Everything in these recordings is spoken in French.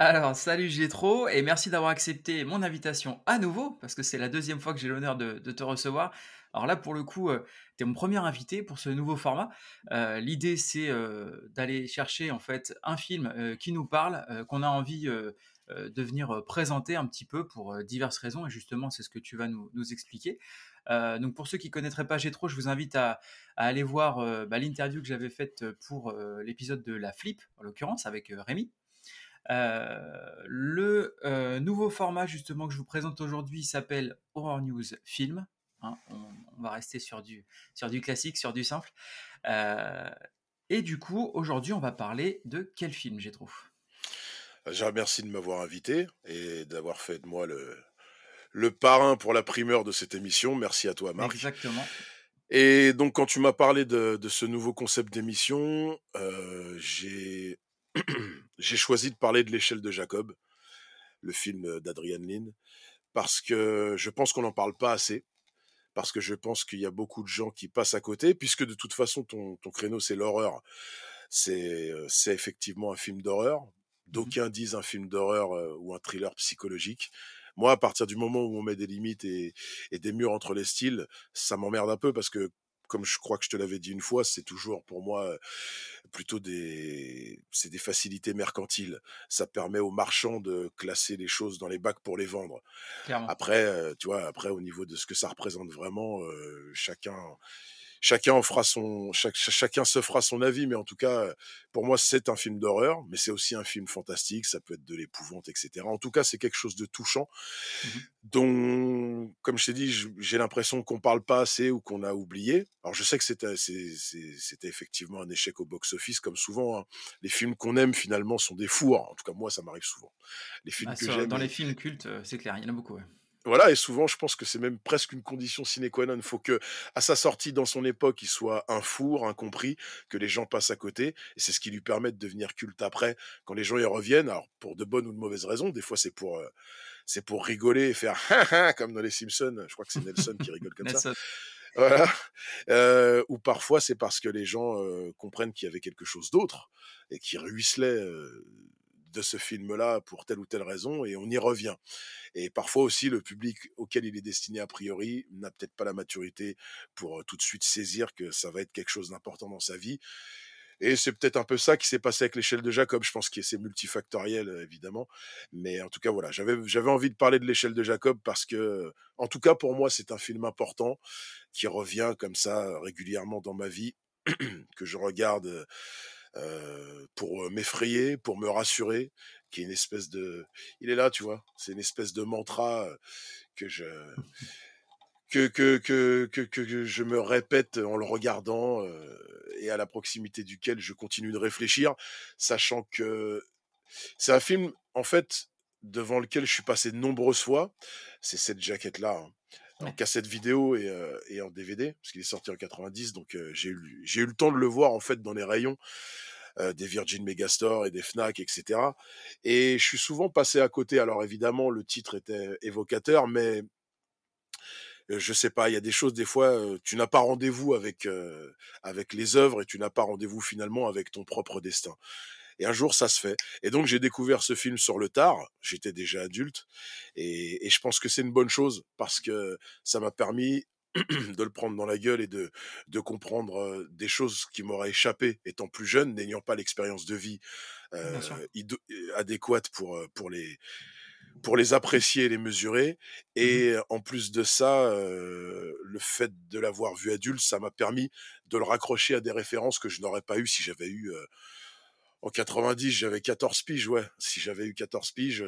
Alors, salut Gétro et merci d'avoir accepté mon invitation à nouveau, parce que c'est la deuxième fois que j'ai l'honneur de, te recevoir. Alors là, pour le coup, tu es mon premier invité pour ce nouveau format. Euh, L'idée, c'est euh, d'aller chercher en fait un film euh, qui nous parle, euh, qu'on a envie euh, euh, de venir euh, présenter un petit peu pour euh, diverses raisons, et justement, c'est ce que tu vas nous, expliquer. Euh, donc pour ceux qui connaîtraient pas Gétro, je vous invite à, aller voir euh, bah, l'interview que j'avais faite pour euh, l'épisode de la Flip, en l'occurrence, avec euh, Rémi. Euh, le euh, nouveau format justement que je vous présente aujourd'hui s'appelle Horror News Film. hein. on, on va rester sur du, sur du classique, sur du simple. Euh, et du coup, aujourd'hui, on va parler de quel film, j'ai trouvé? Je remercie de m'avoir invité et d'avoir fait de moi le, le parrain pour la primeur de cette émission. Merci à toi, Marc. Exactement. Et donc, quand tu m'as parlé de, de ce nouveau concept d'émission, euh, j'ai j'ai choisi de parler de l'échelle de Jacob, le film d'Adrian Lynn, parce que je pense qu'on n'en parle pas assez, parce que je pense qu'il y a beaucoup de gens qui passent à côté, puisque de toute façon, ton, ton créneau, c'est l'horreur. C'est euh, c'est effectivement un film d'horreur. Mhm. D'aucuns disent un film d'horreur euh, ou un thriller psychologique. Moi, à partir du moment où on met des limites et, et des murs entre les styles, ça m'emmerde un peu parce que, comme je crois que je te l'avais dit une fois, c'est toujours pour moi plutôt des, c'est des facilités mercantiles. Ça permet aux marchands de classer les choses dans les bacs pour les vendre. Clairement. Après, tu vois, après au niveau de ce que ça représente vraiment, euh, chacun, chacun fera son, chaque- chacun se fera son avis. Mais en tout cas, pour moi, c'est un film d'horreur, mais c'est aussi un film fantastique. Ça peut être de l'épouvante, etc. En tout cas, c'est quelque chose de touchant, Mhm. dont, comme je t'ai dit, j'ai l'impression qu'on parle pas assez ou qu'on a oublié. Alors, je sais que c'était, effectivement un échec au box-office, comme souvent. hein. Les films qu'on aime finalement sont des fours. En tout cas, moi, ça m'arrive souvent. Les films Ah, que j'aime, dans les films cultes, euh, c'est clair, il y en a beaucoup. ouais. Voilà, et souvent, je pense que c'est même presque une condition sine qua non. Il faut que, à sa sortie dans son époque, il soit un four, incompris, que les gens passent à côté. Et c'est ce qui lui permet de devenir culte après, quand les gens y reviennent. Alors, pour de bonnes ou de mauvaises raisons. Des fois, c'est pour, euh, c'est pour rigoler et faire comme dans les Simpsons. Je crois que c'est Nelson qui rigole comme ça. Voilà. Euh, ou parfois, c'est parce que les gens euh, comprennent qu'il y avait quelque chose d'autre et qui ruisselait euh, de ce film-là pour telle ou telle raison et on y revient. Et parfois aussi, le public auquel il est destiné a priori n'a peut-être pas la maturité pour euh, tout de suite saisir que ça va être quelque chose d'important dans sa vie. Et c'est peut-être un peu ça qui s'est passé avec l'échelle de Jacob. Je pense que c'est multifactoriel, euh, évidemment. Mais en tout cas, voilà, j'avais, envie de parler de l'échelle de Jacob parce que, en tout cas, pour moi, c'est un film important qui revient comme ça euh, régulièrement dans ma vie, que je regarde euh, pour m'effrayer, pour me rassurer, qui est une espèce de... Il est là, tu vois, c'est une espèce de mantra que je... Que, que, que, que, que, je me répète en le regardant et à la proximité duquel je continue de réfléchir, sachant que c'est un film, en fait, devant lequel je suis passé de nombreuses fois. C'est cette jaquette-là, hein, en cassette vidéo et, euh, et en DVD, parce qu'il est sorti en 90, donc euh, j'ai eu, j'ai eu le temps de le voir, en fait, dans les rayons euh, des Virgin Megastore et des Fnac, etc. Et je suis souvent passé à côté. Alors, évidemment, le titre était évocateur, mais je sais pas, il y a des choses des fois, euh, tu n'as pas rendez-vous avec euh, avec les œuvres et tu n'as pas rendez-vous finalement avec ton propre destin. Et un jour, ça se fait. Et donc, j'ai découvert ce film sur le tard. J'étais déjà adulte. Et, et je pense que c'est une bonne chose parce que ça m'a permis de le prendre dans la gueule et de, de comprendre des choses qui m'auraient échappé étant plus jeune, n'ayant pas l'expérience de vie euh, adéquate pour, pour, les, pour les apprécier et les mesurer. Mhm. Et en plus de ça, euh, le fait de l'avoir vu adulte, ça m'a permis de le raccrocher à des références que je n'aurais pas eu si j'avais eu euh, en 90, j'avais 14 piges, ouais. Si j'avais eu 14 piges,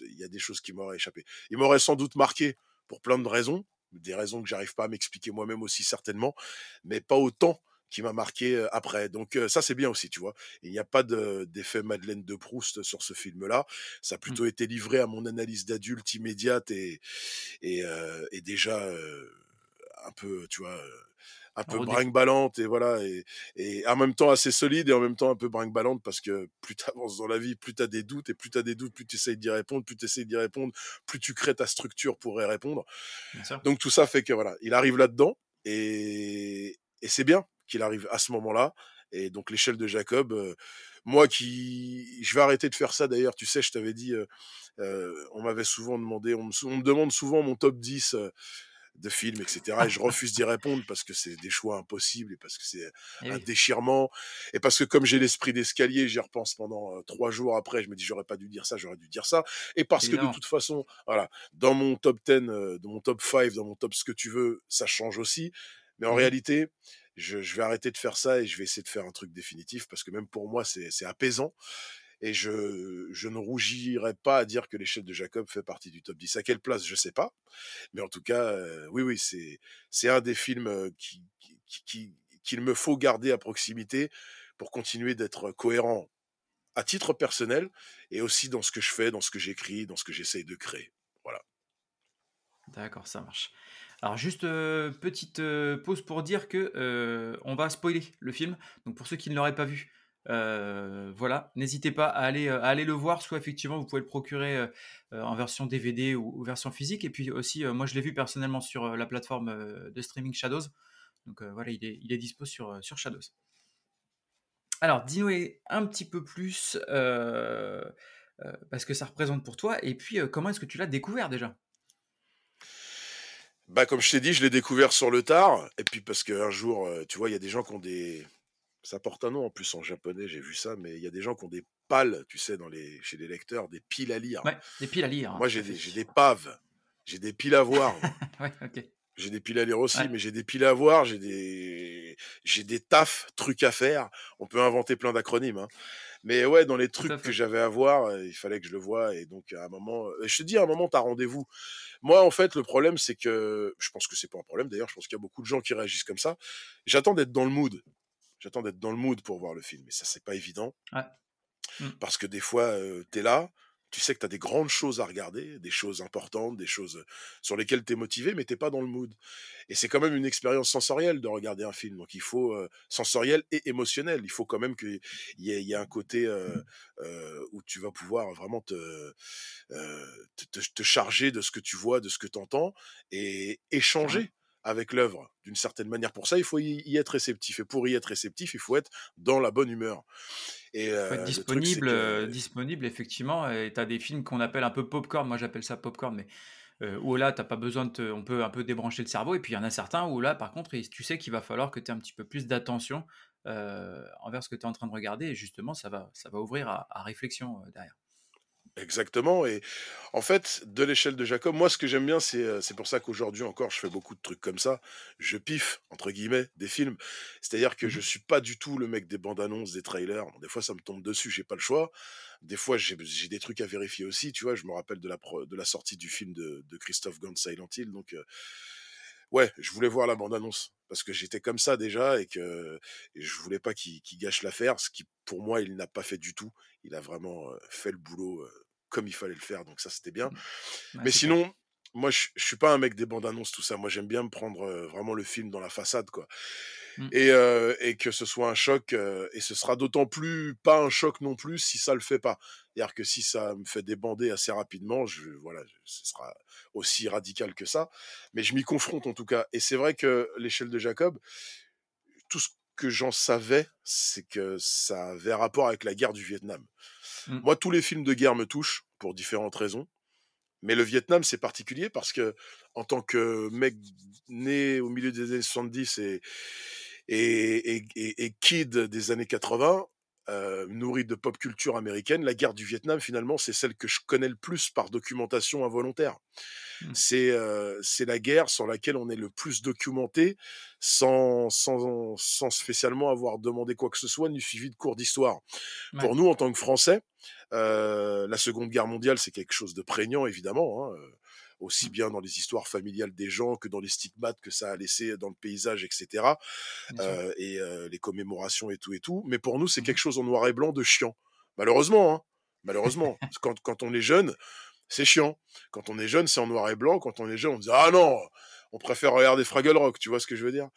il y a des choses qui m'auraient échappé. Il m'aurait sans doute marqué pour plein de raisons, des raisons que j'arrive pas à m'expliquer moi-même aussi certainement, mais pas autant qui m'a marqué après. Donc ça c'est bien aussi, tu vois. Il n'y a pas de- d'effet Madeleine de Proust sur ce film-là. Ça a Mm. plutôt été livré à mon analyse d'adulte immédiate et, et, euh, et déjà euh, un peu, tu vois, un peu brinque-ballante et voilà et, et en même temps assez solide et en même temps un peu brinque-ballante parce que plus tu avances dans la vie, plus tu as des doutes et plus tu as des doutes, plus tu essayes d'y répondre, plus tu essayes d'y répondre, plus tu crées ta structure pour y répondre. Donc tout ça fait que voilà, il arrive là-dedans et, et c'est bien qu'il arrive à ce moment-là Et donc l'échelle de Jacob, euh, moi qui, je vais arrêter de faire ça d'ailleurs. Tu sais, je t'avais dit, euh, euh, on m'avait souvent demandé, on me, demande souvent mon top 10 de films, etc. Et je refuse d'y répondre parce que c'est des choix impossibles et parce que c'est Eh un oui, déchirement et parce que comme j'ai l'esprit d'escalier, j'y repense pendant euh, trois jours après. Je me dis j'aurais pas dû dire ça, j'aurais dû dire ça. Et parce que de toute façon, voilà, dans mon top 10, euh, dans mon top 5, dans mon top ce que tu veux, ça change aussi. Mais en Mmh réalité, je, je vais arrêter de faire ça et je vais essayer de faire un truc définitif parce que même pour moi, c'est c'est apaisant. Et je, ne rougirai pas à dire que l'échelle de Jacob fait partie du top 10. À quelle place, je sais pas. Mais en tout cas, heu, oui, oui, c'est un des films, qui qu'il me faut garder à proximité pour continuer d'être cohérent à titre personnel et aussi dans ce que je fais, dans ce que j'écris, dans ce que j'essaye de créer. Voilà. D'accord, ça marche. Alors juste, heu, petite, pause pour dire que, on va spoiler le film. Donc pour ceux qui ne l'auraient pas vu, heu, voilà, n'hésitez pas à aller, heu, à aller le voir. Soit effectivement vous pouvez le procurer, heu, en version DVD ou version physique et puis aussi, moi je l'ai vu personnellement sur, la plateforme, de streaming Shadows. Donc, voilà, il est dispo sur, Shadows. Alors dis-nous un petit peu plus, heu heu, bah, ce que ça représente pour toi et puis, comment est-ce que tu l'as découvert déjà? Bah, comme je t'ai dit, je l'ai découvert sur le tard et puis parce qu'un jour, tu vois, il y a des gens qui ont des ça porte un nom en plus en japonais, j'ai vu ça, mais il y a des gens qui ont des pales, tu sais, dans les chez les lecteurs, des piles à lire. Ouais, des piles à lire, Moi, j'ai des paves, j'ai des piles à voir. Ouais, OK. J'ai des piles à lire aussi, Ouais, mais j'ai des piles à voir, j'ai des j'ai des tafs, trucs à faire. On peut inventer plein d'acronymes, hein. Mais ouais, dans les trucs que j'avais à voir, heu, il fallait que je le voie et donc à un moment, heu, je te dis à un moment, tu as rendez-vous. Moi, en fait, le problème, c'est que je pense que c'est pas un problème d'ailleurs, je pense qu'il y a beaucoup de gens qui réagissent comme ça. J'attends d'être dans le mood. J'attends d'être dans le mood pour voir le film et ça, c'est pas évident. Ouais. Mmh. Parce que des fois, heu, tu es là, tu sais que tu as des grandes choses à regarder, des choses importantes, des choses, heu, sur lesquelles tu es motivé, mais tu pas dans le mood. Et c'est quand même une expérience sensorielle de regarder un film, donc il faut, heu, sensorielle et émotionnelle. Il faut quand même qu'il y ait y un côté, heu, où tu vas pouvoir vraiment te, te charger de ce que tu vois, de ce que tu entends et échanger avec l'œuvre d'une certaine manière. Pour ça, il faut y être réceptif et pour y être réceptif, il faut être dans la bonne humeur. Et Faut être truc, c'est disponible, que disponible effectivement et tu as des films qu'on appelle un peu popcorn, moi j'appelle ça popcorn, mais heu, où là tu as pas besoin de te on peut un peu débrancher le cerveau et puis il y en a certains où là par contre tu sais qu'il va falloir que tu aies un petit peu plus d'attention, envers ce que tu es en train de regarder et justement ça va ça va ouvrir à à réflexion, derrière. Exactement et en fait, de l'échelle de Jacob, moi ce que j'aime bien c'est, c'est pour ça qu'aujourd'hui encore je fais beaucoup de trucs comme ça. Je «piffe» entre guillemets des films. C'est-à-dire que Mmh je mh. suis pas du tout le mec des bandes annonces, des trailers. Bon des fois ça me tombe dessus, j'ai pas le choix. Des fois j'ai des trucs à vérifier aussi, tu vois? Je me rappelle de la pro de la sortie du film de de Christophe Gans Silent Hill donc ouais, je voulais voir la bande annonce parce que j'étais comme ça déjà et que et je voulais pas qu'il gâche l'affaire, ce qui pour moi il n'a pas fait du tout. Il a vraiment, fait le boulot, comme il fallait le faire donc ça c'était bien. Mmh. Mais sinon, moi je je suis pas un mec des bandes annonces tout ça. Moi j'aime bien me prendre, heu, vraiment le film dans la façade quoi Mmh. et heu et que ce soit un choc, heu et ce sera d'autant plus pas un choc non plus si ça le fait pas. C'est-à-dire que si ça me fait débander assez rapidement, je voilà, je ce sera aussi radical que ça. Mais je m'y confronte en tout cas et c'est vrai que l'échelle de Jacob, tout ce que j'en savais, c'est que ça avait rapport avec la guerre du Vietnam. Mmh. Moi, tous les films de guerre me touchent pour différentes raisons. Mais le Vietnam, c'est particulier parce que en tant que mec né au milieu des années 70 et et et et kid des années 80, heu, nourri de pop culture américaine, la guerre du Vietnam, finalement, c'est celle que je connais le plus par documentation involontaire. Mmh. C'est, c'est la guerre sur laquelle on est le plus documenté sans sans sans spécialement avoir demandé quoi que ce soit, ni suivi de cours d'histoire. Ouais. Pour nous, en tant que Français, heu, la Seconde Guerre mondiale, c'est quelque chose de prégnant évidemment, hein, heu, aussi bien dans les histoires familiales des gens que dans les stigmates que ça a laissé dans le paysage et cetera, Bien sûr. heu et heu, les commémorations et tout et tout. Mais pour nous, c'est Mmh mh. quelque chose en noir et blanc de chiant. Malheureusement, hein, malheureusement. Quand quand on est jeune, c'est chiant. Quand on est jeune, c'est en noir et blanc. Quand on est jeune, on dit: «Ah non, on préfère regarder Fraggle Rock», tu vois ce que je veux dire?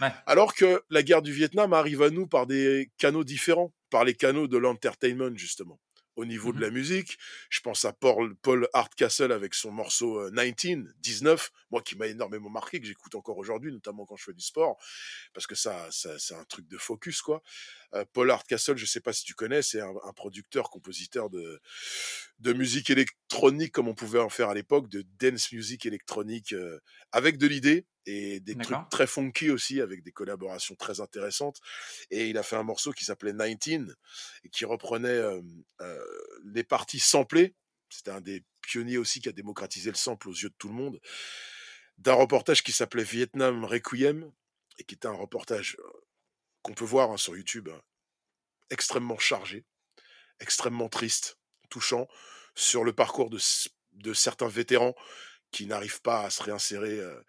Ouais. Alors que la guerre du Vietnam arrive à nous par des canaux différents, par les canaux de l'entertainment justement. Au niveau de Mmh la musique. Je pense à Paul, Paul Hardcastle avec son morceau euh, 19, 19, moi qui m'a énormément marqué, que j'écoute encore aujourd'hui, notamment quand je fais du sport, parce que ça, ça c'est un truc de focus, quoi. Euh, Paul Hardcastle, je sais pas si tu connais, c'est un, un producteur, compositeur de, de musique électronique, comme on pouvait en faire à l'époque, de dance music électronique, euh, avec de l'idée et des trucs très funky aussi, avec des collaborations très intéressantes. Et il a fait un morceau qui s'appelait 19 et qui reprenait euh, euh, les parties samplées. C'était un des pionniers aussi qui a démocratisé le sample aux yeux de tout le monde. D'un reportage qui s'appelait Vietnam Requiem et qui était un reportage euh, qu'on peut voir hein, sur YouTube, hein, extrêmement chargé, extrêmement triste, touchant, sur le parcours de, de certains vétérans qui n'arrivent pas à se réinsérer, euh,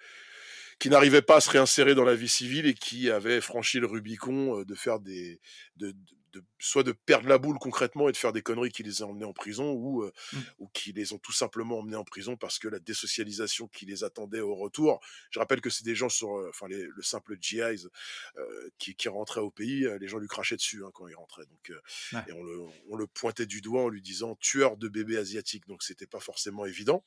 qui n'arrivaient pas à se réinsérer dans la vie civile et qui avaient franchi le Rubicon euh, de faire des, de, de- de- soit de perdre la boule concrètement et de faire des conneries qui les ont emmenés en prison ou, euh, Mmh. ou qui les ont tout simplement emmenés en prison parce que la désocialisation qui les attendait au retour. Je rappelle que c'est des gens sur, euh, enfin les- le simple GIs euh, qui, qui rentrait au pays, euh, les gens lui crachaient dessus hein, quand il rentrait. Donc, euh, Ouais. et on le, on le pointait du doigt en lui disant tueur de bébés asiatiques. Donc c'était pas forcément évident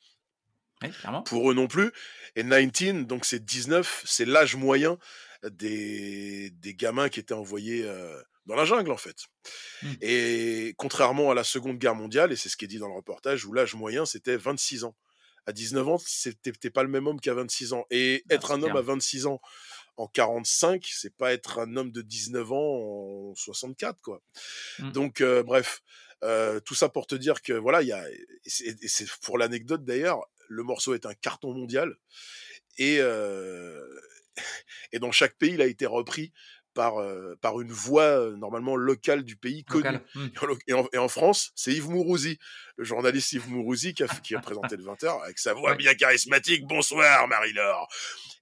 Oui, pour eux non plus. Et 19, donc c'est 19, c'est l'âge moyen des, des gamins qui étaient envoyés euh, dans la jungle en fait. Mmh. Et contrairement à la Seconde Guerre mondiale, et c'est ce qui est dit dans le reportage, où l'âge moyen c'était 26 ans. À 19 ans, c'était t'es pas le même homme qu'à 26 ans. Et Ah, être un homme à 26 ans en 45, c'est pas être un homme de 19 ans en 64, quoi. Mmh. Donc, euh, bref, euh, tout ça pour te dire que voilà, il y a, et c'est pour l'anecdote d'ailleurs, le morceau est un carton mondial et, euh, et dans chaque pays, il a été repris par, euh, par une voix normalement locale du pays connue. Mmh. Et en, et France, c'est Yves Mourouzi, le journaliste Yves Mourouzi qui a, qui a présenté le 20h avec sa voix Ouais. bien charismatique. Bonsoir Marie-Laure.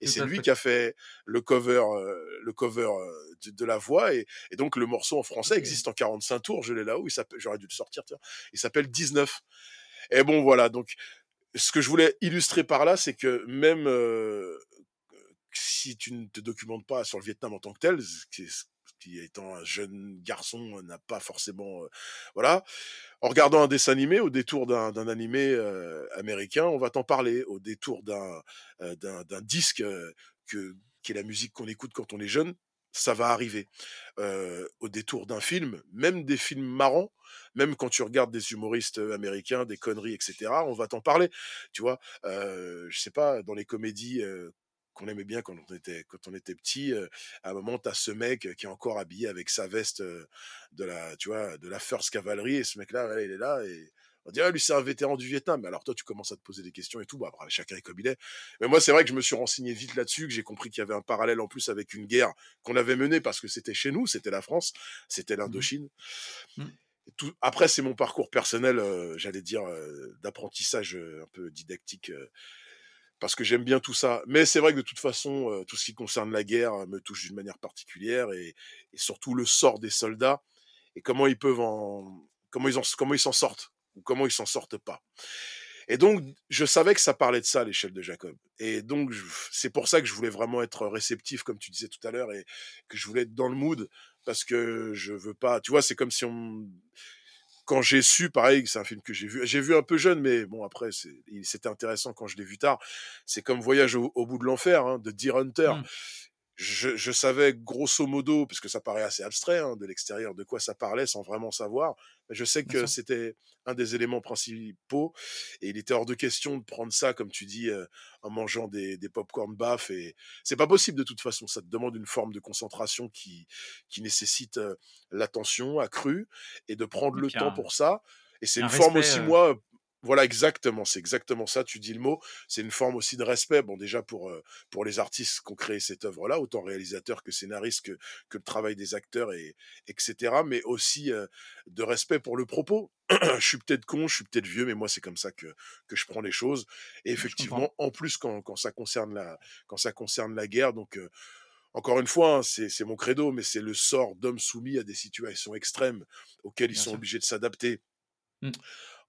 Et c'est lui fait. qui a fait le cover, euh, le cover de, de la voix. Et, et donc le morceau en français existe en 45 tours. Je l'ai là-haut. J'aurais dû le sortir. Tiens. Il s'appelle 19. Et bon voilà. Donc ce que je voulais illustrer par là, c'est que même euh, si tu ne te documentes pas sur le Vietnam en tant que tel, ce qui, étant un jeune garçon n'a pas forcément, euh, voilà, en regardant un dessin animé, au détour d'un animé euh, américain, on va t'en parler, au détour d'un euh, disque euh, que qui est la musique qu'on écoute quand on est jeune, ça va arriver. Au détour d'un film, même des films marrants, même quand tu regardes des humoristes américains, des conneries, etc., on va t'en parler. Tu vois, euh, je sais pas, dans les comédies qu'on aimait bien quand on était petit, à un moment t'as ce mec qui est encore habillé avec sa veste de la, tu vois, de la First Cavalry et ce mec-là, voilà, il est là et on dit ah lui c'est un vétéran du Vietnam. Alors toi tu commences à te poser des questions et tout. Bah, après, chacun est comme il est. Mais moi c'est vrai que je me suis renseigné vite là-dessus, que j'ai compris qu'il y avait un parallèle en plus avec une guerre qu'on avait menée parce que c'était chez nous, c'était la France, c'était Mmh l'Indochine. Mmh. Tout- Après, c'est mon parcours personnel, euh, j'allais dire, euh, d'apprentissage euh, un peu didactique, parce que j'aime bien tout ça. Mais c'est vrai que de toute façon, tout ce qui concerne la guerre me touche d'une manière particulière, et, et surtout le sort des soldats, et comment ils peuvent en... comment ils en, comment ils s'en sortent, comment ils s'en sortent pas. Et donc, je savais que ça parlait de ça, l'échelle de Jacob. Et donc, c'est pour ça que je voulais vraiment être réceptif, comme tu disais tout à l'heure, et que je voulais être dans le mood, parce que je veux pas, tu vois, c'est comme si on, quand j'ai su, pareil, c'est un film que j'ai vu, j'ai vu un peu jeune, mais bon, après, c'était intéressant quand je l'ai vu tard. C'est comme Voyage au, au bout de l'enfer, hein, de Deer Hunter. Mmh. Je, je savais grosso modo, parce que ça paraît assez abstrait hein, de l'extérieur, de quoi ça parlait sans vraiment savoir. Mais je sais que c'était un des éléments principaux, et il était hors de question de prendre ça, comme tu dis, euh, en mangeant des, des pop-corn baff. Et c'est pas possible de toute façon. Ça te demande une forme de concentration qui, qui nécessite euh, l'attention accrue et de prendre le temps un, pour ça. Et c'est un une forme respect. aussi, euh, moi, voilà, exactement, c'est exactement ça, tu dis le mot. C'est une forme aussi de respect, bon, déjà pour, euh, pour les artistes qui ont créé cette œuvre-là, autant réalisateurs que scénaristes, que, que le travail des acteurs, et, etc. Mais aussi euh, de respect pour le propos. je suis peut-être con, je suis peut-être vieux, mais moi, c'est comme ça que, que je prends les choses. Et effectivement, en plus, quand, quand, ça, concerne la, quand ça concerne la guerre, donc. euh, encore une fois, hein, c'est c'est mon credo, mais c'est le sort d'hommes soumis à des situations extrêmes auxquelles ils sont sûr. obligés de s'adapter Mmh.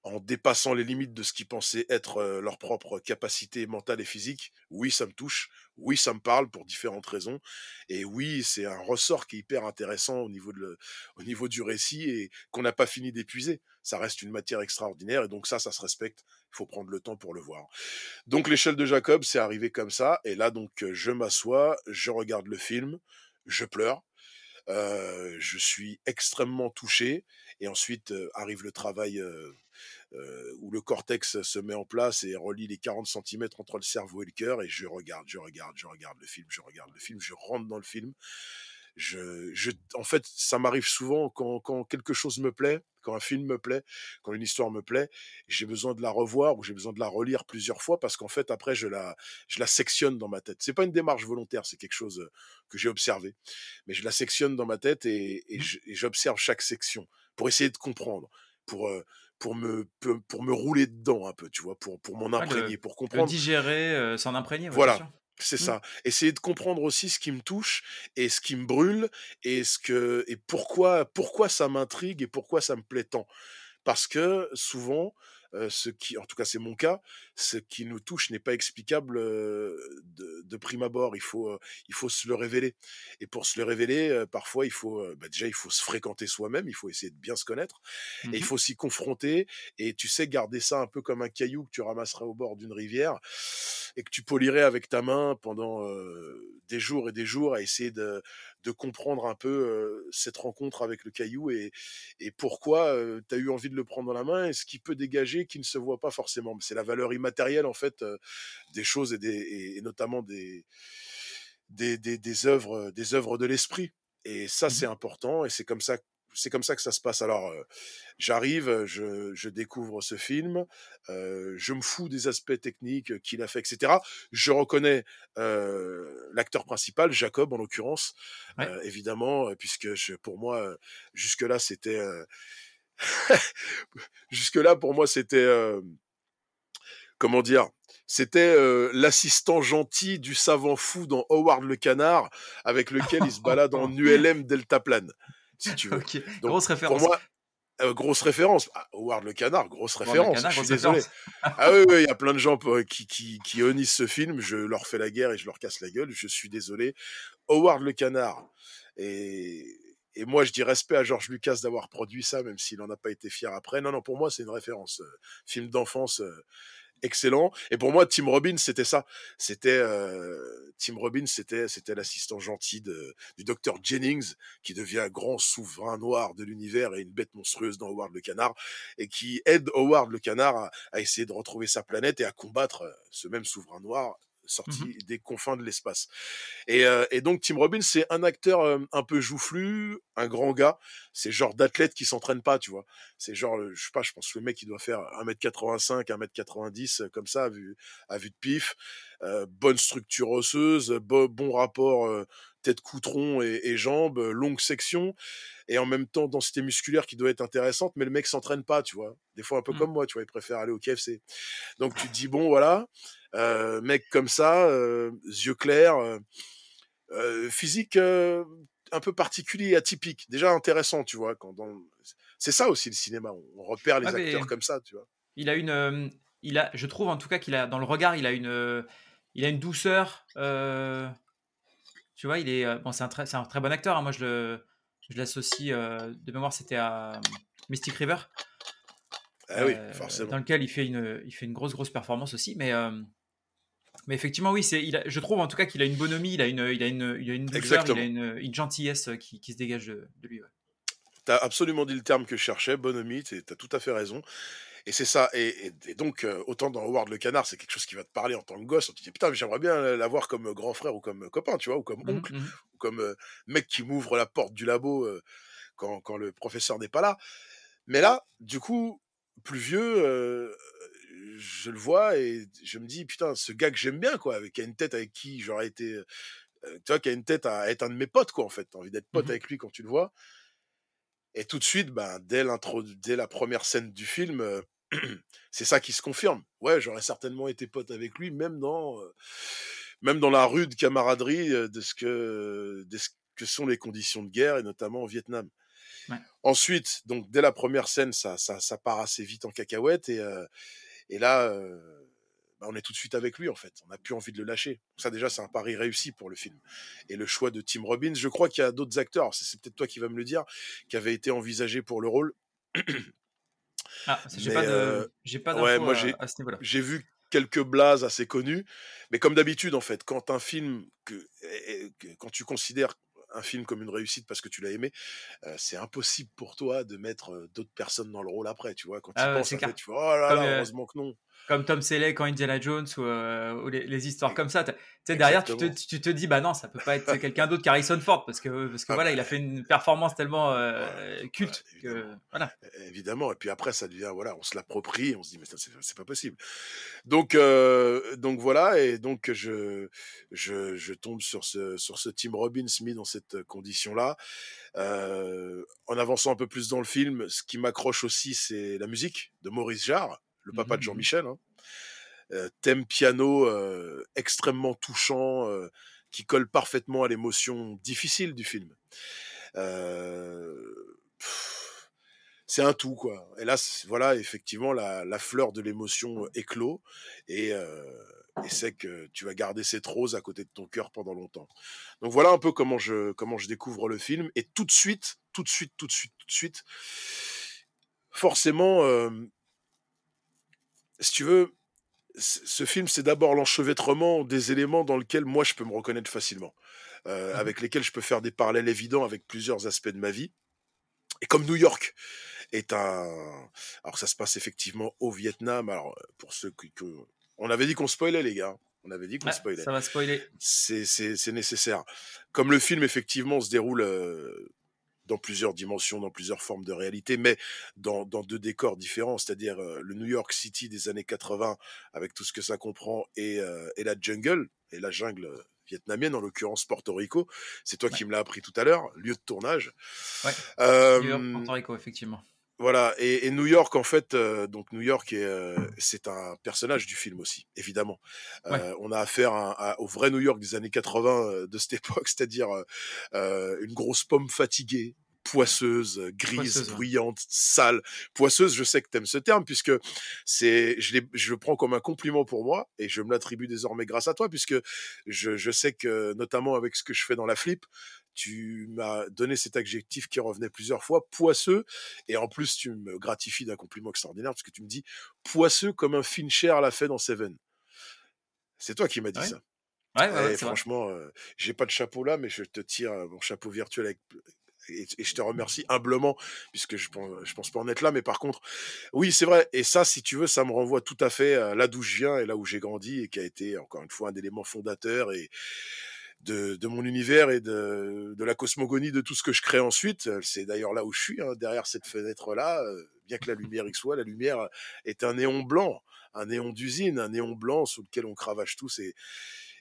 En dépassant les limites de ce qu'ils pensaient être leur propre capacité mentale et physique. Oui, ça me touche. Oui, ça me parle pour différentes raisons. Et oui, c'est un ressort qui est hyper intéressant au niveau, de au niveau du récit et qu'on n'a pas fini d'épuiser. Ça reste une matière extraordinaire et donc ça, ça se respecte. Il faut prendre le temps pour le voir. Donc l'échelle de Jacob, c'est arrivé comme ça. Et là, donc, je m'assois, je regarde le film, je pleure. je suis extrêmement touché et ensuite arrive le travail où le cortex se met en place et relie les 40 cm entre le cerveau et le cœur. Et je regarde, je regarde, je regarde le film, je regarde le film, je rentre dans le film. Je, je, en fait, ça m'arrive souvent quand, quand, quelque chose me plaît, quand un film me plaît, quand une histoire me plaît, j'ai besoin de la revoir ou j'ai besoin de la relire plusieurs fois parce qu'en fait, après, je la, je la sectionne dans ma tête. C'est pas une démarche volontaire, c'est quelque chose que j'ai observé, mais je la sectionne dans ma tête et, et mmh. j'observe chaque section pour essayer de comprendre, pour pour me pour me rouler dedans un peu, tu vois, pour pour m'en imprégner, pour comprendre. Le digérer, s'en imprégner. voilà. C'est mmh. ça. Essayer de comprendre aussi ce qui me touche et ce qui me brûle et ce que et pourquoi pourquoi ça m'intrigue et pourquoi ça me plaît tant. Parce que souvent, ce qui, en tout cas c'est mon cas, ce qui nous touche n'est pas explicable de, de, prime abord. Il faut, il faut se le révéler. Et pour se le révéler, parfois il faut, bah déjà il faut se fréquenter soi-même, il faut essayer de bien se connaître, et il mmh faut s'y confronter. Et tu sais garder ça un peu comme un caillou que tu ramasserais au bord d'une rivière et que tu polirais avec ta main pendant des jours et des jours à essayer de, de comprendre un peu cette rencontre avec le caillou et, et pourquoi tu as eu envie de le prendre dans la main et ce qui peut dégager qui ne se voit pas forcément. C'est la valeur immatérielle en fait des choses et, des, et, notamment des, des, des, des, œuvres, des œuvres de l'esprit. Et ça, mmh c'est important et c'est comme ça c'est comme ça que ça se passe. Alors, j'arrive, je, découvre ce film, je me fous des aspects techniques qu'il a fait, etc. Je reconnais l'acteur principal, Jacob en l'occurrence, évidemment, puisque je, pour moi, jusque-là, c'était... jusque-là, pour moi, c'était... comment dire c'était l'assistant gentil du savant fou dans Howard le Canard, avec lequel il se balade en ULM Deltaplane si tu veux. grosse référence. Pour moi, euh, grosse référence. Ah, Howard le Canard, grosse référence. je suis désolé. ah oui, il y a plein de gens qui, qui, qui honissent ce film. Je leur fais la guerre et je leur casse la gueule. Je suis désolé. Howard le Canard. Et, et moi, je dis respect à George Lucas d'avoir produit ça, même s'il n'en a pas été fier après. Non, non, pour moi, c'est une référence. Euh, film d'enfance. Excellent. Et pour moi, Tim Robbins, c'était ça. C'était euh, Tim Robbins, c'était c'était l'assistant gentil de, du docteur Jennings, qui devient un grand souverain noir de l'univers et une bête monstrueuse dans Howard le Canard, et qui aide Howard le Canard à, à essayer de retrouver sa planète et à combattre euh, ce même souverain noir sorti mmh des confins de l'espace. Et, euh, et, donc Tim Robbins, c'est un acteur euh, un peu joufflu, un grand gars. C'est genre d'athlète qui s'entraîne pas, tu vois. C'est genre, je sais pas, je pense que le mec il doit faire 1m85, 1m90 euh, comme ça, à vue, à vue de pif. Euh, bonne structure osseuse, bon rapport tête coutron et, et, jambes, longue section, et en même temps densité musculaire qui doit être intéressante, mais le mec s'entraîne pas, tu vois. Des fois un peu mmh. comme moi, tu vois, il préfère aller au KFC. Donc tu te dis bon voilà, euh, mec comme ça, euh, yeux clairs, euh, euh physique euh, un peu particulier, atypique, déjà intéressant, tu vois. Quand dans... c'est ça aussi le cinéma, on repère les acteurs comme ça, tu vois. Il a une, il a, je trouve en tout cas qu'il a dans le regard, il a une, il a une douceur. Tu vois, il est, bon, c'est un très, c'est un très bon acteur. Hein. Moi, je le, je l'associe de mémoire, c'était à Mystic River. Ah oui, forcément. Dans lequel il fait une, il fait une grosse grosse performance aussi, mais mais effectivement, oui, c'est, il je trouve en tout cas qu'il a une bonhomie, il a une, il a une, il a une douceur, il a une, une, gentillesse qui, qui, se dégage de, lui. Ouais. Tu as absolument dit le terme que je cherchais, bonhomie, tu as tout à fait raison. Et c'est ça. Et, et, donc, euh, autant dans Howard le Canard, c'est quelque chose qui va te parler en tant que gosse. Tu te dis, putain, j'aimerais bien l'avoir comme grand frère ou comme copain, tu vois, ou comme mmh, oncle, mmh. ou comme euh, mec qui m'ouvre la porte du labo euh, quand, quand, le professeur n'est pas là. Mais là, du coup, plus vieux, je le vois et je me dis, putain, ce gars que j'aime bien, quoi, avec, qui a une tête avec qui j'aurais été, euh, tu vois, qui a une tête à être un de mes potes, quoi, en fait. T'as envie d'être pote mmh avec lui quand tu le vois. Et tout de suite, ben, dès, dès la première scène du film, euh, c'est ça qui se confirme. Ouais, j'aurais certainement été pote avec lui, même dans, euh, même dans la rude camaraderie de ce que, de ce que sont les conditions de guerre, et notamment au Vietnam. Ouais. Ensuite, donc dès la première scène, ça ça ça part assez vite en cacahuète et heu et là, bah, on est tout de suite avec lui, en fait. On n'a plus envie de le lâcher. Ça, déjà, c'est un pari réussi pour le film et le choix de Tim Robbins, je crois qu'il y a d'autres acteurs, c'est peut-être toi qui vas me le dire, qui avaient été envisagés pour le rôle. Ah, ça j'ai pas de j'ai pas ouais, moi, à ce niveau-là. j'ai vu quelques blazes assez connus, mais comme d'habitude, en fait, quand un film que que quand tu considères un film comme une réussite parce que tu l'as aimé, c'est impossible pour toi de mettre, d'autres personnes dans le rôle après, tu vois? Quand tu Ah penses, après, tu fais: «Oh là Comme, là, heu, heureusement que non». comme Tom Selleck quand Indiana Jones ou, les les histoires comme ça. Sais, derrière, tu te tu te dis: «Bah non, ça peut pas être quelqu'un d'autre qu'Harrison Ford» parce que parce que Ah voilà, bah, il a fait une performance tellement, voilà, heu, voilà, culte que évidemment. voilà. Évidemment et puis après ça devient voilà, on se l'approprie, on se dit: «Mais ça, c'est c'est pas possible». Donc heu, donc voilà et donc je je je tombe sur ce sur ce Tim Robbins mis dans cette condition-là. Heu, en avançant un peu plus dans le film, ce qui m'accroche aussi, c'est la musique de Maurice Jarre, le papa de mmh mh. Jean-Michel, hein. Heu, thème piano, heu, extrêmement touchant, heu, qui colle parfaitement à l'émotion difficile du film. Heu, c'est un tout, quoi et là, voilà, effectivement, la la fleur de l'émotion éclot et et c'est que tu vas garder cette rose à côté de ton cœur pendant longtemps. Donc voilà un peu comment je comment je découvre le film et tout de suite, tout de suite, tout de suite, tout de suite, forcément, hem si tu veux, ce film, c'est d'abord l'enchevêtrement des éléments dans lequel moi je peux me reconnaître facilement, heu, Mmh mh. avec lesquels je peux faire des parallèles évidents avec plusieurs aspects de ma vie et comme New York est un alors ça se passe effectivement au Vietnam, alors, heu, pour ceux qui que on avait dit qu'on spoilait les gars, hein, on avait dit qu'on Ouais, spoilait. ça va spoiler. C'est nécessaire. Comme le film effectivement se déroule, heu, dans plusieurs dimensions, dans plusieurs formes de réalité, mais dans dans 2 décors différents, c'est-à-dire, heu, le New York City des années 80 avec tout ce que ça comprend et et la jungle et la jungle, heu, vietnamienne, en l'occurrence Porto Rico. C'est toi Ouais. qui me l'as appris tout à l'heure, lieu de tournage. Ouais. Hem Porto Rico, effectivement. Voilà et et New York en fait, heu, donc New York est, heu, c'est un personnage du film aussi, évidemment. Ouais. Heu, on a affaire à à au vrai New York des années 80, heu, de cette époque, c'est-à-dire, heu heu, une grosse pomme fatiguée, poisseuse, grise, Poisseuse, bruyante, sale. Poisseuse, je sais que tu aimes ce terme puisque c'est je je le prends comme un compliment pour moi et je me l'attribue désormais grâce à toi puisque je je sais que, notamment avec ce que je fais dans la flip, tu m'as donné cet adjectif qui revenait plusieurs fois, poisseux et en plus tu me gratifies d'un compliment extraordinaire parce que tu me dis: «Poisseux comme un Fincher l'a fait dans Seven». C'est toi qui m'as dit Ouais. ça Ouais, ouais, et franchement, heu, j'ai pas de chapeau là, mais je te tire, mon chapeau virtuel avec et et je te remercie humblement puisque je pen je pense pas en être là, mais par contre, oui, c'est vrai et ça, si tu veux, ça me renvoie tout à fait à là d'où je viens et là où j'ai grandi et qui a été encore une fois un élément fondateur et de de mon univers et de de la cosmogonie de tout ce que je crée ensuite. Heu, c'est d'ailleurs là où je suis, hein, derrière cette fenêtre-là, heu, bien que la lumière y soit, la lumière, est un néon blanc, un néon d'usine, un néon blanc sous lequel on cravache tous et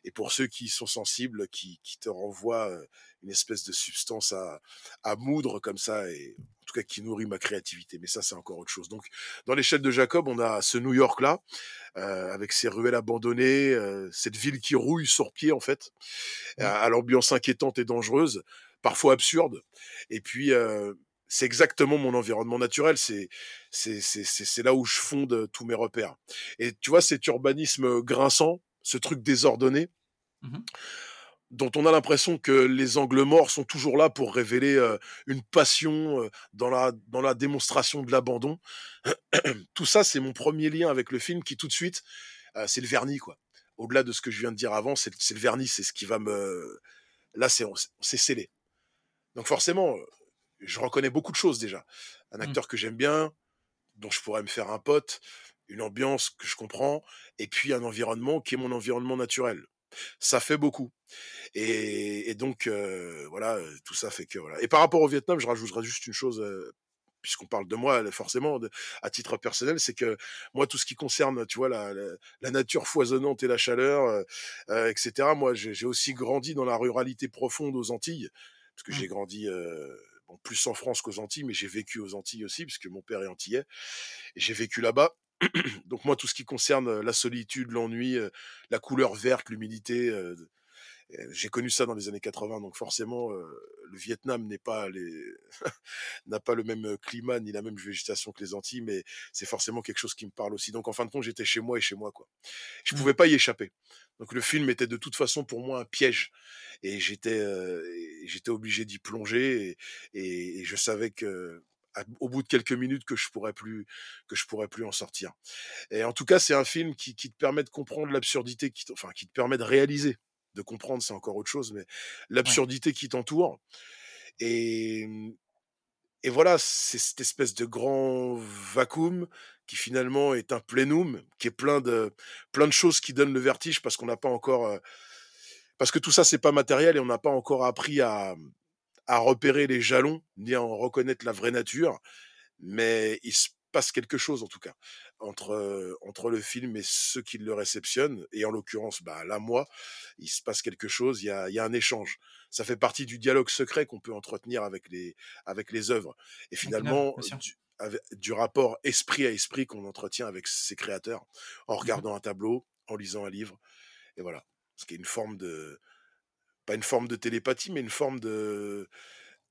et pour ceux qui sont sensibles, qui qui te renvoient, heu, une espèce de substance à à moudre comme ça et en tout cas qui nourrit ma créativité. Mais ça, c'est encore autre chose. Donc dans l'échelle de Jacob, on a ce New York-là, heu, avec ses ruelles abandonnées, heu, cette ville qui rouille sur pied en fait, Mmh. à à l'ambiance inquiétante et dangereuse, parfois absurde et puis, heu, c'est exactement mon environnement naturel. C'est c'est c'est là où je fonde, heu, tous mes repères et tu vois cet urbanisme, grinçant, ce truc désordonné Mmh mh. Dont on a l'impression que les angles morts sont toujours là pour révéler, heu, une passion, heu, dans la dans la démonstration de l'abandon. Tout ça, c'est mon 1er lien avec le film qui tout de suite, heu, c'est le vernis quoi. Au-delà de ce que je viens de dire avant, c'est le vernis, c'est ce qui va me là, c'est scellé. Donc forcément, je reconnais beaucoup de choses déjà. Un Mmh. acteur que j'aime bien, dont je pourrais me faire un pote, une ambiance que je comprends et puis un environnement qui est mon environnement naturel. Ça fait beaucoup et et donc voilà, tout ça fait que voilà et par rapport au Vietnam, je rajouterais juste une chose, puisqu'on parle de moi, forcément, de à titre personnel, c'est que moi, tout ce qui concerne, tu vois, la la la nature foisonnante et la chaleur, heu heu et cetera, moi, j'ai j'ai aussi grandi dans la ruralité profonde aux Antilles, parce que j'ai Mmh. grandi, heu, bon, plus en France qu'aux Antilles, mais j'ai vécu aux Antilles aussi puisque mon père est antillais et j'ai vécu là-bas. Donc moi, tout ce qui concerne, la solitude, l'ennui, la couleur verte, l'humidité, j'ai connu ça dans les années 80, donc forcément, le Vietnam n'est pas les n'a pas le même climat ni la même végétation que les Antilles, mais c'est forcément quelque chose qui me parle aussi. Donc en fin de compte, j'étais chez moi et chez moi, quoi. Je Mmh. pouvais pas y échapper. Donc le film était de toute façon pour moi un piège et j'étais j'étais obligé d'y plonger et, et, et je savais que au bout de quelques minutes que je pourrais plus que je pourrais plus en sortir. Et en tout cas, c'est un film qui, qui te permet de comprendre l'absurdité, qui, enfin, qui te permet de réaliser, de comprendre, c'est encore autre chose, mais Ouais. l'absurdité qui t'entoure. Et, mmh, et voilà, c'est cette espèce de grand vacuum qui finalement est un plénum, qui est plein de, plein de choses qui donnent le vertige parce qu'on n'a pas encore, euh, parce que tout ça c'est pas matériel et on n'a pas encore appris à, à repérer les jalons ni à en reconnaître la vraie nature mais il se passe quelque chose en tout cas entre euh, entre le film et ceux qui le réceptionnent et en l'occurrence bah là moi il se passe quelque chose il y a il y a un échange. Ça fait partie du dialogue secret qu'on peut entretenir avec les avec les œuvres et finalement avec- du rapport esprit à esprit qu'on entretient avec ses créateurs en Mmh regardant un tableau en lisant un livre et voilà. Ce qui est une forme de pas une forme de télépathie mais une forme de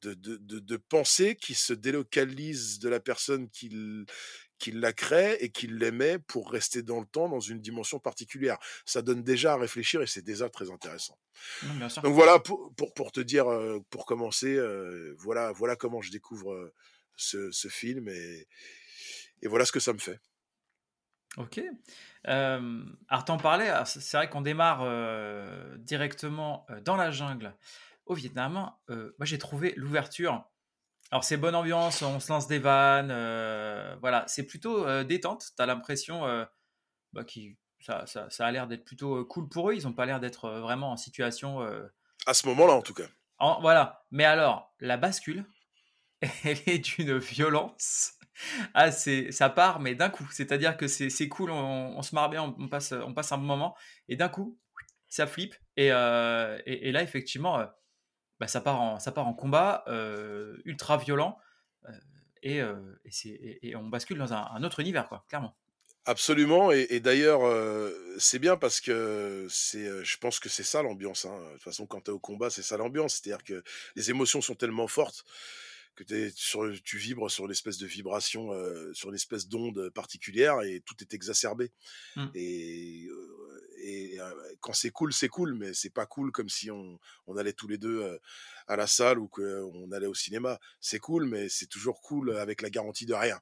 de, de, de, de pensée qui se délocalise de la personne qui, qui la crée et qui l'émet pour rester dans le temps, dans une dimension particulière. Ça donne déjà à réfléchir et c'est déjà très intéressant. Non, bien sûr. Donc voilà, pour, pour, pour te dire, pour commencer, euh, voilà, voilà comment je découvre ce, ce film et, et voilà ce que ça me fait. OK. Hem, alors tu en parlais, alors c'est vrai qu'on démarre, heu, directement, heu, dans la jungle au Vietnam. Heu, moi j'ai trouvé l'ouverture alors c'est bonne ambiance, on se lance des vannes, voilà, c'est plutôt, détente. Tu as l'impression, bah, qui ça ça ça a l'air d'être plutôt, cool pour eux. Ils ont pas l'air d'être, vraiment en situation, À ce moment-là, en tout cas. en voilà. Mais alors, la bascule, elle est d'une violence. Ah, c'est ça part, mais d'un coup. C'est-à-dire que c'est cool, on se marre bien, on passe, on passe un bon moment et d'un coup, ça flippe et heu et là, effectivement, heu, bah, ça part en ça part en combat, heu, ultra violent, et et on bascule dans un autre univers, quoi, clairement. Absolument et d'ailleurs, c'est bien parce que c'est, je pense que c'est ça l'ambiance, hein. De toute façon, quand tu es au combat, c'est ça l'ambiance. C'est-à-dire que les émotions sont tellement fortes que tu sur tu vibres sur l'espèce de vibration, heu, sur l'espèce d'onde particulière et tout est exacerbé Mmh. et quand c'est cool, c'est cool, mais c'est pas cool comme si on on allait tous les 2 heu, à la salle ou qu'on allait au cinéma. C'est cool, mais c'est toujours cool avec la garantie de rien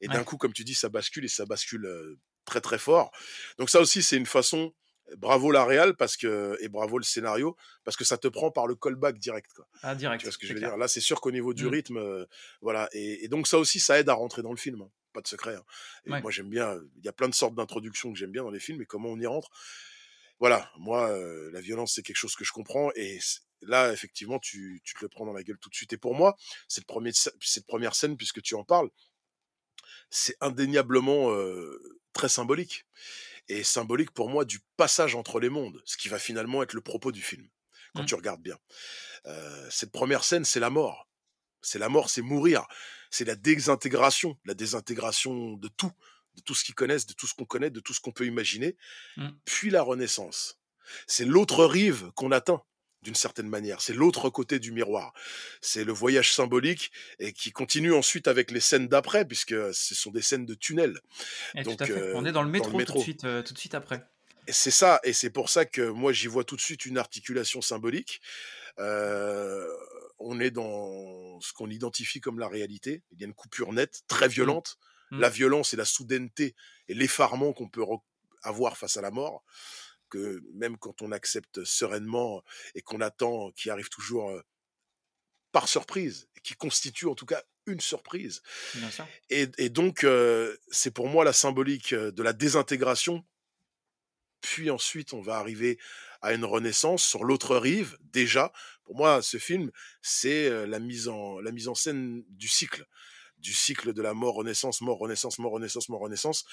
et d'un coup, comme tu dis, ça bascule et ça bascule, très, très fort. Donc ça aussi, c'est une façon bravo la réal parce que et bravo le scénario, parce que ça te prend par le callback direct, quoi. Ah Tu vois direct, ce que je veux dire? Là, c'est sûr qu'au niveau du Mmh. rythme, heu, voilà et et donc ça aussi, ça aide à rentrer dans le film, hein, pas de secret, hein et Ouais. moi, j'aime bien, il y a plein de sortes d'introductions que j'aime bien dans les films et comment on y rentre? Voilà, moi, heu, la violence, c'est quelque chose que je comprends et là, effectivement, tu tu te le prends dans la gueule tout de suite et pour moi, cette premier cette première scène, puisque tu en parles, c'est indéniablement, très symbolique et symbolique pour moi du passage entre les mondes, ce qui va finalement être le propos du film, quand Mmh. tu regardes bien. Heu, cette première scène, c'est la mort. C'est la mort, c'est mourir. C'est la désintégration, la désintégration de tout, de tout ce qu'ils connaissent, de tout ce qu'on connaît, de tout ce qu'on peut imaginer, Mmh. puis la renaissance. C'est l'autre rive qu'on atteint d'une certaine manière. C'est l'autre côté du miroir. C'est le voyage symbolique et qui continue ensuite avec les scènes d'après, puisque ce sont des scènes de tunnel. Et tout à Donc. On heu, est dans le dans le métro tout de suite, heu, tout de suite après. Et c'est ça, et c'est pour ça que moi j'y vois tout de suite une articulation symbolique. Heu, on est dans ce qu'on identifie comme la réalité. Il y a une coupure nette, très Mmh. violente. Mmh. La violence et la soudaineté et l'effarement qu'on peut avoir face à la mort, que même quand on accepte sereinement et qu'on attend, qui arrive toujours, par surprise qui constitue en tout cas une surprise Bien sûr. et et donc c'est pour moi la symbolique, de la désintégration puis ensuite, on va arriver à une renaissance sur l'autre rive. Déjà, pour moi, ce film, c'est la mise en la mise en scène du cycle, du cycle de la mort, renaissance, mort, renaissance, mort, renaissance, mort, renaissance.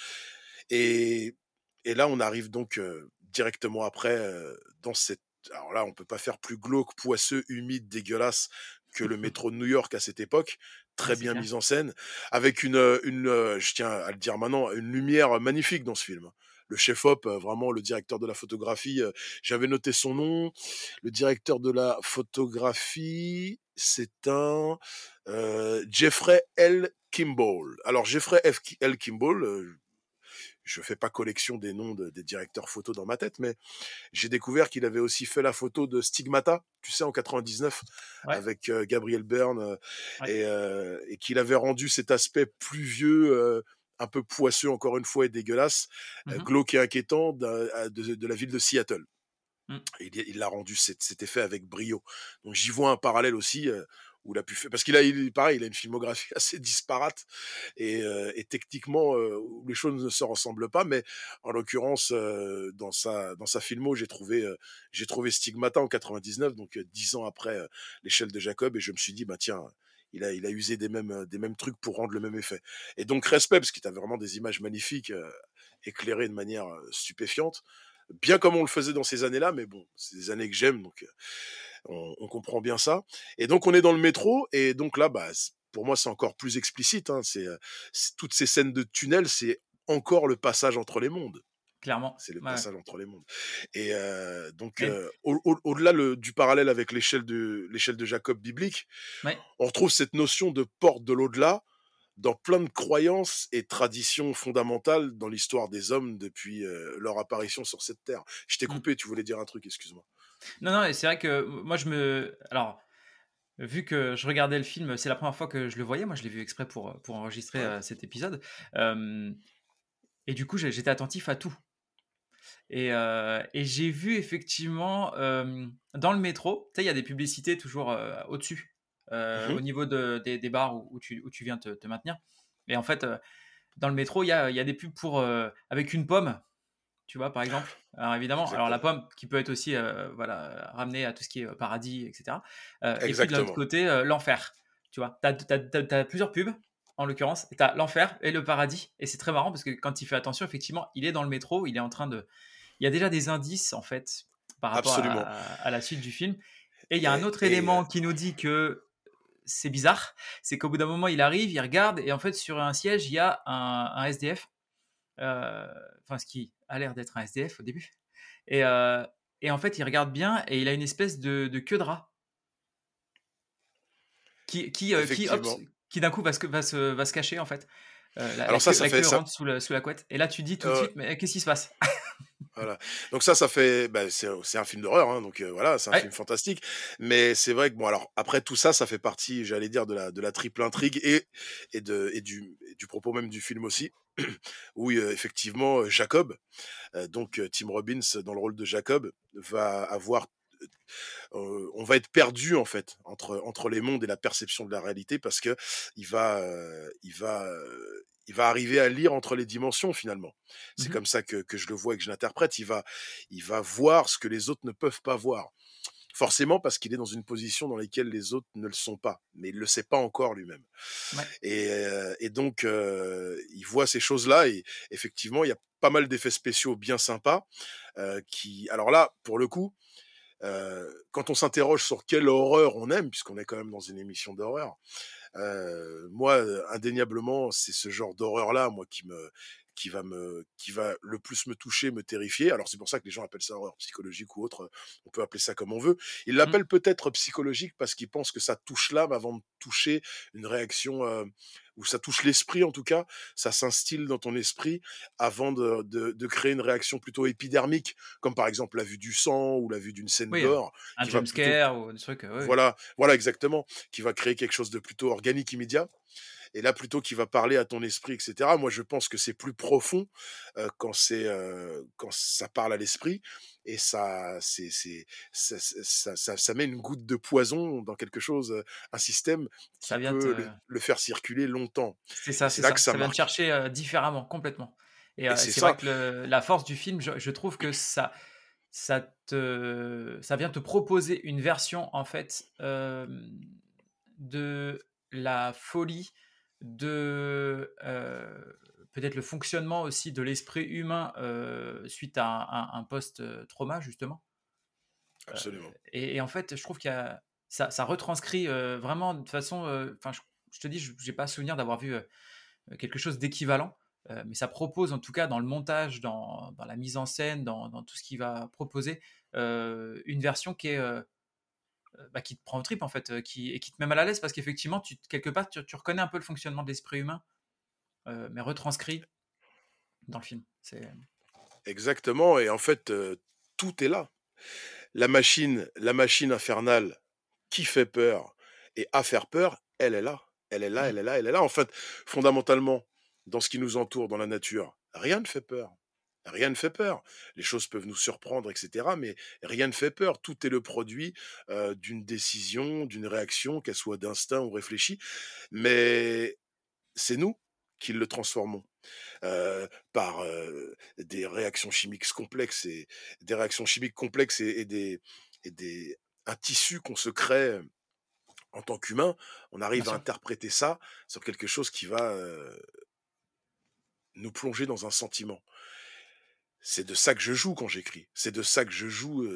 Et et là, on arrive donc euh, directement après euh, dans cette. Alors là, on peut pas faire plus glauque, poisseux, humide, dégueulasse que le métro de New York à cette époque. Très bien clair. mise en scène, avec une, euh, une, euh, je tiens à le dire maintenant, une lumière magnifique dans ce film le chef-op, vraiment le directeur de la photographie. J'avais noté son nom. Le directeur de la photographie, c'est un Jeffrey L. Kimball. Alors Jeffrey F. L. Kimball, je fais pas collection des noms des directeurs photo dans ma tête, mais j'ai découvert qu'il avait aussi fait la photo de Stigmata, tu sais, en 99, avec Gabriel Byrne, et, qu'il avait rendu cet aspect pluvieux, un peu poisseux encore une fois et dégueulasse, mmh glauque et inquiétant de, la ville de Seattle. Mmh. il l'a rendu cet, effet avec brio. Donc j'y vois un parallèle aussi où il pu faire parce qu'il a il, pareil il a une filmographie assez disparate et, euh, et techniquement euh, les choses ne se ressemblent pas mais en l'occurrence euh, dans sa dans sa filmo j'ai trouvé j'ai trouvé Stigmata en 99 donc dix ans après l'échelle de Jacob et je me suis dit bah tiens il a, il a usé des mêmes, des mêmes trucs pour rendre le même effet. Et donc, respect, parce qu'il a vraiment des images magnifiques, éclairées de manière stupéfiante, bien comme on le faisait dans ces années-là, mais bon, c'est des années que j'aime, donc on, comprend bien ça. Et donc on est dans le métro, et donc là, bah, pour moi, c'est encore plus explicite. Hein, c'est toutes ces scènes de tunnel, c'est encore le passage entre les mondes. Clairement. C'est le passage entre les mondes. Et donc, au-delà du parallèle avec l'échelle de, l'échelle de Jacob biblique, on retrouve cette notion de porte de l'au-delà dans plein de croyances et traditions fondamentales dans l'histoire des hommes depuis leur apparition sur cette terre. Je t'ai mmh. coupé, tu voulais dire un truc, excuse-moi. Non, non, c'est vrai que moi, je me. Alors, vu que je regardais le film, c'est la première fois que je le voyais. Moi, je l'ai vu exprès pour, pour enregistrer euh, cet épisode. et du coup, j'étais attentif à tout. Et, euh, et j'ai vu effectivement dans le métro, tu sais, il y a des publicités toujours euh, au-dessus, mmh au niveau de, des, des, bars où, tu, où tu viens te, te, maintenir. Et en fait, dans le métro, il y a, y a, des pubs pour, avec une pomme tu vois, par exemple. Alors évidemment, alors la pomme qui peut être aussi euh, voilà, ramenée à tout ce qui est euh, paradis, etc. Euh, et puis de l'autre côté, l'enfer. Tu vois, tu as, plusieurs pubs, en l'occurrence. Tu as l'enfer et le paradis. Et c'est très marrant parce que quand il fait attention, effectivement, il est dans le métro, il est en train de. Il y a déjà des indices, en fait, par rapport à, la suite du film. Et il y a un autre élément qui nous dit que c'est bizarre, c'est qu'au bout d'un moment, il arrive, il regarde, et en fait, sur un siège, il y a un, un SDF, enfin, ce qui a l'air d'être un SDF au début. Et, euh, et, en fait, il regarde bien et il a une espèce de, de queue de rat qui, qui, euh, qui, qui d'un coup va se, va, se, va se cacher en fait. Euh, Alors ça, ça fait ça... Sous, le, sous, la couette. Et là, tu dis tout de suite, mais qu'est-ce qui se passe? Voilà. Donc ça, ça fait, bah, c'est un film d'horreur, hein, donc voilà, c'est un film fantastique. Mais c'est vrai que bon, alors après tout ça, ça fait partie, j'allais dire, de la, de la triple intrigue et, et, de, et du, du propos même du film aussi. où effectivement Jacob, donc Tim Robbins dans le rôle de Jacob, va avoir on va être perdu en fait entre entre les mondes et la perception de la réalité parce que il va il va il va arriver à lire entre les dimensions finalement. C'est mmh comme ça que, que, je le vois et que je l'interprète. Il va il va voir ce que les autres ne peuvent pas voir. Forcément parce qu'il est dans une position dans laquelle les autres ne le sont pas, mais il ne le sait pas encore lui-même. Et, et, donc, il voit ces choses-là et effectivement, il y a pas mal d'effets spéciaux bien sympas. qui, alors là, pour le coup, quand on s'interroge sur quelle horreur on aime, puisqu'on est quand même dans une émission d'horreur, moi, indéniablement, c'est ce genre d'horreur-là, moi, qui me, qui va me qui va le plus me toucher, me terrifier. Alors c'est pour ça que les gens appellent ça horreur psychologique ou autre, on peut appeler ça comme on veut. Ils mmh. l'appellent peut-être psychologique parce qu'ils pensent que ça touche l'âme avant de toucher une réaction euh, ou ça touche l'esprit en tout cas, ça s'instille dans ton esprit avant de, de, créer une réaction plutôt épidermique, comme par exemple la vue du sang ou la vue d'une scène d'or. Un jumpscare ou des trucs. Voilà, voilà exactement, qui va créer quelque chose de plutôt organique immédiat. Et là, plutôt qu'il va parler à ton esprit, etc. Moi, je pense que c'est plus profond quand c'est quand ça parle à l'esprit et ça, c'est, ça, ça, ça, ça, met une goutte de poison dans quelque chose, un système qui vient peut le, faire circuler longtemps. C'est ça, c'est, là que ça, vient te chercher différemment, complètement. Et, c'est vrai que la force du film, je, trouve que ça, ça, te, ça vient te proposer une version en fait de la folie de peut-être le fonctionnement aussi de l'esprit humain suite à un, post-trauma, justement. Absolument. Et, en fait, je trouve qu'il ça, ça, retranscrit vraiment de façon. Enfin, je, te dis, je n'ai pas souvenir d'avoir vu quelque chose d'équivalent. mais ça propose en tout cas dans le montage, dans, dans la mise en scène, dans, dans tout ce qu'il va proposer, une version qui est bah, qui te prend au trip en fait, qui, et qui te met mal à l'aise parce qu'effectivement, tu, quelque part, tu, tu, reconnais un peu le fonctionnement de l'esprit humain, mais retranscrit dans le film. C'est exactement, et en fait, tout est là. La machine, la machine infernale qui fait peur et à faire peur, elle est là. Elle est là, elle est là, elle est là. En fait, fondamentalement, dans ce qui nous entoure, dans la nature, rien ne fait peur. Rien ne fait peur. Les choses peuvent nous surprendre, etc. Mais rien ne fait peur. Tout est le produit d'une décision, d'une réaction, qu'elle soit d'instinct ou réfléchie. Mais c'est nous qui le transformons. par des réactions chimiques complexes et des réactions chimiques complexes et, des, et des un tissu qu'on se crée en tant qu'humain, on arrive à interpréter ça sur quelque chose qui va nous plonger dans un sentiment. C'est de ça que je joue quand j'écris. C'est de ça que je joue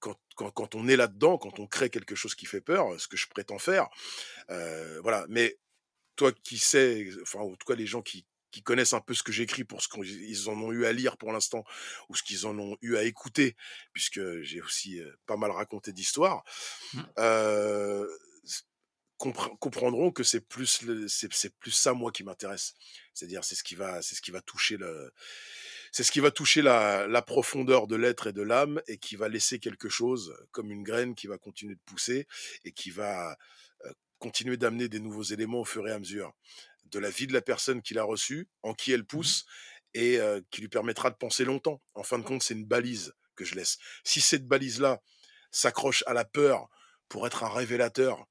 quand, quand, quand, on est là-dedans, quand on crée quelque chose qui fait peur, ce que je prétends faire. voilà. Mais toi qui sais, enfin, en tout cas, les gens qui, qui connaissent un peu ce que j'écris pour ce qu'ils en ont eu à lire pour l'instant ou ce qu'ils en ont eu à écouter, puisque j'ai aussi pas mal raconté d'histoires, mmh. euh, comprendront que c'est plus c'est plus ça moi qui m'intéresse. C'est-à-dire c'est ce qui va c'est ce qui va toucher le c'est ce qui va toucher la, la profondeur de l'être et de l'âme et qui va laisser quelque chose comme une graine qui va continuer de pousser et qui va continuer d'amener des nouveaux éléments au fur et à mesure de la vie de la personne qui l'a reçue, en qui elle mmh pousse, et qui lui permettra de penser longtemps. En fin de compte, c'est une balise que je laisse. Si cette balise-là s'accroche à la peur pour être un révélateur,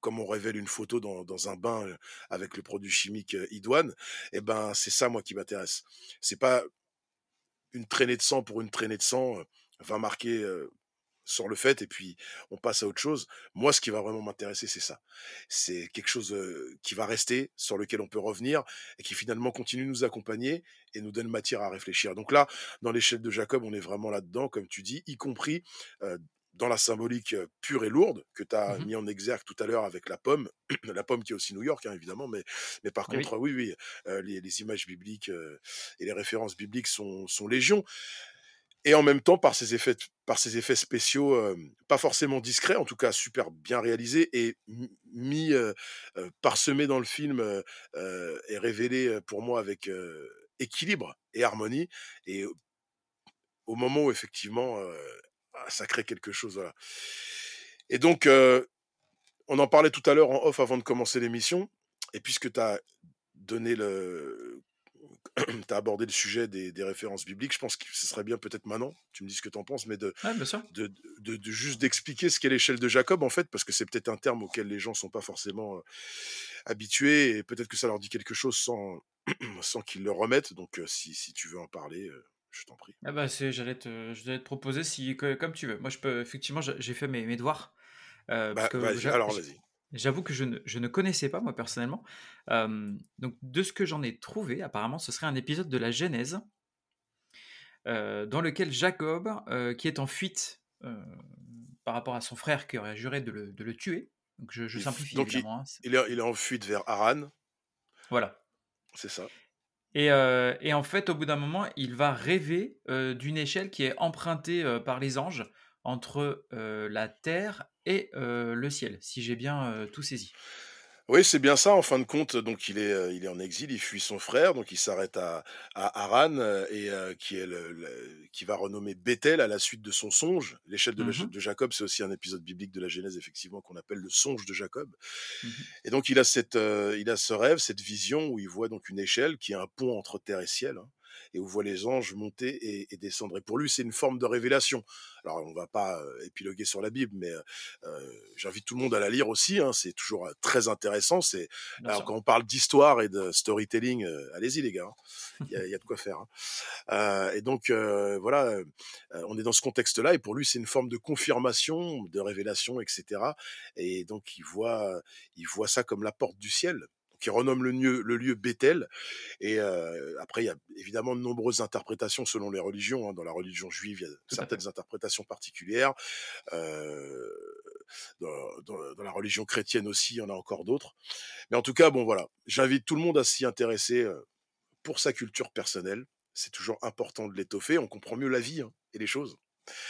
comme on révèle une photo dans, un bain avec le produit chimique idoine, eh ben c'est ça moi qui m'intéresse. C'est pas une traînée de sang pour une traînée de sang va marquer sur le fait et puis on passe à autre chose. Moi, ce qui va vraiment m'intéresser, c'est ça. C'est quelque chose qui va rester, sur lequel on peut revenir et qui finalement continue de nous accompagner et nous donne matière à réfléchir. Donc là, dans l'échelle de Jacob, on est vraiment là-dedans, comme tu dis, y compris dans la symbolique pure et lourde que tu as mmh mis en exergue tout à l'heure avec la pomme, la pomme qui est aussi New York, hein, évidemment, mais, mais par contre, oui, oui, les, les, images bibliques et les références bibliques sont, sont légion et en même temps par ses effets, par ses effets spéciaux, pas forcément discrets, en tout cas super bien réalisés et mis, parsemés dans le film et révélés pour moi avec équilibre et harmonie. Et au moment où effectivement ça crée quelque chose, voilà. Et donc, on en parlait tout à l'heure en off avant de commencer l'émission. Et puisque tu as donné le, tu as abordé le sujet des, références bibliques. Je pense que ce serait bien peut-être maintenant, tu me dis ce que tu en penses, mais de, de, de, juste d'expliquer ce qu'est l'échelle de Jacob, en fait, parce que c'est peut-être un terme auquel les gens sont pas forcément euh, habitués, et peut-être que ça leur dit quelque chose sans, sans qu'ils le remettent. Donc, euh, si, si, tu veux en parler, euh, je t'en prie. Ah bah, j'allais te, te proposer, si, comme tu veux. Moi, je peux, effectivement, j'ai fait mes, mes devoirs. Bah, alors, vas-y. J'avoue que je ne, je ne, connaissais pas, moi, personnellement. donc, de ce que j'en ai trouvé, apparemment, ce serait un épisode de la Genèse, dans lequel Jacob, qui est en fuite par rapport à son frère qui aurait juré de le, de le tuer, donc je, je simplifie donc évidemment. Il, hein, est, il, est, en fuite vers Haran. Voilà. C'est ça. Et, et, en fait, au bout d'un moment, il va rêver d'une échelle qui est empruntée par les anges entre la terre et le ciel, si j'ai bien tout saisi. Oui, c'est bien ça. En fin de compte, donc il est, il est en exil, il fuit son frère, donc il s'arrête à, à Haran et qui est le, qui va renommer Bethel à la suite de son songe. L'échelle de, mmh de, Jacob, c'est aussi un épisode biblique de la Genèse effectivement qu'on appelle le songe de Jacob. Mmh et donc il a cette, il a ce rêve, cette vision où il voit donc une échelle qui est un pont entre terre et ciel. Hein et où voit les anges monter et, descendre. Et pour lui, c'est une forme de révélation. Alors, on va pas épiloguer sur la Bible, mais j'invite tout le monde à la lire aussi. Hein, c'est toujours très intéressant. C'est alors quand on parle d'histoire et de storytelling, allez-y les gars, hein. il y, a, de quoi faire. Hein. et donc voilà, on est dans ce contexte-là, et pour lui, c'est une forme de confirmation, de révélation, etc. Et donc il voit, il voit ça comme la porte du ciel qui renomme le lieu, le lieu Bethel. Et après, il y a évidemment de nombreuses interprétations selon les religions. Hein. Dans la religion juive, il y a certaines interprétations particulières. Dans, la religion chrétienne aussi, il y en a encore d'autres. Mais en tout cas, bon voilà, j'invite tout le monde à s'y intéresser pour sa culture personnelle. C'est toujours important de l'étoffer. On comprend mieux la vie hein, et les choses.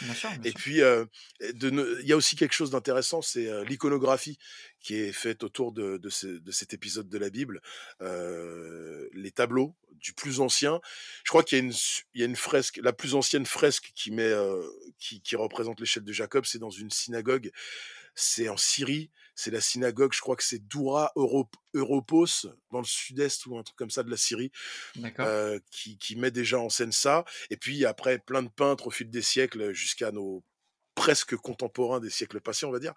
Bien sûr, bien Et sûr. puis, de ne il y a aussi quelque chose d'intéressant, c'est, heu, l'iconographie qui est faite autour de de ce de cet épisode de la Bible. Heu, les tableaux du plus ancien. Je crois qu'il y a une s il y a une fresque, la plus ancienne fresque qui met, heu, qui qui représente l'échelle de Jacob, c'est dans une synagogue. C'est en Syrie, c'est la synagogue, je crois que c'est Doura Europ Europos, dans le sud-est ou un truc comme ça de la Syrie heu, qui qui met déjà en scène ça. Et puis après plein de peintres au fil des siècles, jusqu'à nos presque contemporains des siècles passés, on va dire,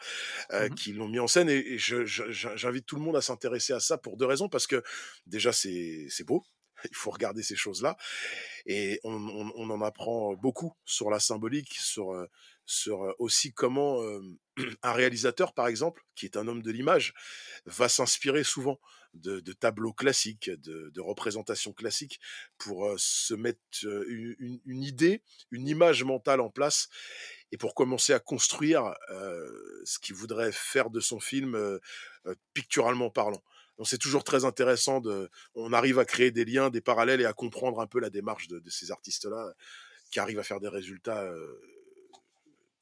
heu, Mmh qui l'ont mis en scène. Et j'invite tout le monde à s'intéresser à ça pour 2 raisons. Parce que déjà c'est beau, il faut regarder ces choses-là. Et on on on en apprend beaucoup sur la symbolique, sur, heu, aussi comment, un réalisateur, par exemple, qui est un homme de l'image, va s'inspirer souvent de tableaux classiques, de représentations classiques pour, heu, se mettre, heu, u une idée, une image mentale en place et pour commencer à construire, heu, ce qu'il voudrait faire de son film, picturalement parlant. Donc c'est toujours très intéressant on arrive à créer des liens, des parallèles et à comprendre un peu la démarche de ces artistes-là, qui arrivent à faire des résultats,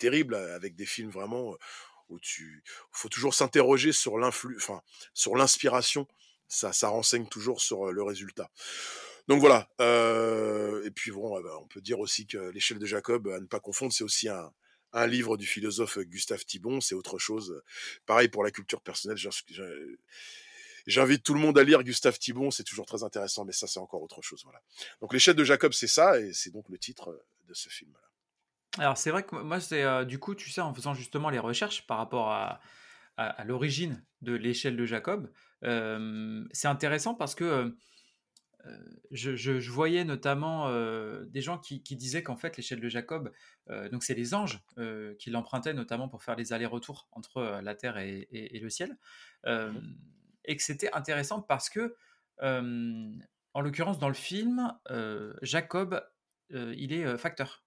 heu, terribles avec des films vraiment, où tu faut toujours s'interroger sur l'influ enfin, sur l'inspiration. Ça ça renseigne toujours sur, le résultat. Donc voilà, et puis bon, eh bah, on peut dire aussi que l'échelle de Jacob, à ne pas confondre, c'est aussi un livre du philosophe Gustave Thibon, c'est autre chose. Pareil pour la culture personnelle, j'invite tout le monde à lire Gustave Thibon, c'est toujours très intéressant, mais ça, c'est encore autre chose, voilà. Donc l'échelle de Jacob, c'est ça et c'est donc le titre, de ce film-là. Alors c'est vrai que moi c'est, heu, du coup, tu sais, en faisant justement les recherches par rapport à à à l'origine de l'échelle de Jacob, hem, c'est intéressant parce que, heu, je je je voyais notamment, des gens qui qui disaient qu'en fait l'échelle de Jacob, donc c'est les anges, qui l'empruntaient notamment pour faire les allers-retours entre, la terre et et et le ciel. Mmh et que c'était intéressant parce que, en l'occurrence dans le film, Jacob, il est, facteur.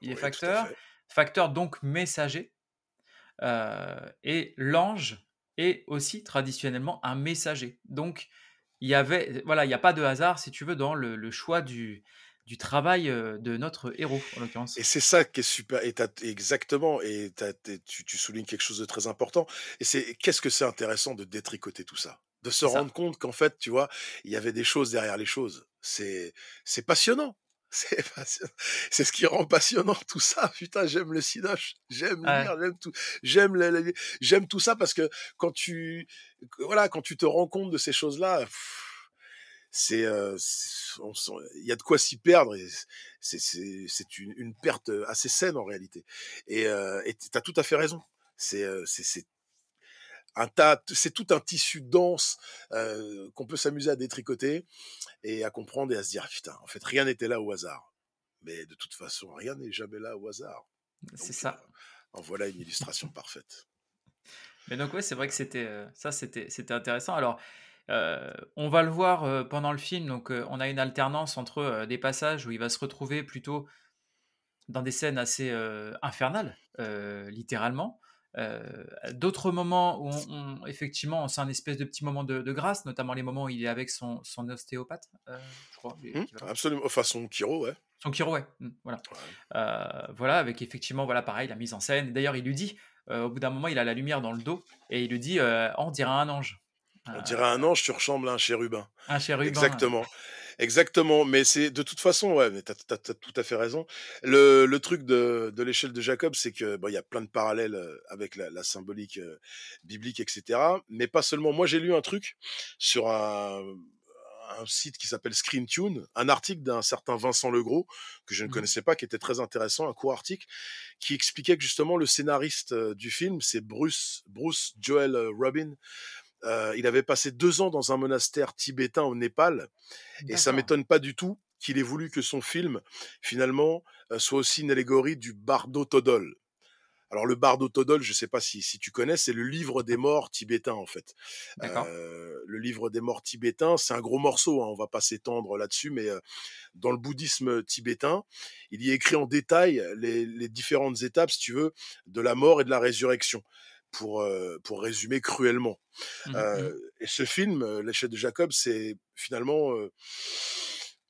Il est Oui, facteur, facteur donc messager, heu et l'ange est aussi traditionnellement un messager. Donc il y avait voilà, il y a pas de hasard si tu veux dans le le choix du du travail, heu, de notre héros, en Et l'occurrence. c'est ça qui est super et exactement et tu soulignes quelque chose de très important et c'est qu'est-ce que c'est intéressant de détricoter tout ça? De se rendre ça. compte qu'en fait, tu vois, il y avait des choses derrière les choses. C'est c'est passionnant, c'est c'est ce qui rend passionnant tout ça. Putain, j'aime le cinoche, j'aime Ouais. lire, j'aime tout, j'aime le j'aime tout ça parce que quand tu voilà, quand tu te rends compte de ces choses-là, c'est, sent il y a de quoi s'y perdre c'est c'est c'est une une perte, heu, assez saine en réalité et heu et tu as tout à fait raison. C'est, c'est c'est un tas c'est tout un tissu dense, heu, qu'on peut s'amuser à détricoter et à comprendre et à se dire: «Putain, en fait, rien n'était là au hasard». Mais de toute façon, rien n'est jamais là au hasard. C'est ça. en voilà une illustration parfaite. Mais donc ouais, c'est vrai que c'était, heu, ça c'était c'était intéressant. Alors, on va le voir, pendant le film, donc, on a une alternance entre, des passages où il va se retrouver plutôt dans des scènes assez, infernales, littéralement. D'autres moments où on on effectivement, c'est un espèce de petit moment de de grâce, notamment les moments où il est avec son son ostéopathe, heu, je crois, Mmh, absolument, enfin son chiro, ouais. Son chiro, ouais, mmh, voilà. Ouais. Voilà, avec effectivement, voilà, pareil, la mise en scène. D'ailleurs, il lui dit, au bout d'un moment, il a la lumière dans le dos et il lui dit, heu: «Oh, on dirait un ange». On dirait un ange, tu ressembles à un chérubin. Un chérubin, Exactement, exactement, mais c'est de toute façon, ouais, mais tu as tu as tu as tout à fait raison. Le le truc de de l'échelle de Jacob, c'est que, bah, il y a plein de parallèles, heu, avec la la symbolique, heu, biblique et cetera, mais pas seulement. Moi, j'ai lu un truc sur un un site qui s'appelle Screen Tune, un article d'un certain Vincent Legros, que je ne Mmh mh. connaissais pas, qui était très intéressant, un court article, qui expliquait que justement le scénariste, heu, du film, c'est Bruce Bruce Joel, Robin. Heu, il avait passé 2 ans dans un monastère tibétain au Népal et ça m'étonne pas du tout qu'il ait voulu que son film, finalement, heu, soit aussi une allégorie du Bardo Thodol. Alors le Bardo Thodol, je sais pas si si tu connais, c'est le livre des morts tibétain, en fait. Heu, le livre des morts tibétain, c'est un gros morceau, hein, on va pas s'étendre là-dessus, mais, dans le bouddhisme tibétain, il y est écrit en détail les les différentes étapes, si tu veux, de la mort et de la résurrection. Pour, euh, pour résumer cruellement. Mmh mh, mmh. Et ce film, L'échelle de Jacob, c'est finalement,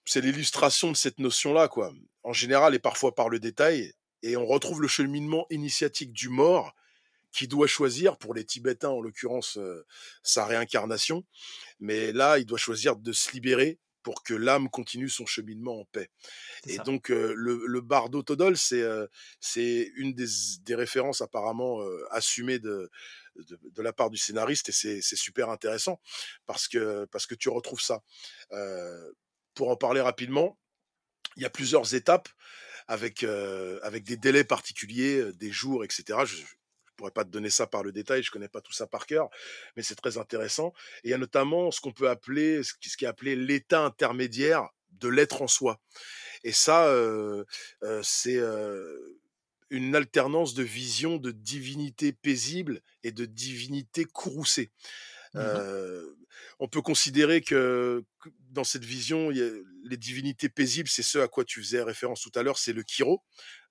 c'est l'illustration de cette notion-là, quoi. En général et parfois par le détail, et on retrouve le cheminement initiatique du mort qui doit choisir, pour les Tibétains en l'occurrence, euh, sa réincarnation, mais là, il doit choisir de se libérer pour que l'âme continue son cheminement en paix. Et ça. donc, euh, le, le bardo Todol, c'est euh, c'est une des, des références apparemment euh, assumées de, de, de la part du scénariste, et c'est super intéressant parce que, parce que tu retrouves ça. Euh, pour en parler rapidement, il y a plusieurs étapes avec, euh, avec des délais particuliers, des jours, etc. Je pourrais pas te donner ça par le détail, je connais pas tout ça par cœur, mais c'est très intéressant. Et il y a notamment ce qu'on peut appeler, ce qui, est appelé l'état intermédiaire de l'être en soi. Et ça, euh, euh, c'est euh, une alternance de vision de divinité paisible et de divinité courroucée. Mmh on peut considérer que que dans cette vision, il y a les divinités paisibles, c'est ce à quoi tu faisais référence tout à l'heure, c'est le Quiro,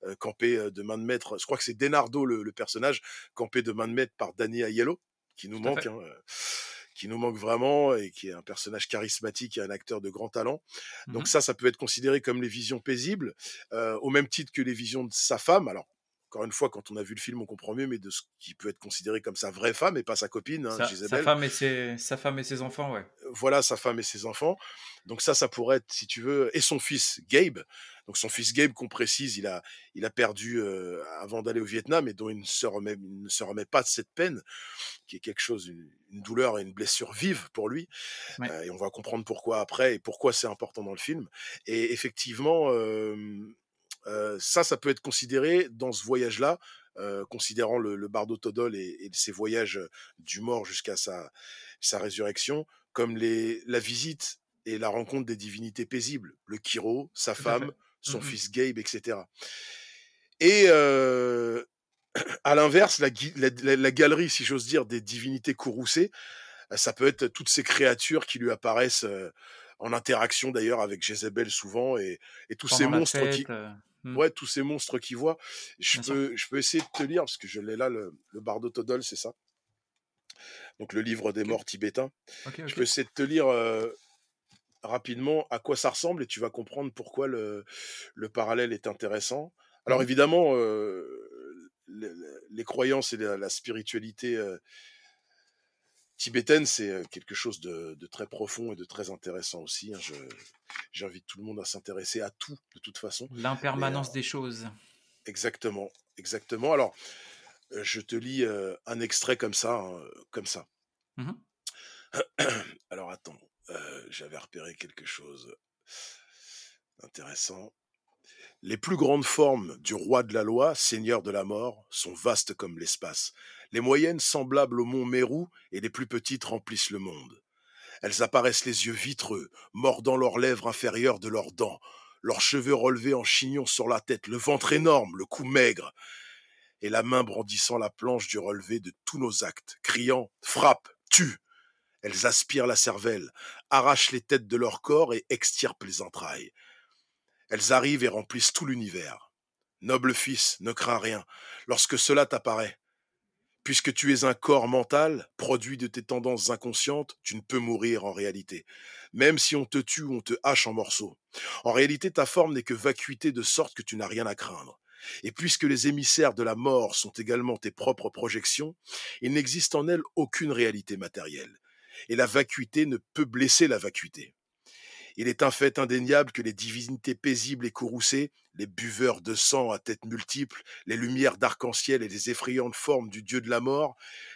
heu, campé, heu, de main de maître. Je crois que c'est Denardo le le personnage, campé de main de maître par Danny Aiello, qui nous Tout manque, hein, heu, qui nous manque vraiment et qui est un personnage charismatique et un acteur de grand talent. Mmh Donc ça, ça peut être considéré comme les visions paisibles, au même titre que les visions de sa femme. Alors, encore une fois, quand on a vu le film, on comprend mieux, mais de ce qui peut être considéré comme sa vraie femme et pas sa copine, hein, Sa femme et ses sa femme et ses enfants, ouais. Voilà sa femme et ses enfants. Donc ça, ça pourrait être, si tu veux, et son fils Gabe. Donc son fils Gabe, qu'on précise, il a, il a perdu euh, avant d'aller au Vietnam et dont il ne se remet, il ne se remet pas de cette peine, qui est quelque chose, une, une douleur et une blessure vive pour lui. Ouais. Euh, et on va comprendre pourquoi après et pourquoi c'est important dans le film. Et effectivement, euh, euh, ça, ça peut être considéré dans ce voyage-là, euh, considérant le, le bardo Todol et, et ses voyages du mort jusqu'à sa, sa résurrection, comme les, la visite et la rencontre des divinités paisibles, le Kiro, sa femme, son Mmh mh. fils Gabe, etc. Et euh, à l'inverse, la, galerie, si j'ose dire, des divinités courroucées, euh, ça peut être toutes ces créatures qui lui apparaissent en interaction d'ailleurs avec Jézabel souvent et, et tous ces Pendant monstres qui, mmh, ouais, tous ces monstres qu'il voit. Je peux, je peux essayer de te lire parce que je l'ai là, le, le Bardo Todol, c'est ça. Donc le livre des morts tibétains. Je peux essayer de te lire euh, rapidement à quoi ça ressemble et tu vas comprendre pourquoi le, le parallèle est intéressant. Mmh Alors mh. évidemment, euh, les, les croyances et la, la spiritualité euh, tibétaine, c'est quelque chose de, de très profond et de très intéressant aussi. hein. J'invite tout le monde à s'intéresser à tout, de toute façon. Euh, L'impermanence des choses. exactement, exactement. Alors, je te lis euh, un extrait comme ça, hein, comme ça. Mmh mh. Alors attends, euh, j'avais repéré quelque chose d'intéressant. Les plus grandes formes du roi de la loi, seigneur de la mort, sont vastes comme l'espace. Les moyennes semblables au mont Mérou et les plus petites remplissent le monde. Elles apparaissent les yeux vitreux, mordant leurs lèvres inférieures de leurs dents, leurs cheveux relevés en chignon sur la tête, le ventre énorme, le cou maigre, et la main brandissant la planche du relevé de tous nos actes, criant Frappe, tue Elles aspirent la cervelle, arrachent les têtes de leur corps et extirpent les entrailles. Elles arrivent et remplissent tout l'univers. Noble fils, ne crains rien lorsque cela t'apparaît. Puisque tu es un corps mental, produit de tes tendances inconscientes, tu ne peux mourir en réalité, même si on te tue ou on te hache en morceaux. En réalité, ta forme n'est que vacuité de sorte que tu n'as rien à craindre. Et puisque les émissaires de la mort sont également tes propres projections, il n'existe en elles aucune réalité matérielle. Et la vacuité ne peut blesser la vacuité. Il est un fait indéniable que les divinités paisibles et courroucées, les buveurs de sang à tête multiple, les lumières d'arc-en-ciel et les effrayantes formes du dieu de la mort,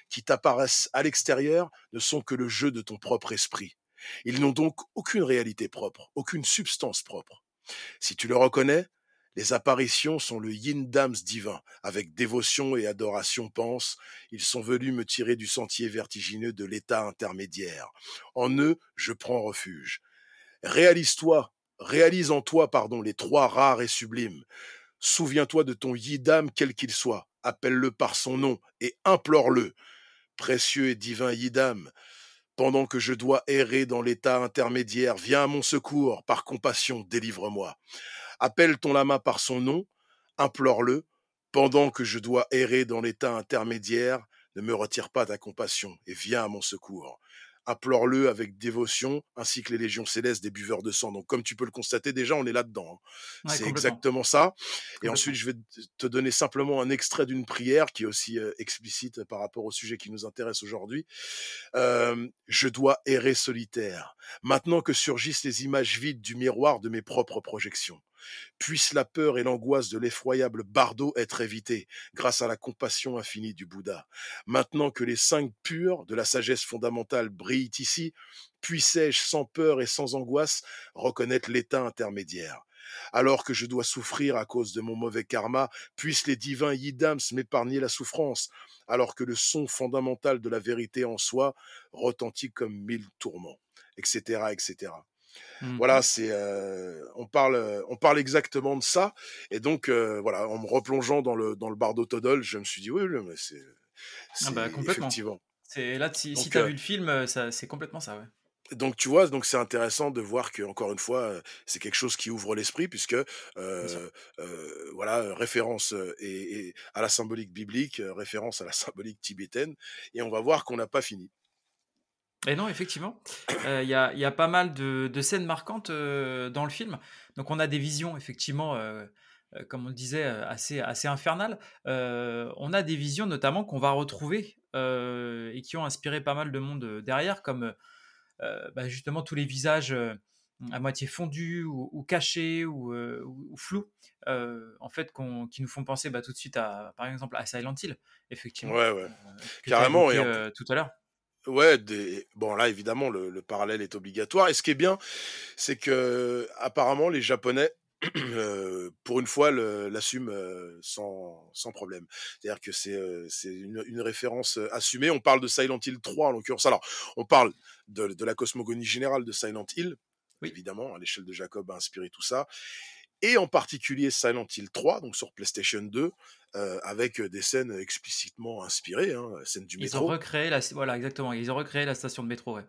qui t'apparaissent à l'extérieur, ne sont que le jeu de ton propre esprit. Ils n'ont donc aucune réalité propre, aucune substance propre. Si tu le reconnais, les apparitions sont le yin dams divin. Avec dévotion et adoration pense, ils sont venus me tirer du sentier vertigineux de l'état intermédiaire. En eux, je prends refuge. Réalise-toi, réalise en toi, pardon, les trois rares et sublimes. Souviens-toi de ton yidam quel qu'il soit. Appelle-le par son nom et implore-le. Précieux et divin yidam, pendant que je dois errer dans l'état intermédiaire, viens à mon secours, par compassion, délivre-moi. Appelle ton lama par son nom, implore-le, pendant que je dois errer dans l'état intermédiaire, ne me retire pas ta compassion et viens à mon secours implore-le avec dévotion, ainsi que les légions célestes des buveurs de sang. Donc, comme tu peux le constater, déjà, on est là-dedans. hein. Ouais, C'est exactement ça. Et ensuite, je vais te te donner simplement un extrait d'une prière qui est aussi euh, explicite par rapport au sujet qui nous intéresse aujourd'hui. Euh, je dois errer solitaire, maintenant que surgissent les images vides du miroir de mes propres projections. Puisse la peur et l'angoisse de l'effroyable bardeau être évitées grâce à la compassion infinie du Bouddha. Maintenant que les cinq purs de la sagesse fondamentale brillent ici, puissais-je sans peur et sans angoisse reconnaître l'état intermédiaire? Alors que je dois souffrir à cause de mon mauvais karma, puissent les divins Yidams m'épargner la souffrance, alors que le son fondamental de la vérité en soi retentit comme mille tourments, etc., etc. Voilà, Mhm. c'est euh, on parle on parle exactement de ça et donc euh, voilà, en me replongeant dans le dans le bardo Todol, je me suis dit oui, oui mais c'est Ah c'est bah effectivement. C'est là si, si t'as euh, vu le film, c'est complètement ça, ouais. donc tu vois, donc c'est intéressant de voir que encore une fois, c'est quelque chose qui ouvre l'esprit puisque euh, euh, voilà, référence et, et à la symbolique biblique, référence à la symbolique tibétaine et on va voir qu'on n'a pas fini. Et non, effectivement, euh, il y a, il y a pas mal de, de scènes marquantes euh, dans le film. Donc on a des visions, effectivement, euh, euh, comme on le disait, euh, assez, assez infernales. Euh, on a des visions notamment qu'on va retrouver euh, et qui ont inspiré pas mal de monde euh, derrière, comme euh, bah, justement tous les visages euh, à moitié fondus ou, ou cachés ou, euh, ou- ou flous, euh, en fait, qui nous font penser bah, tout de suite à, par exemple, à Silent Hill, effectivement, Ouais, ouais, euh, carrément et en euh, tout à l'heure. Ouais, des... bon là évidemment le, le parallèle est obligatoire. Et ce qui est bien, c'est que apparemment les Japonais, euh, pour une fois, l'assument euh, sans, sans problème. C'est-à-dire que c'est euh, une, une référence euh, assumée. On parle de Silent Hill 3 en l'occurrence. Alors, on parle de, de la cosmogonie générale de Silent Hill, Oui, évidemment, à l'échelle de Jacob a inspiré tout ça, et en particulier Silent Hill 3, donc sur PlayStation 2, euh, avec des scènes explicitement inspirées, hein, scène du ils ont métro. recréé la, voilà, exactement, ils ont recréé la station de métro, ouais.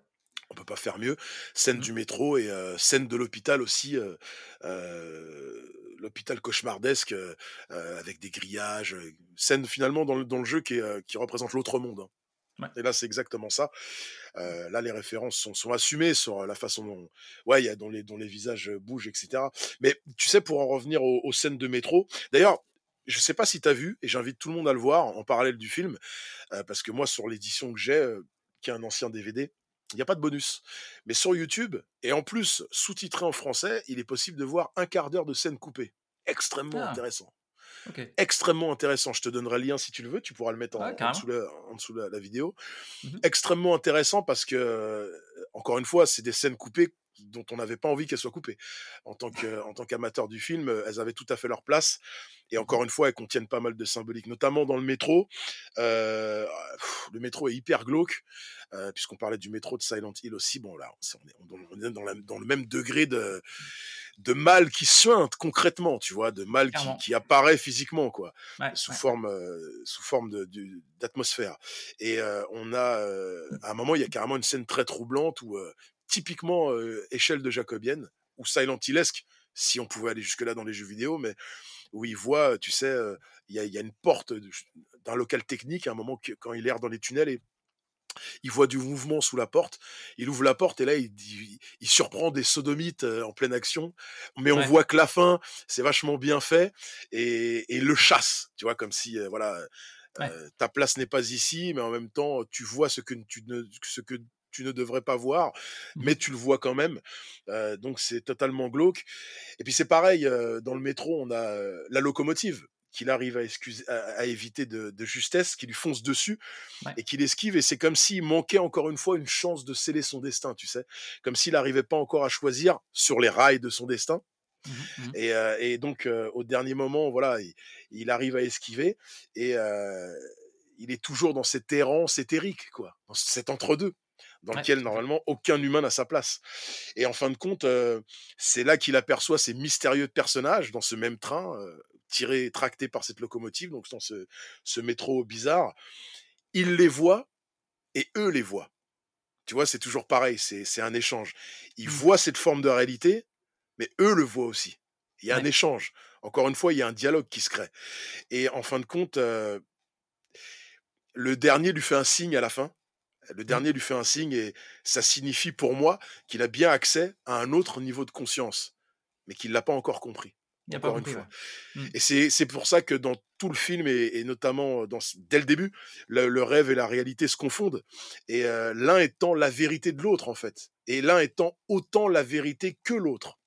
on peut pas faire mieux. Scène Mhm. du métro et euh, scène de l'hôpital aussi. euh, euh, l'hôpital cauchemardesque euh, euh, avec des grillages. euh, scène finalement dans le, dans le jeu qui, est, euh, qui représente l'autre monde. hein. Ouais. Et là, c'est exactement ça. Euh, là, les références sont, sont assumées sur la façon dont, ouais, y a dont les, dont les visages bougent, etc. Mais tu sais, pour en revenir aux, aux scènes de métro, d'ailleurs, je sais pas si tu as vu, et j'invite tout le monde à le voir en parallèle du film, euh, parce que moi, sur l'édition que j'ai, euh, qui est un ancien DVD, il n'y a pas de bonus. Mais sur YouTube, et en plus sous-titré en français, il est possible de voir un quart d'heure de scène coupée. Extrêmement Ah, intéressant. Extrêmement intéressant. Je te donnerai le lien si tu le veux. Tu pourras le mettre en, en dessous, la, en dessous la, la vidéo. Mhm. Extrêmement intéressant parce que, euh, encore une fois, c'est des scènes coupées dont on n'avait pas envie qu'elles soient coupées. En tant que- en tant qu'amateur du film, euh, elles avaient tout à fait leur place. Et Mhm. encore une fois, elles contiennent pas mal de symbolique, notamment dans le métro. Euh, pff, le métro est hyper glauque, euh, puisqu'on parlait du métro de Silent Hill aussi. Bon, là, on est, on est dans, la- dans le même degré de, de mal qui suinte concrètement, tu vois, de mal qui, apparaît physiquement, quoi, Ouais, sous ouais. forme, euh, sous forme d'atmosphère. Et euh, on a, euh, à un moment, il y a carrément une scène très troublante où, euh, typiquement, euh, échelle de Jacobienne, ou Silent Hillesque, si on pouvait aller jusque-là dans les jeux vidéo, mais où il voit, tu sais, euh, il y, a, il y a une porte d'un local technique à un moment que, quand il erre dans les tunnels et il voit du mouvement sous la porte, il ouvre la porte et là il, dit- il surprend des sodomites en pleine action, mais on voit que la fin c'est vachement bien fait et, et il le chasse, tu vois, comme si euh, voilà Ouais. euh, ta place n'est pas ici, mais en même temps tu vois ce que tu ne, ce que tu ne devrais pas voir, mais Mhm. tu le vois quand même. Euh, donc c'est totalement glauque. Et puis c'est pareil, euh, dans le métro, on a euh, la locomotive qu'il arrive à, excuser, à, à éviter de, de justesse, qui lui fonce dessus Ouais. et qu'il esquive. Et c'est comme s'il manquait encore une fois une chance de sceller son destin, tu sais. Comme s'il n'arrivait pas encore à choisir sur les rails de son destin. Mhm. Et, euh, et donc, euh, au dernier moment, voilà, il, il arrive à esquiver et euh, il est toujours dans cette errance éthérique, quoi, dans cet entre-deux, dans Ouais, lequel normalement aucun humain n'a sa place. Et en fin de compte, euh, c'est là qu'il aperçoit ces mystérieux personnages dans ce même train, euh, tiré, tracté par cette locomotive, donc dans ce, ce métro bizarre. Il les voit et eux les voient. Tu vois, c'est toujours pareil, c'est un échange. Ils Mhm. voient cette forme de réalité, mais eux le voient aussi. Il y a un échange. Encore une fois, il y a un dialogue qui se crée. Et en fin de compte, euh, le dernier lui fait un signe à la fin. Le Mmh. dernier lui fait un signe et ça signifie pour moi qu'il a bien accès à un autre niveau de conscience, mais qu'il l'a pas encore compris, Il a pas encore une compris, ouais. fois. Mmh. Et c'est pour ça que dans tout le film et et notamment dans ce dès le début, le le rêve et la réalité se confondent et heu, l'un étant la vérité de l'autre, en fait et l'un étant autant la vérité que l'autre.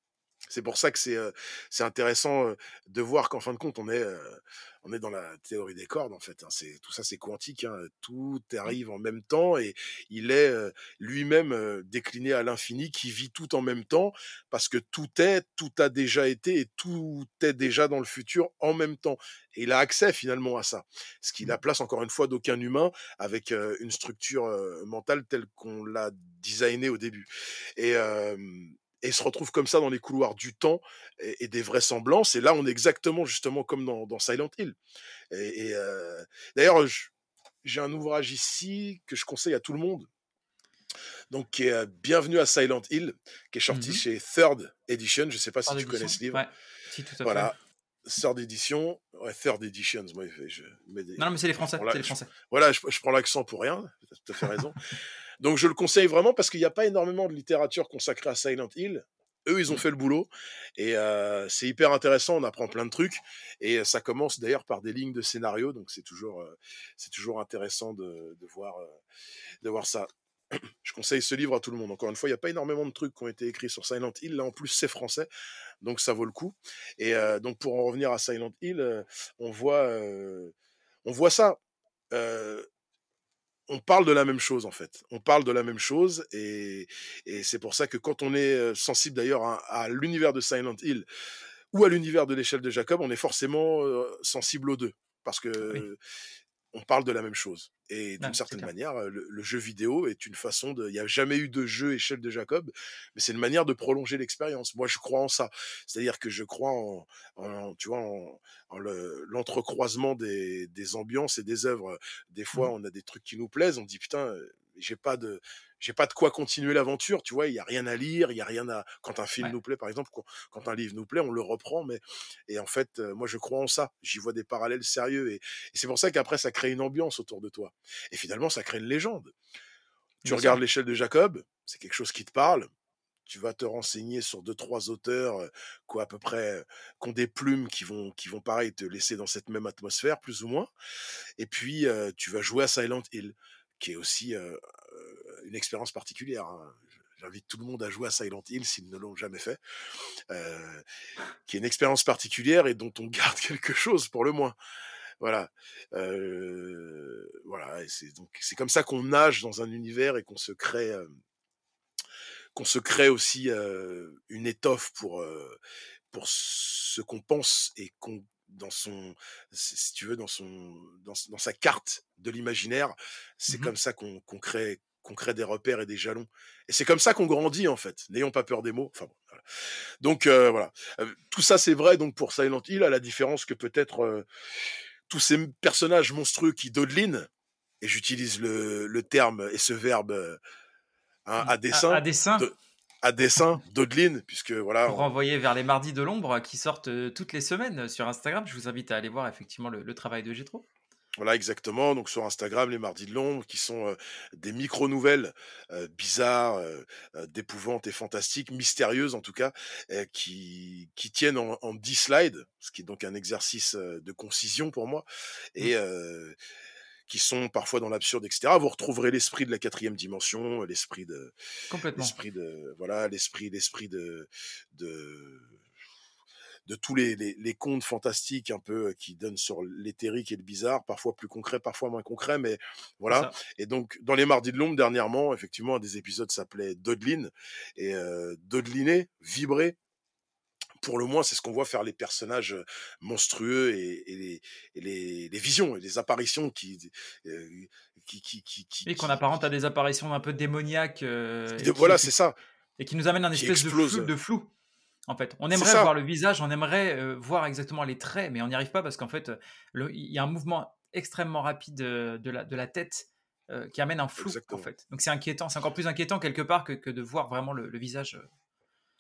C'est pour ça que c'est, intéressant, de voir qu'en fin de compte, on est, on est dans la théorie des cordes, en fait, hein. C'est tout ça, c'est quantique, hein, tout Mmh. arrive en même temps et il est, lui-même, décliné à l'infini, qui vit tout en même temps parce que tout est, tout a déjà été et tout est déjà dans le futur en même temps et il a accès finalement à ça. Ce qui Mmh. la place encore une fois d'aucun humain avec, une structure, mentale telle qu'on l'a designé au début et et se retrouve comme ça dans les couloirs du temps et et des vraisemblances et là, on est exactement justement comme dans dans Silent Hill et et heu, d'ailleurs, j'ai un ouvrage ici que je conseille à tout le monde donc qui est, heu, Bienvenue à Silent Hill, qui est Mmh sorti chez Third Edition. Je sais pas si tu connais ce livre? Ouais. Si, tout à fait. Voilà, Third Edition, ouais, Third Editions, moi, je mets des Non, mais c'est les Français, c'est je voilà, je je prends l'accent pour rien, tu as fait raison. Donc je le conseille vraiment parce qu'il y a pas énormément de littérature consacrée à Silent Hill. Eux, ils ont Mmh. fait le boulot et heu, c'est hyper intéressant, on apprend plein de trucs et ça commence d'ailleurs par des lignes de scénario, donc c'est toujours, heu, c'est toujours intéressant de de voir, de voir ça. Je conseille ce livre à tout le monde. Encore une fois, il y a pas énormément de trucs qui ont été écrits sur Silent Hill. Là, en plus, c'est français, donc ça vaut le coup et donc pour en revenir à Silent Hill, on voit, on voit ça, on parle de la même chose, en fait. On parle de la même chose et et c'est pour ça que quand on est, heu, sensible d'ailleurs à à l'univers de Silent Hill ou à l'univers de l'échelle de Jacob, on est forcément, heu, sensible aux 2 parce Oui. qu'on parle de la même chose et d'une c'est certaine manière, le le jeu vidéo est une façon de il y a jamais eu de jeu échelle de Jacob, mais c'est une manière de prolonger l'expérience. Moi, je crois en ça. C'est-à-dire que je crois en en tu vois, en en le l'entrecroisement des des ambiances et des œuvres. Des Mmh fois, mh. on a des trucs qui nous plaisent, on dit: «Putain, j'ai pas de j'ai pas de quoi continuer l'aventure», tu vois? Il y a rien à lire, il y a rien à quand un film Ouais. nous plaît, par exemple, quand un livre nous plaît, on le reprend, mais et en fait, heu, moi, je crois en ça. J'y vois des parallèles sérieux et et c'est pour ça qu'après ça crée une ambiance autour de toi et finalement, ça crée une légende. Tu Bien regardes l'échelle de Jacob, c'est quelque chose qui te parle, tu vas te renseigner sur 2-3 auteurs, heu, qui ont à peu près, qui ont des plumes qui vont qui vont pareil te laisser dans cette même atmosphère plus ou moins et puis, heu, tu vas jouer à Silent Hill, qui est aussi, heu, une expérience particulière, hein. J'invite tout le monde à jouer à Silent Hill s'ils ne l'ont jamais fait, heu, qui est une expérience particulière et dont on garde quelque chose pour le moins. Voilà, heu, voilà c'est donc c'est comme ça qu'on nage dans un univers et qu'on se crée, hem qu'on se crée aussi, une étoffe pour, pour ce qu'on pense et qu'on dans son si tu veux, dans son dans sa carte de l'imaginaire, c'est Mmh mh. comme ça qu'on qu'on crée qu'on crée des repères et des jalons et c'est comme ça qu'on grandit, en fait. N'ayons pas peur des mots, enfin bon, voilà. Donc heu, voilà, heu, tout ça, c'est vrai donc pour Silent Hill, à la différence que peut-être, heu, tous ces personnages monstrueux qui dodelinent et j'utilise le le terme et ce verbe, hein, Mmh. à À à dessein, dessein. de à dessein, dodeline puisque voilà, Pour on renvoyer vers les Mardis de l'ombre qui sortent, toutes les semaines sur Instagram. Je vous invite à aller voir effectivement le le travail de Gétro. Voilà, exactement, donc sur Instagram, les Mardis de l'ombre qui sont, heu, des micro nouvelles, heu, bizarres, heu heu, d'épouvante et fantastiques, mystérieuses en tout cas, qui qui tiennent en en 10 slides, ce qui est donc un exercice, de concision pour moi Mmh. et qui sont parfois dans l'absurde et cetera. Vous retrouverez l'esprit de la 4e dimension, l'esprit de Complètement. l'esprit de voilà, l'esprit l'esprit de de de tous les les les contes fantastiques un peu, heu, qui donnent sur l'éthérique et le bizarre, parfois plus concret, parfois moins concret, mais voilà. et donc dans les Mardis de l'ombre dernièrement, effectivement, un des épisodes s'appelait Dodeline et heu, dodeliner, vibrer, pour le moins, c'est ce qu'on voit faire les personnages, heu, monstrueux et et les et les les visions et les apparitions qui heu, qui qui qui qui Oui, qu'on apparente à des apparitions un peu démoniaques, de et qui voilà, c'est ça, et qui nous amènent un espèce flou de flou, en fait. On aimerait voir le visage, on aimerait, heu, voir exactement les traits, mais on n'y arrive pas parce qu'en fait, le il y a un mouvement extrêmement rapide, heu, de la de la tête, qui amène un flou, en Exactement. fait. Donc c'est inquiétant, c'est encore plus inquiétant quelque part que que de voir vraiment le le visage,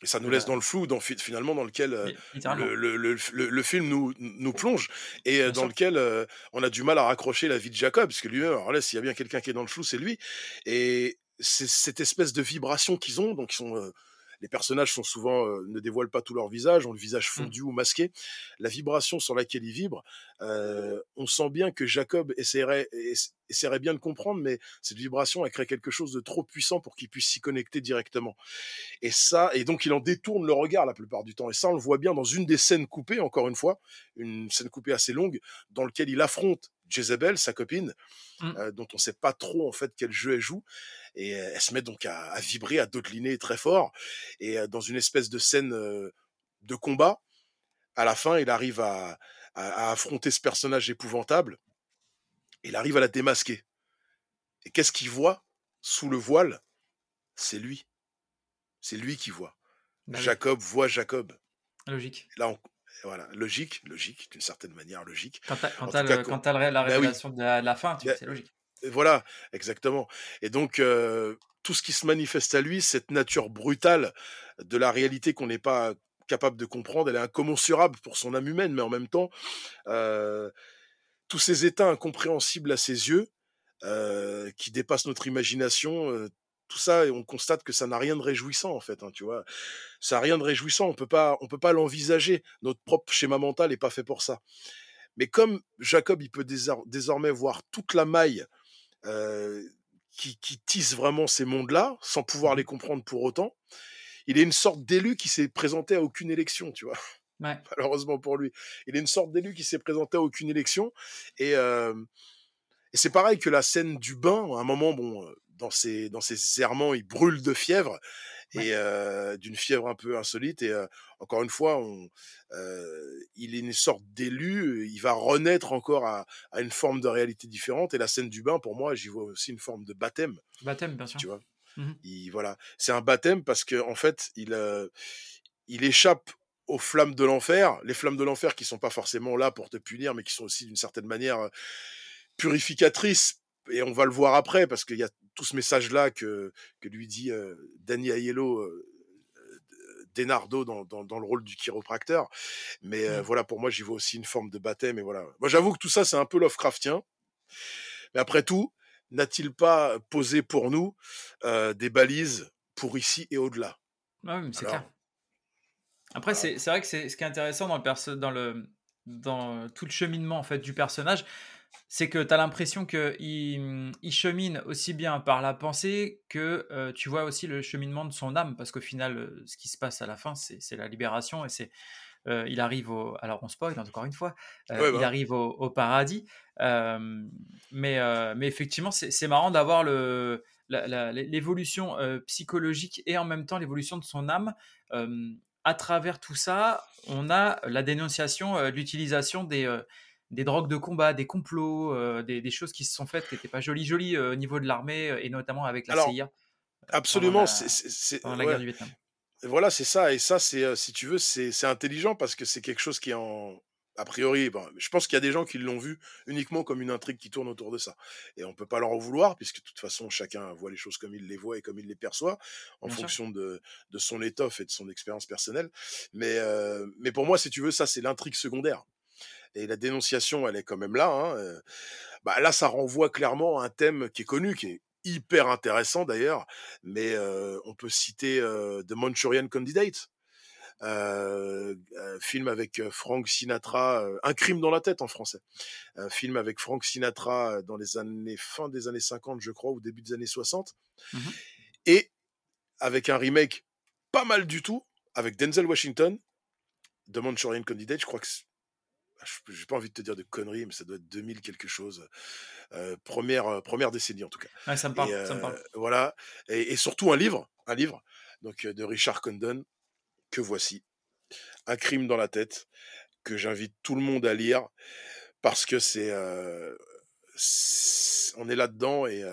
Et ça nous laisse dans le flou, dans, finalement, dans lequel euh, le, le- le- le- le film nous, nous plonge et euh, dans sûr. lequel euh, on a du mal à raccrocher la vie de Jacob, parce que lui-même, alors là, s'il y a bien quelqu'un qui est dans le flou, c'est lui. Et c'est cette espèce de vibration qu'ils ont, donc ils sont, euh, les personnages sont souvent euh, ne dévoilent pas tout leur visage, ont le visage Mmh. fondu ou masqué. La vibration sur laquelle ils vibrent, euh, on sent bien que Jacob essaierait, essa- essaierait bien de comprendre, mais cette vibration, elle crée quelque chose de trop puissant pour qu'il puisse s'y connecter directement. Et ça, et donc il en détourne le regard la plupart du temps. Et ça, on le voit bien dans une des scènes coupées, encore une fois, une scène coupée assez longue, dans lequel il affronte Jezebel, sa copine, Mmh. euh, dont on sait pas trop en fait quel jeu elle joue. Et euh, elle se met donc à, à vibrer, à dodeliner très fort. Et euh, dans une espèce de scène de combat, à la fin, il arrive à, à- à affronter ce personnage épouvantable. Il arrive à la démasquer. Et qu'est-ce qu'il voit sous le voile? C'est lui. C'est lui qui voit. Bah oui, Jacob voit Jacob. logique. Là, on- voilà, logique, logique, d'une certaine manière logique. Quand tu as quand cas, la bah oui, révélation de la de la fin, tu bah, c'est logique. Voilà, exactement. Et donc, euh, tout ce qui se manifeste à lui, cette nature brutale de la réalité qu'on n'est pas capable de comprendre, elle est incommensurable pour son âme humaine, mais en même temps, euh, tous ces états incompréhensibles à ses yeux, euh, qui dépassent notre imagination, tout ça, et on constate que ça n'a rien de réjouissant en fait, hein, tu vois? Ça n'a rien de réjouissant, on peut pas, on peut pas l'envisager. Notre propre schéma mental n'est pas fait pour ça. Mais comme Jacob, il peut désor- désormais voir toute la maille euh, qui, qui tisse vraiment ces mondes-là, sans pouvoir Mmh les comprendre pour autant. Il est une sorte d'élu qui s'est présenté à aucune élection, tu vois, Ouais. malheureusement pour lui. Il est une sorte d'élu qui s'est présenté à aucune élection. Et, euh, et c'est pareil que la scène du bain, à un moment, bon, dans ses, dans ses errements, il brûle de fièvre, et euh, d'une fièvre un peu insolite. Et euh, encore une fois, on, euh, il est une sorte d'élu, il va renaître encore à, à une forme de réalité différente. Et la scène du bain, pour moi, j'y vois aussi une forme de baptême, Baptême, bien sûr. tu vois? Mmh Il, voilà, c'est un baptême parce que en fait, il, il échappe aux flammes de l'enfer, les flammes de l'enfer qui sont pas forcément là pour te punir, mais qui sont aussi d'une certaine manière purificatrices. Et on va le voir après parce qu'il y a tout ce message-là que, que lui dit euh, Danny Aiello, euh, Denardo dans, dans, dans le rôle du chiropracteur. Mais euh, Mmh. voilà, pour moi, j'y vois aussi une forme de baptême. Et voilà. Moi, j'avoue que tout ça, c'est un peu Lovecraftien. Mais après tout, n'a-t-il pas posé pour nous des balises pour ici et au-delà? Ouais, mais c'est clair. Après, c'est vrai que c'est ce qui est intéressant dans le dans le dans tout le cheminement en fait du personnage, c'est que tu as l'impression qu'il il chemine aussi bien par la pensée que euh, tu vois aussi le cheminement de son âme, parce qu'au final, euh, ce qui se passe à la fin, c'est la libération et c'est euh, il arrive au alors on spoil encore une fois, euh, Ouais, il arrive au, au paradis, euh, mais mais effectivement c'est marrant d'avoir l'évolution psychologique et en même temps l'évolution de son âme. à travers tout ça, on a la dénonciation de l'utilisation des, des drogues de combat, des complots, euh, des, des choses qui se sont faites qui n'étaient pas jolies jolies euh, au niveau de l'armée euh, et notamment avec la alors, CIA absolument, c'est, la, ouais, guerre du Vietnam. voilà, c'est ça. Et ça, c'est, si tu veux, c'est, intelligent parce que c'est quelque chose qui est en, a priori, bon, je pense qu'il y a des gens qui l'ont vu uniquement comme une intrigue qui tourne autour de ça. Et on peut pas leur en vouloir puisque de toute façon, chacun voit les choses comme il les voit et comme il les perçoit en Bien fonction de, de son étoffe et de son expérience personnelle. Mais, euh, mais pour moi, si tu veux, ça, c'est l'intrigue secondaire. Et la dénonciation, elle est quand même là. hein, bah là, ça renvoie clairement à un thème qui est connu, qui est hyper intéressant d'ailleurs, mais euh, on peut citer euh, The Manchurian Candidate, euh, un film avec Frank Sinatra, Un crime dans la tête en français, un film avec Frank Sinatra dans les années fin des années 50, je crois, ou début des années 60, Mhm. et avec un remake pas mal du tout, avec Denzel Washington, The Manchurian Candidate, je crois que j'ai pas envie de te dire de conneries, mais ça doit être 2000 quelque chose. Euh, première, euh, première décennie en tout cas. Ça me Et parle, ça me parle. voilà. Et, et surtout un livre, un livre, donc de Richard Condon, que voici. Un crime dans la tête, que j'invite tout le monde à lire, parce que c'est. c'est- on est là-dedans et.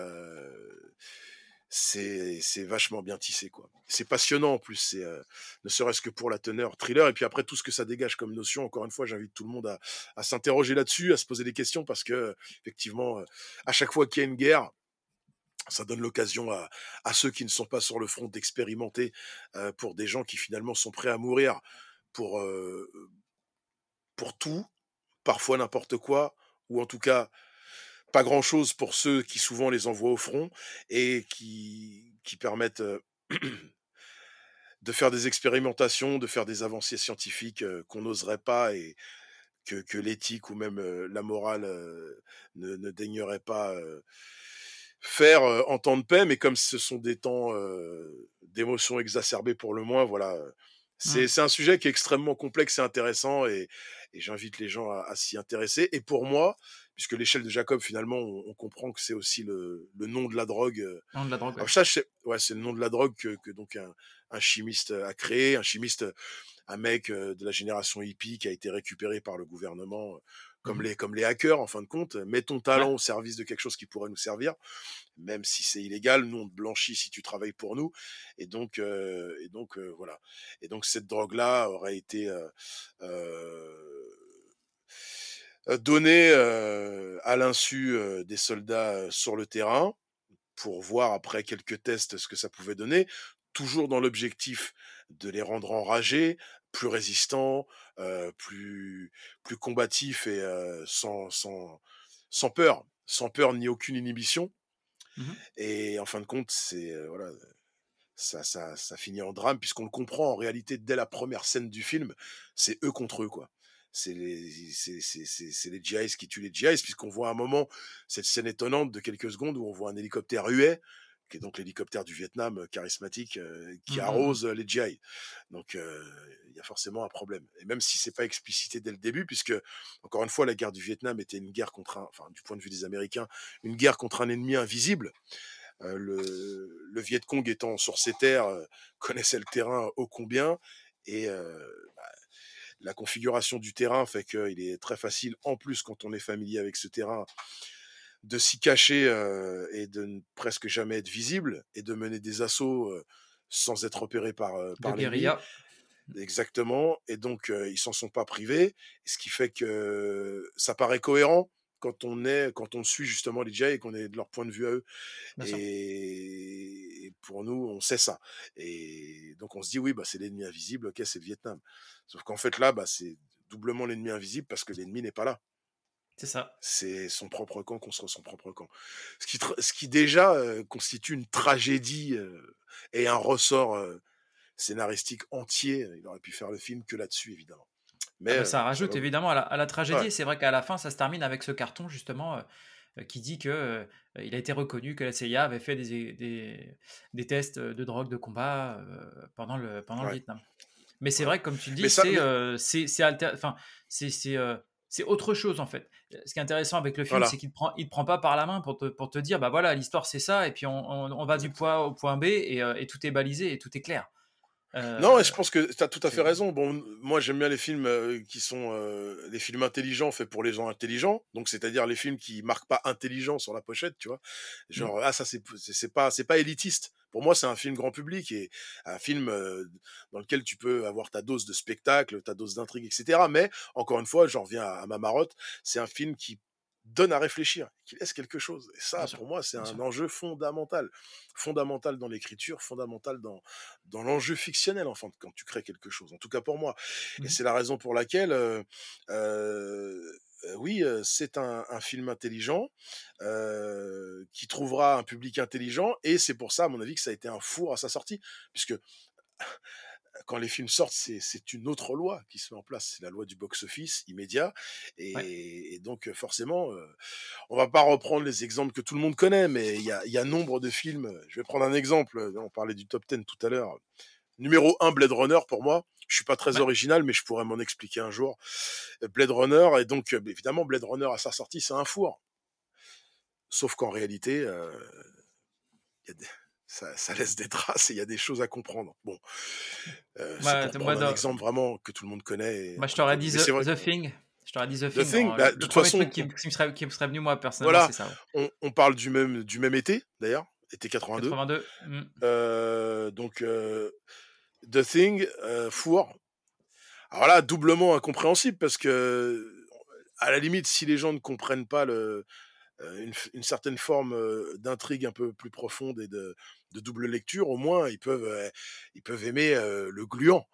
Euh, c'est vachement bien tissé quoi. C'est passionnant en plus, c'est euh, ne serait-ce que pour la teneur thriller et puis après tout ce que ça dégage comme notion. Encore une fois, j'invite tout le monde à, à s'interroger là-dessus, à se poser des questions parce que effectivement, euh, à chaque fois qu'il y a une guerre, Ça donne l'occasion à à ceux qui ne sont pas sur le front d'expérimenter, heu, pour des gens qui finalement sont prêts à mourir pour, heu, pour tout, parfois n'importe quoi ou en tout cas pas grand chose pour ceux qui souvent les envoient au front et qui permettent, de faire des expérimentations, de faire des avancées scientifiques, qu'on n'oserait pas et que que l'éthique ou même, la morale, ne ne daignerait pas, faire, en temps de paix. Mais comme ce sont des temps, d'émotions exacerbées pour le moins, voilà, c'est Mmh. c'est un sujet qui est extrêmement complexe et intéressant et et j'invite les gens à à s'y intéresser et pour moi, puisque l'échelle de Jacob finalement on on comprend que c'est aussi le le nom de la drogue, heu, Non, de la drogue, ouais. alors ça sais ouais, c'est le nom de la drogue que que donc un un chimiste, heu, a créé, un chimiste, un mec, de la génération hippie qui a été récupéré par le gouvernement, comme les comme les hackers en fin de compte. Mets ton talent Ouais. au service de quelque chose qui pourrait nous servir, même si c'est illégal, nous on te blanchit si tu travailles pour nous et donc heu et donc heu, voilà et donc cette drogue-là aurait été, heu heu, donnée, heu, à l'insu, heu, des soldats, sur le terrain pour voir après quelques tests ce que ça pouvait donner, toujours dans l'objectif de les rendre enragés, plus résistants, heu, plus plus combatifs et sans sans sans peur sans peur ni aucune inhibition Mmh mh. et en fin de compte, c'est, voilà, ça ça ça finit en drame puisqu'on le comprend en réalité dès la première scène du film, c'est eux contre eux, quoi. C'est les c'est les djihadistes qui tuent les djihadistes puisqu'on voit un moment cette scène étonnante de quelques secondes où on voit un hélicoptère Huey, qui est donc l'hélicoptère du Vietnam, heu, charismatique, heu, qui Mmh mh, arrose, heu, les djihadistes. Donc il y a forcément un problème et même si c'est pas explicité dès le début puisque, encore une fois, la guerre du Vietnam était une guerre contre un enfin, du point de vue des Américains, une guerre contre un ennemi invisible. Le le Viet Cong étant sur ces terres, connaissait le terrain ô combien et bah, la configuration du terrain fait qu'il est très facile, en plus quand on est familier avec ce terrain, de s'y cacher, heu et de ne presque jamais être visible et de mener des assauts, heu, sans être repéré par, par l'ennemi. guérilla. Mmh. Exactement et donc ils s'en sont pas privés, ce qui fait que ça paraît cohérent quand on est quand on suit justement les djihadistes et qu'on est de leur point de vue à eux et et pour nous, on sait ça et donc on se dit: «Oui, bah, c'est l'ennemi invisible, OK, c'est le Vietnam». Sauf qu'en fait là, bah, c'est doublement l'ennemi invisible parce que l'ennemi n'est pas là. C'est ça. C'est son propre camp contre son propre camp. Ce qui ce qui déjà, heu, constitue une tragédie, heu et un ressort, heu, scénaristique entier. Il aurait pu faire le film que là-dessus évidemment. Ah Mais bah, ça rajoute évidemment à la à la tragédie ouais. c'est vrai qu'à la fin, ça se termine avec ce carton justement, qui dit que, il a été reconnu que la CIA avait fait des des des tests, de drogue de combat, pendant le pendant le. Vietnam. Mais c'est vrai que comme tu le dis, c'est, c'est c'est autre chose en fait. Heu, ce qui est intéressant avec le film, c'est qu'il te prend il te prend pas par la main pour te pour te dire: «Bah, voilà, l'histoire c'est ça et puis on on on va du point. A au point B et heu et tout est balisé et tout est clair». Heu, Non et je pense que tu as tout à fait raison. Bon, moi j'aime bien les films, qui sont, les films intelligents faits pour les gens intelligents, donc c'est-à-dire les films qui marquent pas intelligent sur la pochette, tu vois? Mmh. Genre, ah ça c'est c'est pas c'est pas élitiste. Pour moi, c'est un film grand public et un film, dans lequel tu peux avoir ta dose de spectacle, ta dose d'intrigue et cetera. Mais encore une fois, j'en reviens à à ma marotte, c'est un film qui donne à réfléchir, qui laisse quelque chose et ça pour moi, c'est un sûr. enjeu fondamental. Fondamental dans l'écriture, fondamental dans dans l'enjeu fictionnel enfin quand tu crées quelque chose, en tout cas pour moi Mmh et mh. c'est la raison pour laquelle, oui, c'est un un film intelligent, qui trouvera un public intelligent et c'est pour ça à mon avis que ça a été un four à sa sortie. Puisque quand les films sortent, c'est une autre loi qui se met en place. C'est la loi du box-office immédiat Ouais. et donc forcément, heu, on va pas reprendre les exemples que tout le monde connaît, mais il y a y a nombre de films, je vais prendre un exemple, on parlait du top 10 tout à l'heure. Numéro 1 Blade Runner pour moi, je suis pas très Ouais. original, mais je pourrais m'en expliquer un jour. Heu, Blade Runner et donc heu, beh, évidemment Blade Runner à sa sortie, c'est un four. Sauf qu'en réalité, y a des ça ça laisse des traces et il y a des choses à comprendre. Bon, c'est Bah, moi un exemple vraiment que tout le monde connaît et moi un je t'aurais dit The vrai The Thing. Je t'aurais dit The The Thing Thing, dans le bah, de toute 1er façon truc qui qui me serait qui me serait venu moi personnellement, voilà, c'est ça, ouais. on on parle du même du même été d'ailleurs, été 82. 82. Mmh. Heu, donc The Thing, heu, four. Alors là, doublement incompréhensible parce que, à la limite, si les gens ne comprennent pas le une, une, certaine forme d'intrigue un peu plus profonde et de, de double lecture, au moins ils peuvent, ils peuvent aimer le gluant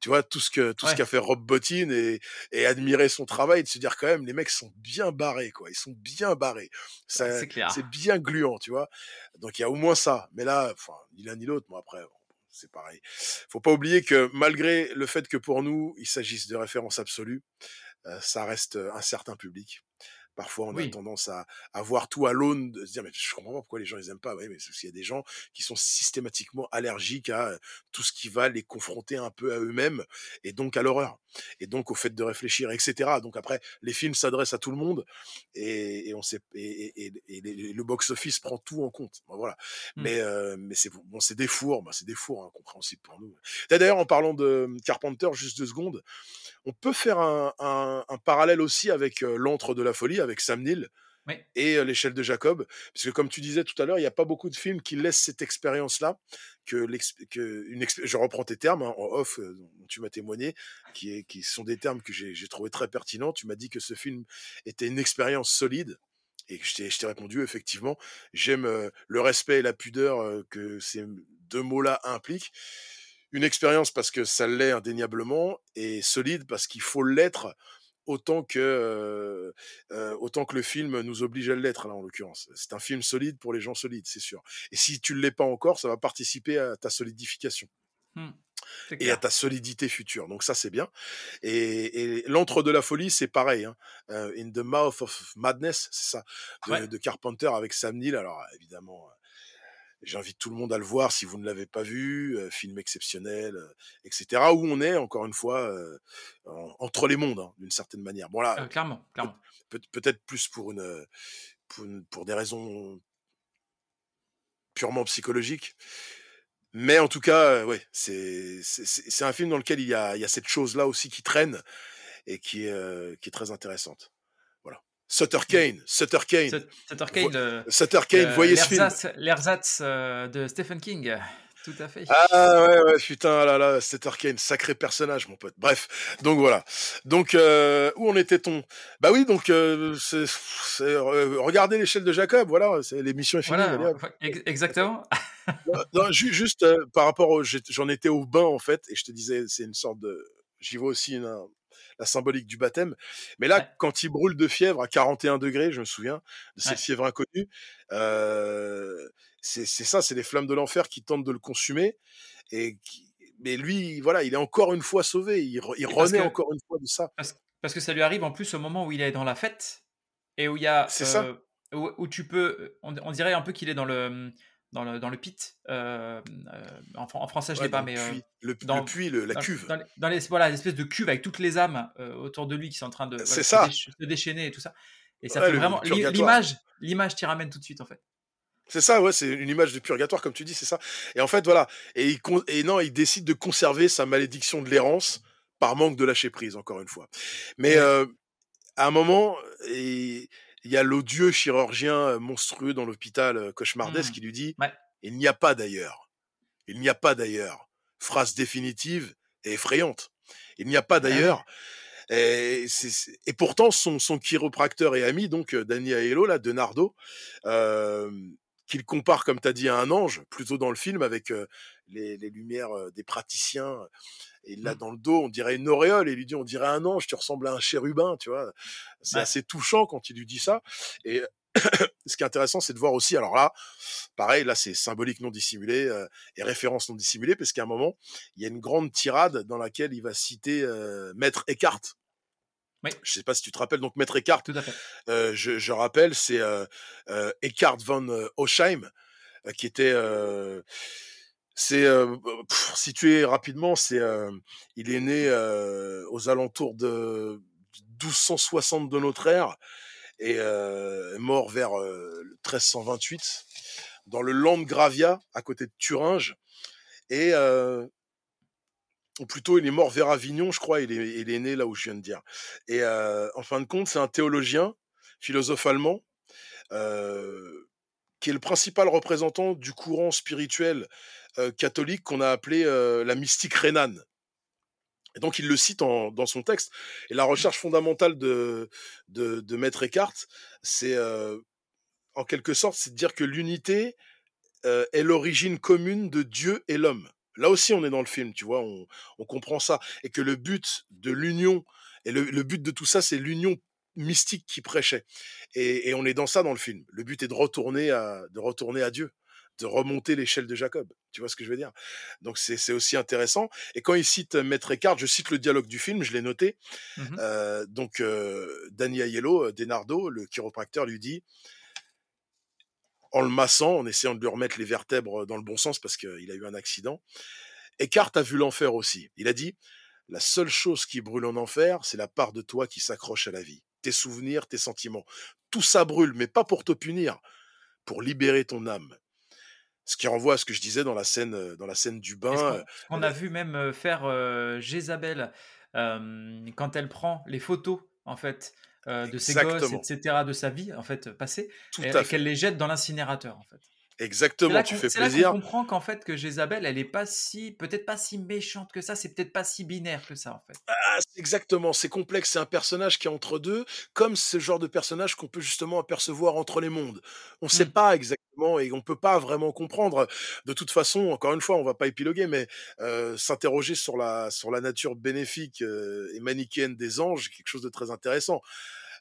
tu vois, tout ce que tout ce qu'a fait Rob Bottin et, et admirer son travail, de se dire quand même, les mecs sont bien barrés, quoi. Ils sont bien barrés. C'est bien gluant, tu vois. Donc il y a au moins ça. Mais là, enfin, ni l'un ni l'autre, moi après, c'est pareil. Faut pas oublier que malgré le fait que pour nous, il s'agisse de références absolues, ça reste un certain public. Parfois, on a tendance à, à, voir tout à l'aune, de se dire, mais je comprends pas pourquoi les gens les aiment pas. Oui, mais il y a des gens qui sont systématiquement allergiques à tout ce qui va les confronter un peu à eux-mêmes et donc à l'horreur et donc au fait de réfléchir, etc. Donc après, les films s'adressent à tout le monde et, et on sait et, et, le box-office prend tout en compte. voilà. Mmh. Mais euh, mais c'est bon, c'est des fours, bah, c'est des fours incompréhensibles pour nous. D'ailleurs, en parlant de Carpenter, juste deux secondes, on peut faire un, un, un parallèle aussi avec euh, l'antre de la folie avec Sam Neill et l'échelle de Jacob. Parce que comme tu disais tout à l'heure, il n'y a pas beaucoup de films qui laissent cette expérience-là. Que, que une je reprends tes termes hein, en off dont tu m'as témoigné, qui, est, qui sont des termes que j'ai trouvé très pertinents. Tu m'as dit que ce film était une expérience solide. Et je t'ai répondu, effectivement, j'aime le respect et la pudeur que ces deux mots-là impliquent. Une expérience parce que ça l'est indéniablement, et solide parce qu'il faut l'être autant que autant que le film nous oblige à l'être là en l'occurrence. C'est un film solide pour les gens solides, c'est sûr. Et si tu ne l'es pas encore, ça va participer à ta solidification. Mmh, et à ta solidité future. Donc ça c'est bien. Et, l'entre de la folie c'est pareil. Hein. In the mouth of madness, c'est ça, de, de, Carpenter avec Sam Neill. Alors évidemment, J'invite tout le monde à le voir si vous ne l'avez pas vu, film exceptionnel, etc. Où on est, encore une fois, entre les mondes, hein, d'une certaine manière. Bon, là, clairement, clairement. Peut-être plus pour, une, pour, des raisons purement psychologiques. Mais en tout cas, ouais, c'est un film dans lequel il y a, il y a cette chose-là aussi qui traîne et qui qui est très intéressante. Sutter. Kane, Sutter Kane. Sutter Kane, Sutter Kane, voyez ce film. L'ersatz euh, de Stephen King. Tout à fait. Ah ouais, ouais, putain, là, là, Sutter Kane, sacré personnage, mon pote. Bref, donc voilà. Donc, euh, où en était-on? Bah oui, donc, euh, c'est, regardez l'échelle de Jacob, voilà, l'émission est finie. Voilà, exactement. non, juste par rapport. J'en étais au bain, en fait, et je te disais, c'est une sorte de. J'y vois aussi une, la symbolique du baptême. Mais là, quand il brûle de fièvre à 41 degrés, je me souviens de cette fièvre inconnue, euh, c'est ça, c'est les flammes de l'enfer qui tentent de le consumer. Et mais lui, voilà, il est encore une fois sauvé. Il, renaît encore une fois de ça. Parce, que ça lui arrive en plus au moment où il est dans la fête et où il y a. C'est ça. Euh, où, tu peux. on dirait un peu qu'il est dans le dans le, dans le pit. Euh, euh, en, en, français, je ne l'ai pas, mais. Euh, le, dans, le puits, le, la cuve. Dans, les, voilà, l'espèce de cuve avec toutes les âmes autour de lui qui sont en train de se, déchaîner et tout ça. Et ça fait vraiment. L'image, l'image t'y ramène tout de suite, en fait. C'est ça, ouais, c'est une image de purgatoire, comme tu dis, c'est ça. Et en fait, voilà. Et, il, et non, il décide de conserver sa malédiction de l'errance par manque de lâcher prise, encore une fois. Mais à un moment, et il y a l'odieux chirurgien monstrueux dans l'hôpital cauchemardesque mmh. qui lui dit Il n'y a pas d'ailleurs. Il n'y a pas d'ailleurs. Phrase définitive et effrayante. Il n'y a pas ah d'ailleurs. Et, et, pourtant, son, son, chiropracteur et ami, donc Danny Aiello, là, de Nardo, euh, qu'il compare, comme tu as dit, à un ange, plutôt dans le film, avec les, les, lumières des praticiens et là, mmh. dans le dos, on dirait une auréole. Et il lui dit, on dirait un ange, tu ressembles à un chérubin, tu vois? C'est assez touchant quand il lui dit ça. Et ce qui est intéressant, c'est de voir aussi, alors là, pareil, là, c'est symbolique non dissimulé euh, et référence non dissimulée, parce qu'à un moment, il y a une grande tirade dans laquelle il va citer euh, Maître Eckhart. Oui. Je sais pas si tu te rappelles, donc Maître Eckhart, Tout à fait. Euh, je, je, rappelle, c'est euh, euh, Eckhart von Osheim, qui était c'est situé rapidement, c'est il est né aux alentours de 1260 de notre ère et mort vers 1328 dans le Landgravia à côté de Thuringe et ou plutôt il est mort vers Avignon, je crois, il est, il est né là où je viens de dire. Et en fin de compte, c'est un théologien, philosophe allemand, qui est le principal représentant du courant spirituel catholique qu'on a appelé euh, la mystique rhénane. Et donc il le cite dans son texte. Et la recherche fondamentale de, de, Maître Eckhart, c'est euh, en quelque sorte, c'est de dire que l'unité euh, est l'origine commune de Dieu et l'homme. Là aussi, on est dans le film, tu vois, on, comprend ça. Et que le but de l'union, et le, le but de tout ça, c'est l'union mystique qui prêchait. Et, et, on est dans ça dans le film. Le but est de retourner à, de retourner à Dieu, de remonter l'échelle de Jacob. Tu vois ce que je veux dire? Donc c'est aussi intéressant. Et quand il cite Maître Eckhart, je cite le dialogue du film, je l'ai noté. Mmh euh, donc euh, Danny Aiello, Denardo, le chiropracteur, lui dit en le massant, en essayant de lui remettre les vertèbres dans le bon sens parce qu'il a eu un accident. Eckhart a vu l'enfer aussi. Il a dit La seule chose qui brûle en enfer, c'est la part de toi qui s'accroche à la vie. Tes souvenirs, tes sentiments. Tout ça brûle, mais pas pour te punir, pour libérer ton âme. Ce qui renvoie à ce que je disais dans la scène, dans la scène du bain. On, a vu même faire euh, Jézabel quand elle prend les photos, en fait, euh, de ses gosses, etc., de sa vie en fait passée, et, qu'elle les jette dans l'incinérateur en fait. Exactement, tu fais plaisir. on comprend qu'en fait que Jézabel, elle est pas si, peut-être pas si méchante que ça, c'est peut-être pas si binaire que ça en fait. Ah, exactement, c'est complexe, c'est un personnage qui est entre deux, comme ce genre de personnage qu'on peut justement apercevoir entre les mondes. On ne sait mmh. pas exactement et on peut pas vraiment comprendre. De toute façon, encore une fois, on va pas épiloguer, mais euh, s'interroger sur la sur la nature bénéfique euh, et manichéenne des anges, quelque chose de très intéressant.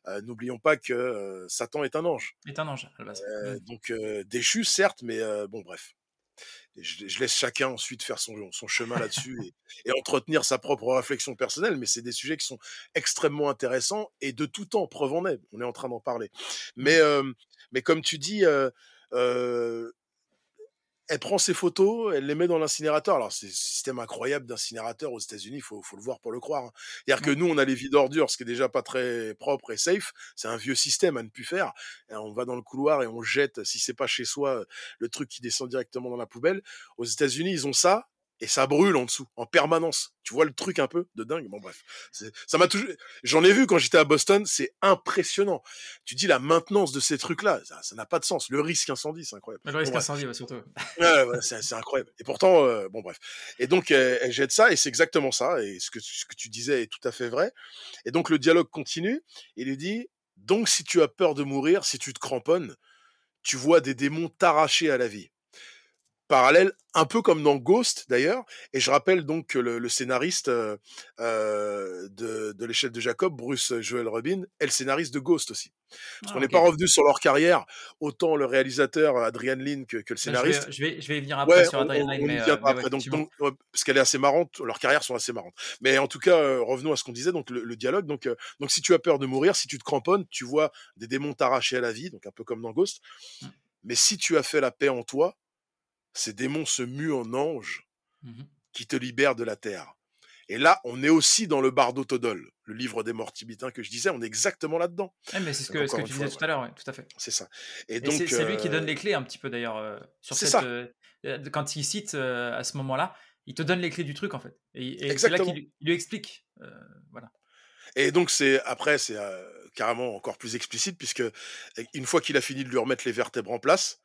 Euh, n'oublions pas que euh, Satan est un ange. Est un ange, à la base. Euh, donc déchu, certes, mais bon, bref. Je, laisse chacun ensuite faire son, son chemin là-dessus et, entretenir sa propre réflexion personnelle, mais c'est des sujets qui sont extrêmement intéressants et de tout temps, preuve en est, on est en train d'en parler. Mais, mmh. mais comme tu dis, elle prend ses photos, elle les met dans l'incinérateur. Alors, c'est un système incroyable d'incinérateur aux États-Unis, il faut, faut, le voir pour le croire. Hein. C'est-à-dire que nous, on a les vies d'ordures, ce qui est déjà pas très propre et safe. C'est un vieux système à ne plus faire. on va dans le couloir et on jette, si c'est pas chez soi, le truc qui descend directement dans la poubelle. Aux États-Unis, ils ont ça et ça brûle en dessous, en permanence. Tu vois le truc un peu de dingue? Bon bref, ça m'a toujours. J'en ai vu quand j'étais à Boston, c'est impressionnant. Tu dis la maintenance de ces trucs-là, ça n'a pas de sens. Le risque incendie, c'est incroyable. Le risque incendie, surtout. ouais, c'est incroyable. Et pourtant, euh, bon bref. Et donc elle, jette ça et c'est exactement ça. Et ce que, ce que tu disais est tout à fait vrai. Et donc le dialogue continue. Il lui dit donc si tu as peur de mourir, si tu te cramponnes, tu vois des démons t'arracher à la vie parallèle, un peu comme dans Ghost d'ailleurs. Et je rappelle donc que le, scénariste euh, euh, de, de l'échelle de Jacob, Bruce Joel Rubin, est le scénariste de Ghost aussi. Parce qu'on ah, n'est pas revenu sur leur carrière, autant le réalisateur Adrian Lynn que, que le scénariste. Je vais, je vais, y venir après sur Adrian Lynn. Mais, euh, après, donc, parce qu'elle est assez marrante, leurs carrières sont assez marrantes. Mais en tout cas, revenons à ce qu'on disait, donc le, dialogue. Donc, donc si tu as peur de mourir, si tu te cramponnes, tu vois des démons t'arracher à la vie, donc un peu comme dans Ghost. Mmh. Mais si tu as fait la paix en toi, ces démons se muent en anges mmh qui te libèrent de la terre. Et là, on est aussi dans le Bardo Todol, le livre des morts tibétains que je disais, on est exactement là-dedans. mais c'est ce que, ce que tu disais tout à l'heure, tout à fait. C'est ça. Et, donc, c'est lui qui donne euh les clés un petit peu d'ailleurs euh, sur cette. Euh, quand il cite à ce moment-là, il te donne les clés du truc en fait. Et, c'est là qu'il lui explique. voilà. Et donc c'est après c'est carrément encore plus explicite puisque une fois qu'il a fini de lui remettre les vertèbres en place,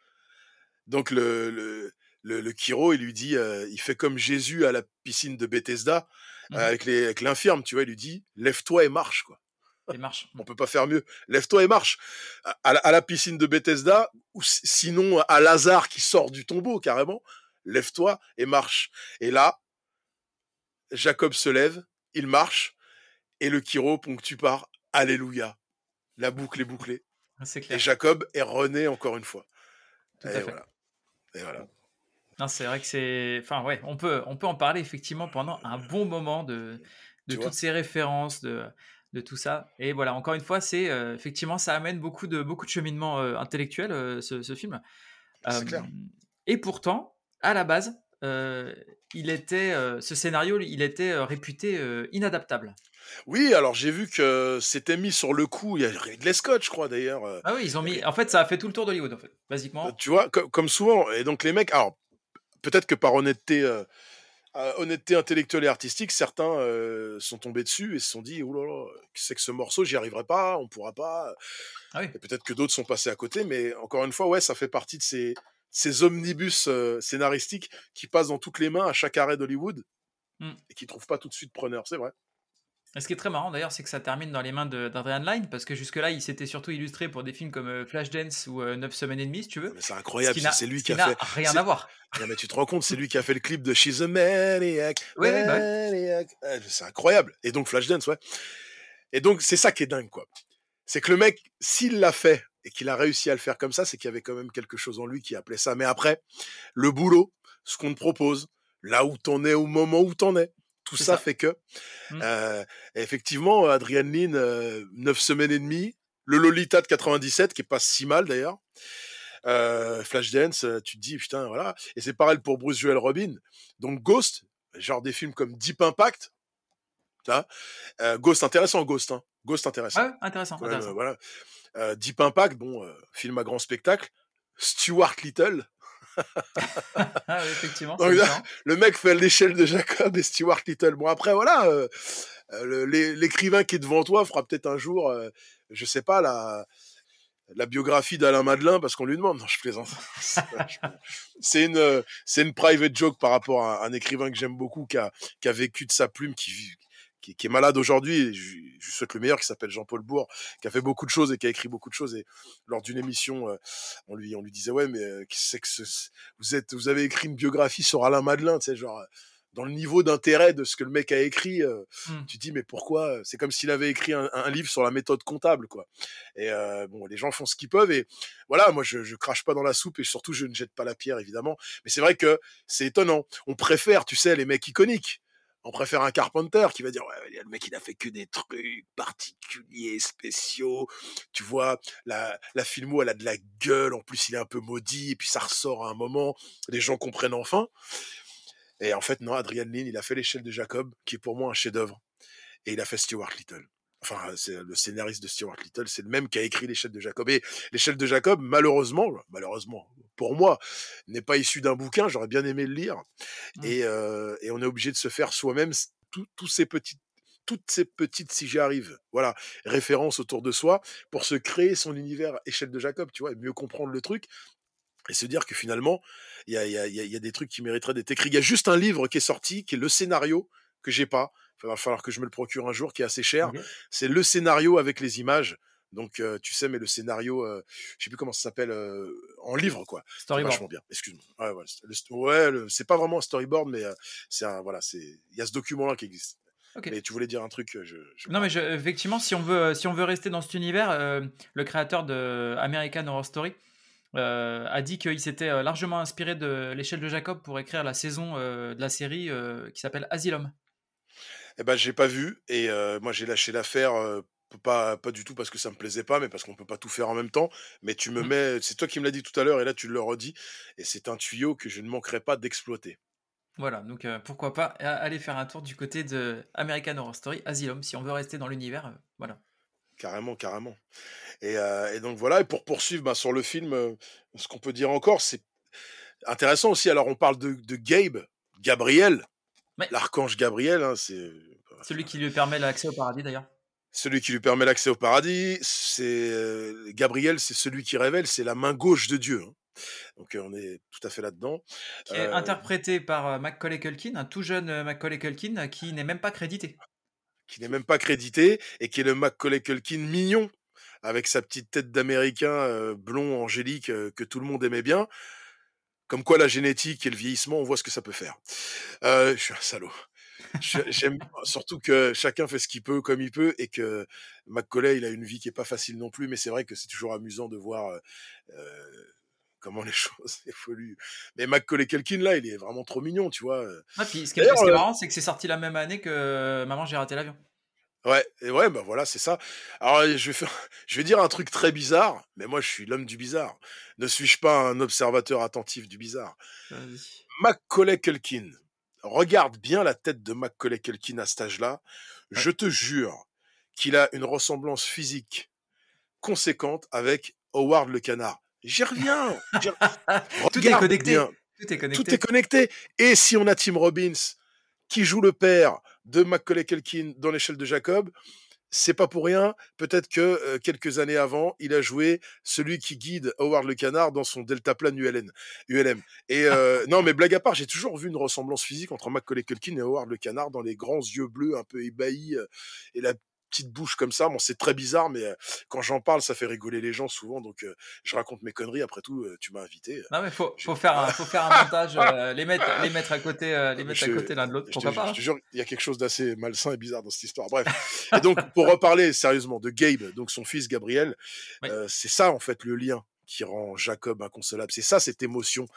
donc le, le, le, le Kiro, il lui dit, euh, il fait comme Jésus à la piscine de Bethesda mmh avec les avec l'infirme, tu vois, il lui dit, lève-toi et marche quoi. Et marche. On peut pas faire mieux. Lève-toi et marche. À, à, la piscine de Bethesda, ou sinon à Lazare qui sort du tombeau carrément. Lève-toi et marche. Et là, Jacob se lève, il marche, et le Kiro ponctue par Alléluia. La boucle est bouclée. C'est clair. Et Jacob est rené encore une fois. Tout à fait. Voilà. Et voilà. Non, c'est vrai que c'est. Enfin, ouais, on peut, on peut en parler effectivement pendant un bon moment de, de toutes ces références, de, de tout ça. Et voilà, encore une fois, c'est euh, effectivement, ça amène beaucoup de, beaucoup de cheminement euh, intellectuel, euh, ce, ce, film. C'est clair. Et pourtant, à la base, il était, ce scénario, il était réputé inadaptable. Oui, alors j'ai vu que c'était mis sur le coup. Il y a Ridley Scott, je crois d'ailleurs. Ah oui, ils ont mis. En fait, ça a fait tout le tour d'Hollywood, en fait, basiquement. Tu vois, comme souvent. Et donc les mecs, alors peut-être que par honnêteté, euh, euh, honnêteté intellectuelle et artistique, certains euh, sont tombés dessus et se sont dit, là, c'est que ce morceau, j'y arriverai pas, on pourra pas. Ah peut-être que d'autres sont passés à côté, mais encore une fois, ouais, ça fait partie de ces, ces omnibus scénaristiques qui passent dans toutes les mains à chaque arrêt d'Hollywood mmh. et qui trouvent pas tout de suite preneur, c'est vrai. Ce qui est très marrant d'ailleurs, c'est que ça termine dans les mains d'Adrian Lyne, parce que jusque-là, il s'était surtout illustré pour des films comme euh, Flashdance ou 9 euh, semaines et demie, si tu veux. C'est incroyable, c'est lui qui a fait. rien à voir. Non, mais tu te rends compte, c'est lui qui a fait le clip de She's a Maniac. Ouais, bah C'est incroyable. Et donc Flashdance, ouais. Et donc, c'est ça qui est dingue, quoi. C'est que le mec, s'il l'a fait et qu'il a réussi à le faire comme ça, c'est qu'il y avait quand même quelque chose en lui qui appelait ça. Mais après, le boulot, ce qu'on te propose, là où t'en es au moment où t'en es, tout ça, fait que, mmh. euh, effectivement, Adrian Lynn, euh, 9 semaines et demie, le Lolita de 97, qui est pas si mal d'ailleurs, euh, Flashdance, tu te dis, putain, voilà. Et c'est pareil pour Bruce Joel Robin. Donc Ghost, genre des films comme Deep Impact, Ghost intéressant, Ghost, hein. Ghost intéressant. Ouais, intéressant, intéressant. voilà. Deep Impact, bon, film à grand spectacle. Stuart Little, ah effectivement. le mec fait l'échelle de Jacob et Stuart Little. Bon, après, voilà, euh, euh, l'écrivain qui est devant toi fera peut-être un jour, euh, je sais pas, la, la biographie d'Alain Madelin parce qu'on lui demande. Non, je plaisante. c'est une, c'est une private joke par rapport à un écrivain que j'aime beaucoup qui a, qui a vécu de sa plume, qui, qui, est malade aujourd'hui, je, je souhaite le meilleur, qui s'appelle Jean-Paul Bourg, qui a fait beaucoup de choses et qui a écrit beaucoup de choses. Et lors d'une émission, euh, on lui, on lui disait ouais, mais euh, c'est que vous êtes, vous avez écrit une biographie sur Alain Madelin, tu sais, genre euh, dans le niveau d'intérêt de ce que le mec a écrit, mmh. tu dis mais pourquoi C'est comme s'il avait écrit un, un, livre sur la méthode comptable, quoi. Et bon, les gens font ce qu'ils peuvent et voilà, moi je, je crache pas dans la soupe et surtout je ne jette pas la pierre évidemment. Mais c'est vrai que c'est étonnant. On préfère, tu sais, les mecs iconiques on préfère un Carpenter qui va dire ouais le mec il a fait que des trucs particuliers spéciaux. Tu vois la la filmo elle a de la gueule. En plus il est un peu maudit. Et puis ça ressort à un moment. Les gens comprennent enfin. Et en fait non Adrian Lynn il a fait l'échelle de Jacob qui est pour moi un chef d'œuvre et il a fait Stuart Little enfin c'est le scénariste de Stuart Little, c'est le même qui a écrit l'échelle de Jacob. Et l'échelle de Jacob, malheureusement, malheureusement pour moi, n'est pas issu d'un bouquin. J'aurais bien aimé le lire. Mmh. Et, euh, et, on est obligé de se faire soi-même tous ces petites toutes ces petites, si j'y arrive, voilà, références autour de soi pour se créer son univers échelle de Jacob, tu vois, et mieux comprendre le truc et se dire que finalement, il y a, y, a, y a, des trucs qui mériteraient d'être écrits. Il y a juste un livre qui est sorti, qui est le scénario que j'ai pas, il va falloir que je me le procure un jour, qui est assez cher. C'est le scénario avec les images. Donc, euh, tu sais, mais le scénario, euh, je sais plus comment ça s'appelle, euh, en livre, quoi. Storyboard. Vachement bien. Excuse-moi. Ouais, ouais, ouais c'est pas vraiment un storyboard, mais c'est un, voilà, c'est, il y a ce document-là qui existe. Okay. Mais tu voulais dire un truc, je. non, mais je, effectivement, si on veut, si on veut rester dans cet univers, le créateur de American Horror Story. a dit qu'il s'était largement inspiré de l'échelle de Jacob pour écrire la saison de la série qui s'appelle Asylum. Eh ben, j'ai pas vu et moi j'ai lâché l'affaire. pas, pas du tout parce que ça me plaisait pas, mais parce qu'on peut pas tout faire en même temps. Mais tu me mmh. mets, c'est toi qui me l'as dit tout à l'heure, et là tu le redis, et c'est un tuyau que je ne manquerai pas d'exploiter. Voilà, donc pourquoi pas aller faire un tour du côté de American Horror Story Asylum, si on veut rester dans l'univers, voilà. Carrément, carrément. Et, et, donc voilà, et pour poursuivre bah, sur le film, ce qu'on peut dire encore, c'est intéressant aussi. Alors on parle de, de Gabe, Gabriel, L'archange Gabriel, hein, c'est. Celui qui lui permet l'accès au paradis d'ailleurs. Celui qui lui permet l'accès au paradis, c'est Gabriel, c'est celui qui révèle, c'est la main gauche de Dieu. Hein. Donc on est tout à fait là-dedans. Qui est interprété par Macaulay Culkin, un tout jeune Macaulay Culkin qui n'est même pas crédité. Qui n'est même pas crédité et qui est le Macaulay Culkin mignon avec sa petite tête d'américain blond angélique que tout le monde aimait bien. Comme quoi la génétique et le vieillissement, on voit ce que ça peut faire. Euh, je suis un salaud. J'aime surtout que chacun fait ce qu'il peut comme il peut et que Macaulay, il a une vie qui est pas facile non plus, mais c'est vrai que c'est toujours amusant de voir euh, euh comment les choses évoluent. Mais Macaulay Culkin là, il est vraiment trop mignon, tu vois. Ah, puis ce qui est, ce qui est marrant, c'est que c'est sorti la même année que Maman, j'ai raté l'avion. Ouais, et ouais, bah voilà, c'est ça. Alors, je vais, faire, je vais dire un truc très bizarre, mais moi, je suis l'homme du bizarre. Ne suis-je pas un observateur attentif du bizarre? Macaulay Culkin. Regarde bien la tête de Macaulay Culkin à cet âge-là. Je te jure qu'il a une ressemblance physique conséquente avec Howard le canard. J'y reviens. Tout est connecté. Tout est connecté. Tout est connecté. Et si on a Tim Robbins qui joue le père de Macaulay Culkin dans l'échelle de Jacob, c'est pas pour rien. Peut-être que euh, quelques années avant, il a joué celui qui guide Howard le Canard dans son deltaplane ULN, ULM. Et euh, non, mais blague à part, j'ai toujours vu une ressemblance physique entre Macaulay Culkin et Howard le Canard dans les grands yeux bleus un peu ébahis euh, et la petite bouche comme ça. Bon, c'est très bizarre, mais quand j'en parle, ça fait rigoler les gens souvent. Donc, je raconte mes conneries. Après tout, tu m'as invité. Non, mais faut, faut, faire, un, faut faire un montage, les, mettre, les mettre à côté, les mettre à côté l'un de l'autre. Pourquoi pas Je te jure, il y a quelque chose d'assez malsain et bizarre dans cette histoire. Bref. et donc, pour reparler sérieusement de Gabe, donc son fils Gabriel, c'est ça en fait le lien qui rend Jacob inconsolable. C'est ça, cette émotion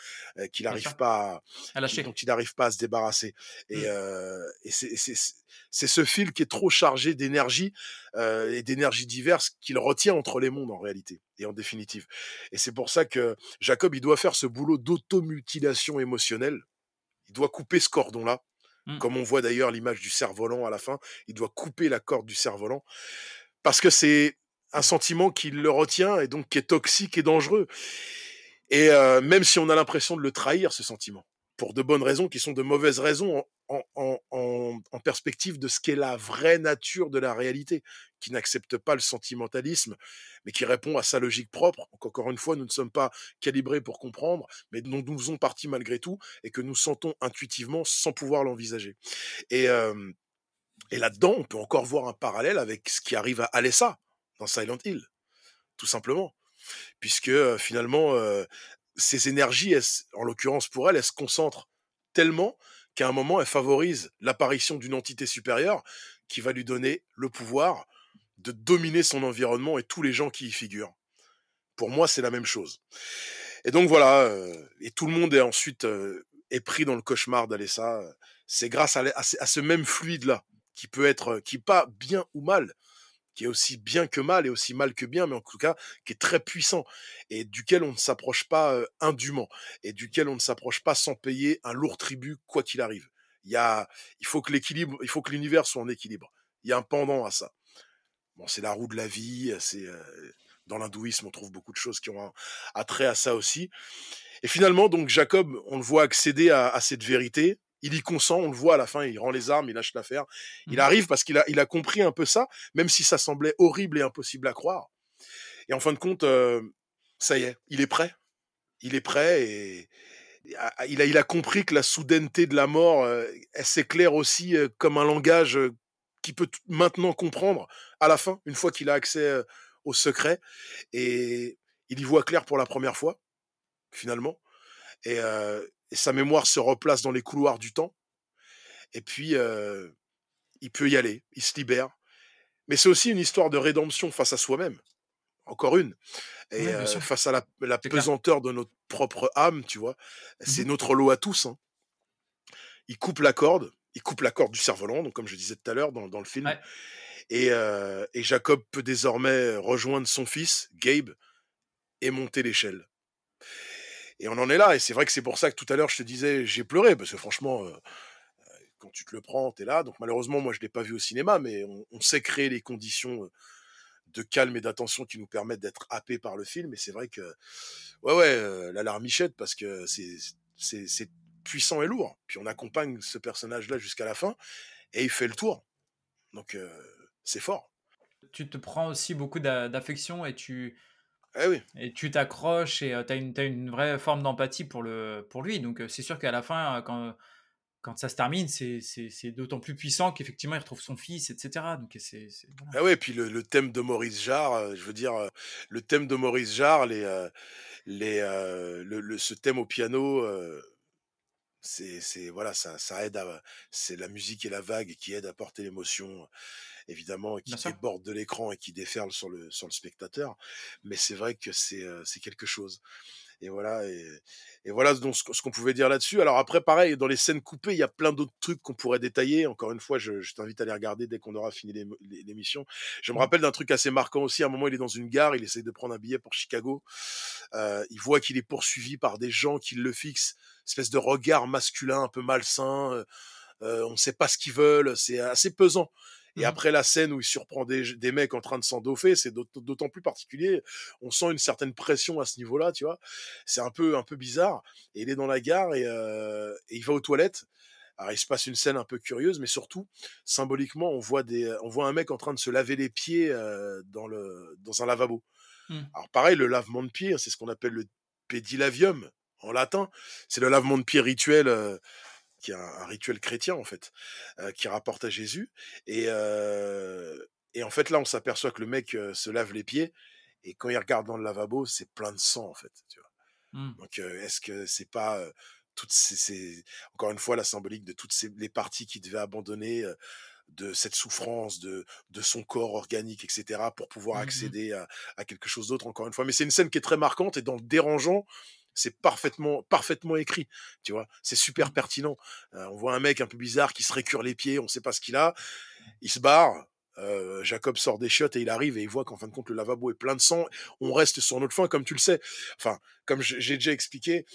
qu'il n'arrive pas à, lâcher, dont il n'arrive pas à se débarrasser. Et, mmh. et c'est ce fil qui est trop chargé d'énergie et d'énergie diverse qu'il retient entre les mondes en réalité et en définitive. Et c'est pour ça que Jacob, il doit faire ce boulot d'automutilation émotionnelle. Il doit couper ce cordon-là. Mmh. Comme on voit d'ailleurs l'image du cerf-volant à la fin, il doit couper la corde du cerf-volant parce que c'est un sentiment qui le retient et donc qui est toxique et dangereux. Et euh, même si on a l'impression de le trahir, ce sentiment, pour de bonnes raisons qui sont de mauvaises raisons en, perspective de ce qu'est la vraie nature de la réalité, qui n'accepte pas le sentimentalisme, mais qui répond à sa logique propre. encore une fois, nous ne sommes pas calibrés pour comprendre, mais dont nous faisons partie malgré tout, et que nous sentons intuitivement sans pouvoir l'envisager. Et, euh, et là-dedans, on peut encore voir un parallèle avec ce qui arrive à Alessa, Silent Hill, tout simplement. Puisque finalement, ces énergies, en l'occurrence pour elle, elles se concentrent tellement qu'à un moment, elle favorise l'apparition d'une entité supérieure qui va lui donner le pouvoir de dominer son environnement et tous les gens qui y figurent. Pour moi, c'est la même chose. Et donc voilà, et tout le monde est ensuite pris dans le cauchemar d'Alessa. C'est grâce à, à, ce même fluide-là qui peut être, qui pas bien ou mal, qui est aussi bien que mal et aussi mal que bien, mais en tout cas qui est très puissant et duquel on ne s'approche pas indûment et duquel on ne s'approche pas sans payer un lourd tribut quoi qu'il arrive. Il y a, il faut que l'équilibre, il faut que l'univers soit en équilibre. Il y a un pendant à ça. Bon, c'est la roue de la vie. C'est dans l'hindouisme, on trouve beaucoup de choses qui ont un trait à ça aussi. Et finalement, donc Jacob, on le voit accéder à cette vérité il y consent, on le voit à la fin, il rend les armes, il lâche l'affaire. Il mmh. arrive parce qu'il a, il a compris un peu ça, même si ça semblait horrible et impossible à croire. Et en fin de compte, euh, ça y est, il est prêt. Il est prêt et il a, il a compris que la soudaineté de la mort, euh, elle s'éclaire aussi euh, comme un langage qu'il peut maintenant comprendre à la fin, une fois qu'il a accès au secret. Et il y voit clair pour la première fois, finalement. Et, et sa mémoire se replace dans les couloirs du temps. Et puis, il peut y aller, il se libère. Mais c'est aussi une histoire de rédemption face à soi-même. Encore une. Et face à la, pesanteur de notre propre âme, tu vois. C'est mmh notre lot à tous. Hein. Il coupe la corde, il coupe la corde du cerf-volant, donc comme je disais tout à l'heure dans, le film. Et, et, Jacob peut désormais rejoindre son fils, Gabe, et monter l'échelle. Et on en est là. Et c'est vrai que c'est pour ça que tout à l'heure, je te disais, j'ai pleuré, parce que franchement, euh, euh, quand tu te le prends, tu es là. Donc malheureusement, moi, je ne l'ai pas vu au cinéma, mais on, sait créer les conditions euh, de calme et d'attention qui nous permettent d'être happés par le film. Et c'est vrai que, ouais, ouais, la larmichette, parce que c'est puissant et lourd. Puis on accompagne ce personnage-là jusqu'à la fin, et il fait le tour. Donc c'est fort. Tu te prends aussi beaucoup d'affection et tu eh oui. Et tu t'accroches et tu as, une, une vraie forme d'empathie pour, le, pour lui. Donc c'est sûr qu'à la fin, quand, quand ça se termine, c'est d'autant plus puissant qu'effectivement il retrouve son fils, etc. Donc c'est. Ah ouais, puis le, thème de Maurice Jarre, je veux dire, le thème de Maurice Jarre, les, les, le, ce thème au piano, c'est voilà, ça, ça aide. C'est la musique et la vague qui aident à porter l'émotion évidemment, qui déborde de l'écran et qui déferle sur le, sur le spectateur. Mais c'est vrai que c'est c'est quelque chose. Et voilà, et, et voilà donc ce, qu'on pouvait dire là-dessus. Alors après, pareil, dans les scènes coupées, il y a plein d'autres trucs qu'on pourrait détailler. Encore une fois, je, je t'invite à les regarder dès qu'on aura fini l'émission. Je me mmh. rappelle d'un truc assez marquant aussi. À un moment, il est dans une gare, il essaie de prendre un billet pour Chicago. Euh, il voit qu'il est poursuivi par des gens qui le fixent, espèce de regard masculin un peu malsain. Euh, euh on ne sait pas ce qu'ils veulent. C'est assez pesant. Et mmh après la scène où il surprend des, des mecs en train de s'endoffer, c'est d'autant plus particulier. On sent une certaine pression à ce niveau-là, tu vois. C'est un peu, un peu bizarre. Et il est dans la gare et, euh, et il va aux toilettes. Alors, il se passe une scène un peu curieuse, mais surtout, symboliquement, on voit, des, on voit un mec en train de se laver les pieds euh, dans, le, dans un lavabo. Mmh. Alors, pareil, le lavement de pieds, hein, c'est ce qu'on appelle le pédilavium en latin. C'est le lavement de pieds rituel, euh, qui est un, rituel chrétien, en fait, euh, qui rapporte à Jésus. Et, et en fait, là, on s'aperçoit que le mec se lave les pieds, et quand il regarde dans le lavabo, c'est plein de sang, en fait. Tu vois? Mmh. Donc, est-ce que c'est pas toutes ces, encore une fois la symbolique de toutes ces, les parties qui devaient abandonner de cette souffrance, de, de son corps organique, etc., pour pouvoir Mmh accéder à, à quelque chose d'autre, encore une fois? Mais c'est une scène qui est très marquante et dans le dérangeant, c'est parfaitement, parfaitement écrit, tu vois? C'est super Mmh. pertinent. on voit un mec un peu bizarre qui se récure les pieds, on sait pas ce qu'il a, il se barre. Jacob sort des chiottes et il arrive et il voit qu'en fin de compte le lavabo est plein de sang. On reste sur notre fin, comme tu le sais. Enfin, comme j'ai déjà expliqué,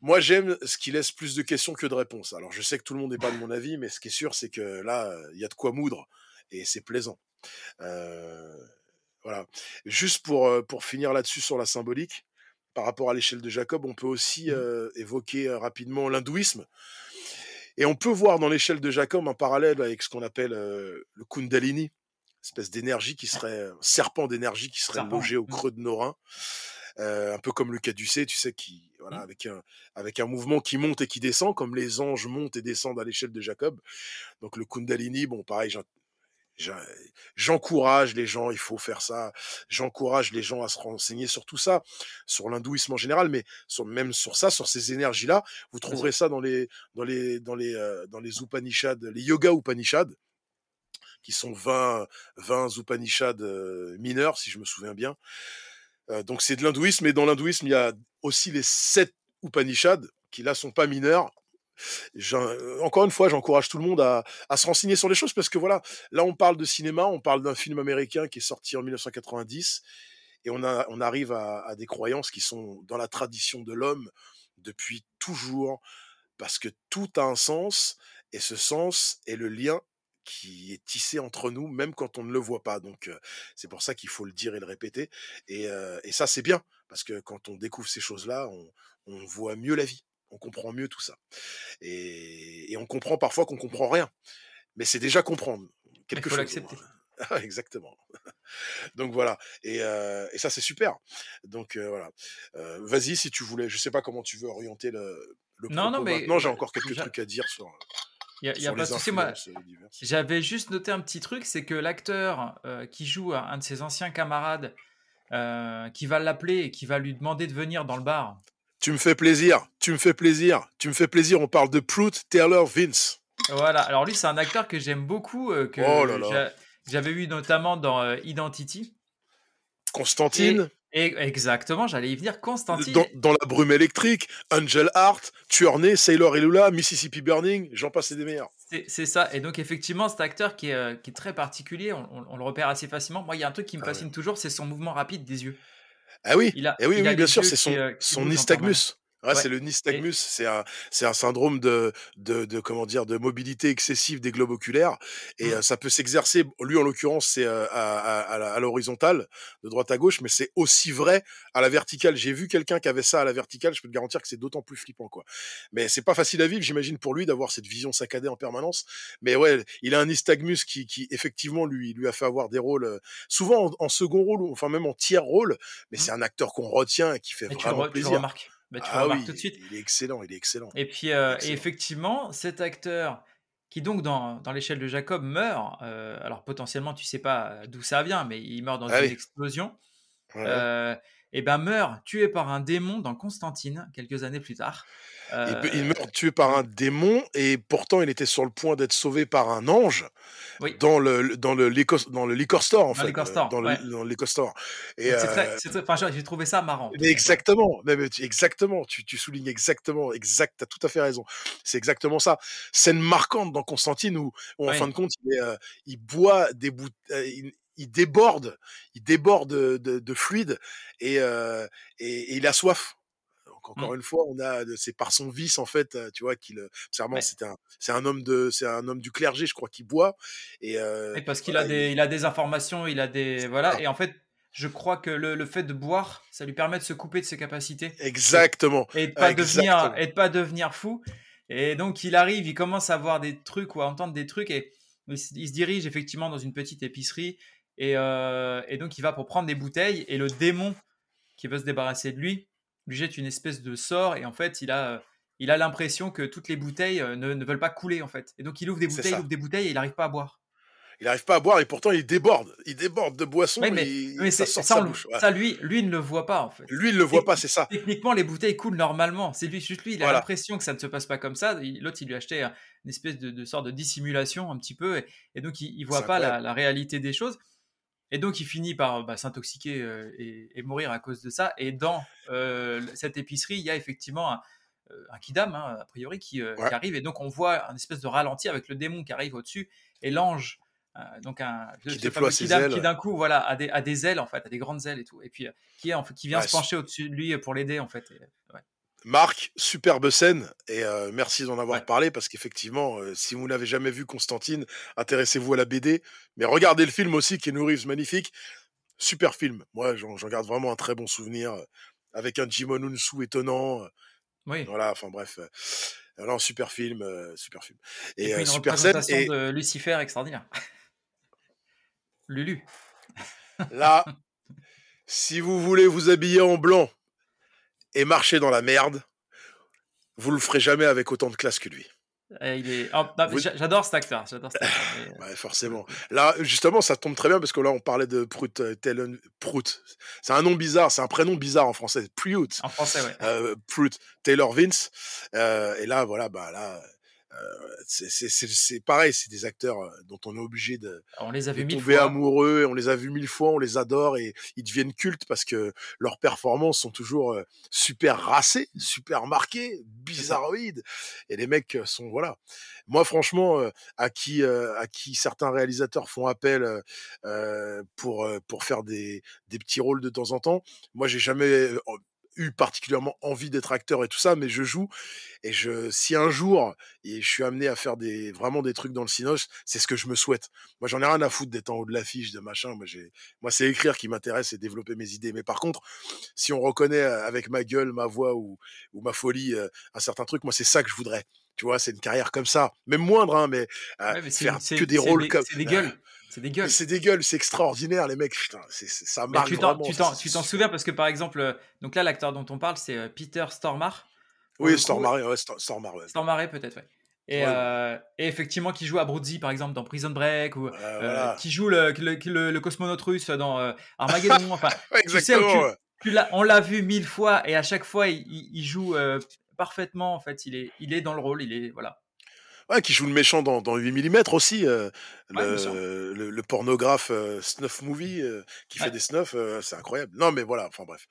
moi, j'aime ce qui laisse plus de questions que de réponses. Alors, je sais que tout le monde n'est pas de mon avis, mais ce qui est sûr, c'est que là, il y a de quoi moudre et c'est plaisant. Euh, voilà. Juste pour, pour finir là-dessus sur la symbolique, par rapport à l'échelle de Jacob, on peut aussi Mmh. euh, évoquer rapidement l'hindouisme. Et on peut voir dans l'échelle de Jacob un parallèle avec ce qu'on appelle euh, le Kundalini, espèce d'énergie qui serait, serpent d'énergie qui serait logé au mmh. creux de nos reins. Euh, un peu comme le caducée, tu sais, qui, voilà, Mmh. avec, un, avec un mouvement qui monte et qui descend, comme les anges montent et descendent à l'échelle de Jacob. Donc le Kundalini, bon, pareil, j'encourage les gens, il faut faire ça. J'encourage les gens à se renseigner sur tout ça, sur l'hindouisme en général, mais sur, même sur ça, sur ces énergies-là. Vous trouverez ça dans les, dans les, dans les, euh, dans les Upanishads, les Yoga Upanishads, qui sont 20, 20 Upanishads euh, mineurs, si je me souviens bien. Euh, donc c'est de l'hindouisme, et dans l'hindouisme, il y a aussi les sept Upanishads, qui là sont pas mineurs. Euh, Encore une fois, j'encourage tout le monde à, se renseigner sur les choses, parce que voilà, là on parle de cinéma, on parle d'un film américain qui est sorti en 1990, et on, on arrive à, des croyances qui sont dans la tradition de l'homme depuis toujours, parce que tout a un sens, et ce sens est le lien qui est tissé entre nous, même quand on ne le voit pas. Donc, euh, c'est pour ça qu'il faut le dire et le répéter. Et, euh, et ça, c'est bien, parce que quand on découvre ces choses-là, on voit mieux la vie, on comprend mieux tout ça. Et, et on comprend parfois qu'on comprend rien, mais c'est déjà comprendre Il quelque faut chose. au l'accepter. Exactement. Donc voilà. Et, euh, et ça, c'est super. Donc euh, voilà. Euh, Vas-y, si tu voulais. Je sais pas comment tu veux orienter le, le Non, non, mais maintenant. J'ai encore quelques trucs à dire sur, il y a, il y a sur pas de souci. Moi, j'avais juste noté un petit truc, c'est que l'acteur qui joue un, un de ses anciens camarades, qui va l'appeler et qui va lui demander de venir dans le bar. Tu me fais plaisir. Tu me fais plaisir. Tu me fais plaisir. On parle de Prout Taylor Vince. Voilà. Alors lui, c'est un acteur que j'aime beaucoup, euh, que Oh là là. j'a- j'avais vu notamment dans euh, Identity. Constantine. Et exactement, j'allais y venir. Constantine. Dans, dans la brume électrique, Angel Heart, Tueur Né, Sailor et Lula, Mississippi Burning, j'en passe des meilleurs. C'est ça. Et donc, effectivement, cet acteur qui est, euh, qui est très particulier, on, on- on le repère assez facilement. Moi, il y a un truc qui me Ah ouais. fascine toujours, c'est son mouvement rapide des yeux. Ah oui, Il a, eh oui, il oui, bien sûr, c'est son, euh, son nystagmus. Ouais, Ouais. c'est le nystagmus, c'est un, c'est un syndrome de, de, de, comment dire, de mobilité excessive des globes oculaires. Et Mm. euh, ça peut s'exercer, lui en l'occurrence, c'est euh, à, à, à la- à l'horizontale, de droite à gauche, mais c'est aussi vrai à la verticale. J'ai vu quelqu'un qui avait ça à la verticale, je peux te garantir que c'est d'autant plus flippant, quoi. Mais c'est pas facile à vivre, j'imagine, pour lui d'avoir cette vision saccadée en permanence. Mais ouais, il a un nystagmus qui, qui effectivement, lui, lui a fait avoir des rôles, euh, souvent en, en second rôle, ou enfin même en tiers rôle, mais Mm. c'est un acteur qu'on retient et qui fait Et tu le, vraiment re- tu le plaisir. remarques? Bah, tu Ah remarques oui, tout de suite. il est excellent, il est excellent. Et puis, euh, et effectivement, cet acteur qui, donc, dans, dans l'échelle de Jacob, meurt. euh, alors, potentiellement, tu sais pas d'où ça vient, mais il meurt dans Ah une oui. explosion. Ouais. Euh, et ben, meurt tué par un démon dans Constantine, quelques années plus tard. Il, Euh, meurt tué par un démon et pourtant il était sur le point d'être sauvé par un ange oui, dans le dans le liquor, dans le liquor store en dans fait, euh, store, dans le dans le liquor store. Et c'est euh, très, très- j'ai trouvé ça marrant. mais exactement, mais- exactement, tu, tu soulignes exactement, exact, t'as tout à fait raison. C'est exactement ça. Scène marquante dans Constantine où, où en Oui. fin de compte, il, est, euh, il boit des euh, il, déborde, il déborde de, de, de fluide et, euh, et, et il a soif. Donc, encore Mm. une fois, on a, c'est par son vice en fait, euh, tu vois, qu'il, euh, clairement, Ouais. c'est un, c'est un homme de, c'est un homme du clergé, je crois, qui boit et euh, Et parce qu'il voilà, a des, il- il a des informations, il a des voilà. Ah. Et en fait, je crois que le, le fait de boire, ça lui permet de se couper de ses capacités exactement, et de pas Exactement. devenir et de pas devenir fou. Et donc, il arrive, il commence à voir des trucs ou à entendre des trucs et il se dirige effectivement dans une petite épicerie. Et, euh, et donc, il va pour prendre des bouteilles et le démon qui veut se débarrasser de lui lui jette une espèce de sort et en fait, il a il a l'impression que toutes les bouteilles euh, ne, ne, veulent pas couler en fait. Et donc il ouvre des bouteilles, il ouvre des bouteilles et il n'arrive pas à boire. Il n'arrive pas à boire et pourtant il déborde. Il déborde de boissons. mais, mais ça, sort ça, bouche. ça, lui, lui ne le voit pas en fait. Lui, il ne le voit pas, c'est ça. Techniquement, les bouteilles coulent normalement. C'est lui, juste lui, il a l'impression que ça ne se passe pas comme ça. L'autre, il lui a acheté une espèce de, de, sorte de dissimulation un petit peu et, donc il, ne voit pas la, la, réalité des choses. Et donc il finit par bah, s'intoxiquer euh, et, et, mourir à cause de ça. Et dans euh, cette épicerie, il y a effectivement un, euh, un kidam, hein, a priori, euh, qui, arrive. Et donc, on voit un espèce de ralenti avec le démon qui arrive au-dessus et l'ange. Donc un qui déploie ses ailes. qui d'un coup voilà a des, a des, ailes en fait a des grandes ailes et tout et puis qui est en fait, qui vient se pencher au-dessus de lui pour l'aider en fait Marc, superbe scène et merci d'en avoir parlé parce qu'effectivement, si vous n'avez jamais vu Constantine, intéressez-vous à la BD, mais regardez le film aussi qui est Reeves magnifique, super film. Moi, j'en garde vraiment un très bon souvenir avec un Jimon Unsu étonnant, oui. Voilà, enfin bref. alors un super film, super film. Et, puis une super représentation scène, et... de Lucifer extraordinaire. Lulu. Là, si vous voulez vous habiller en blanc et marcher dans la merde, vous le ferez jamais avec autant de classe que lui. Il oh, J'adore cet acteur. J'adore ouais, forcément. Là, justement, ça tombe très bien parce que là, on parlait de Prout. Euh, Prout. C'est un nom bizarre, c'est un prénom bizarre en français. Prout. En français, ouais. Euh, Prout. Taylor Vince. Euh, et là, voilà, bah là, euh, c'est pareil, c'est des acteurs euh, dont on est obligé de, on les a tomber amoureux, on les a vus mille fois, on les adore et ils deviennent cultes parce que leurs performances sont toujours euh, super racées, super marquées, bizarroïdes et les mecs sont voilà. Moi franchement, à qui à qui certains réalisateurs font appel pour pour faire des des petits rôles de temps en temps, moi j'ai jamais eu particulièrement envie d'être acteur et tout ça, mais je joue et je si un jour et je suis amené à faire des vraiment des trucs dans le cinos, c'est ce que je me souhaite. Moi, j'en ai rien à foutre d'être en haut de l'affiche, de machin. Moi, j'ai moi c'est écrire qui m'intéresse et développer mes idées. Mais par contre, si on reconnaît avec ma gueule, ma voix ou, ou ma folie un certain truc, moi c'est ça que je voudrais. Tu vois, c'est une carrière comme ça, même moindre, hein, mais, faire que des rôles comme. C'est des gueules. C'est des gueules. C'est des gueules, c'est extraordinaire, les mecs. Putain, ça marche vraiment. Tu t'en souviens parce que par exemple, euh, donc là, l'acteur dont on parle, c'est euh, Peter Stormare. Oui, Stormare, ouais, Stormare, ouais. Stormare, peut-être, ouais. Et, euh, et, effectivement, qui joue à Broodzy, par exemple, dans Prison Break, ou qui joue le, le, le, cosmonaute russe dans Armageddon. enfin. Tu sais, on l'a vu mille fois, et à chaque fois, il, il joue parfaitement. En fait, il est, il est dans le rôle. Il est voilà. Ouais, qui joue le méchant dans, dans 8 mm aussi, euh, le, le, le, pornographe euh, snuff movie euh, qui fait des snuffs, euh, c'est incroyable. Non, mais voilà, enfin bref.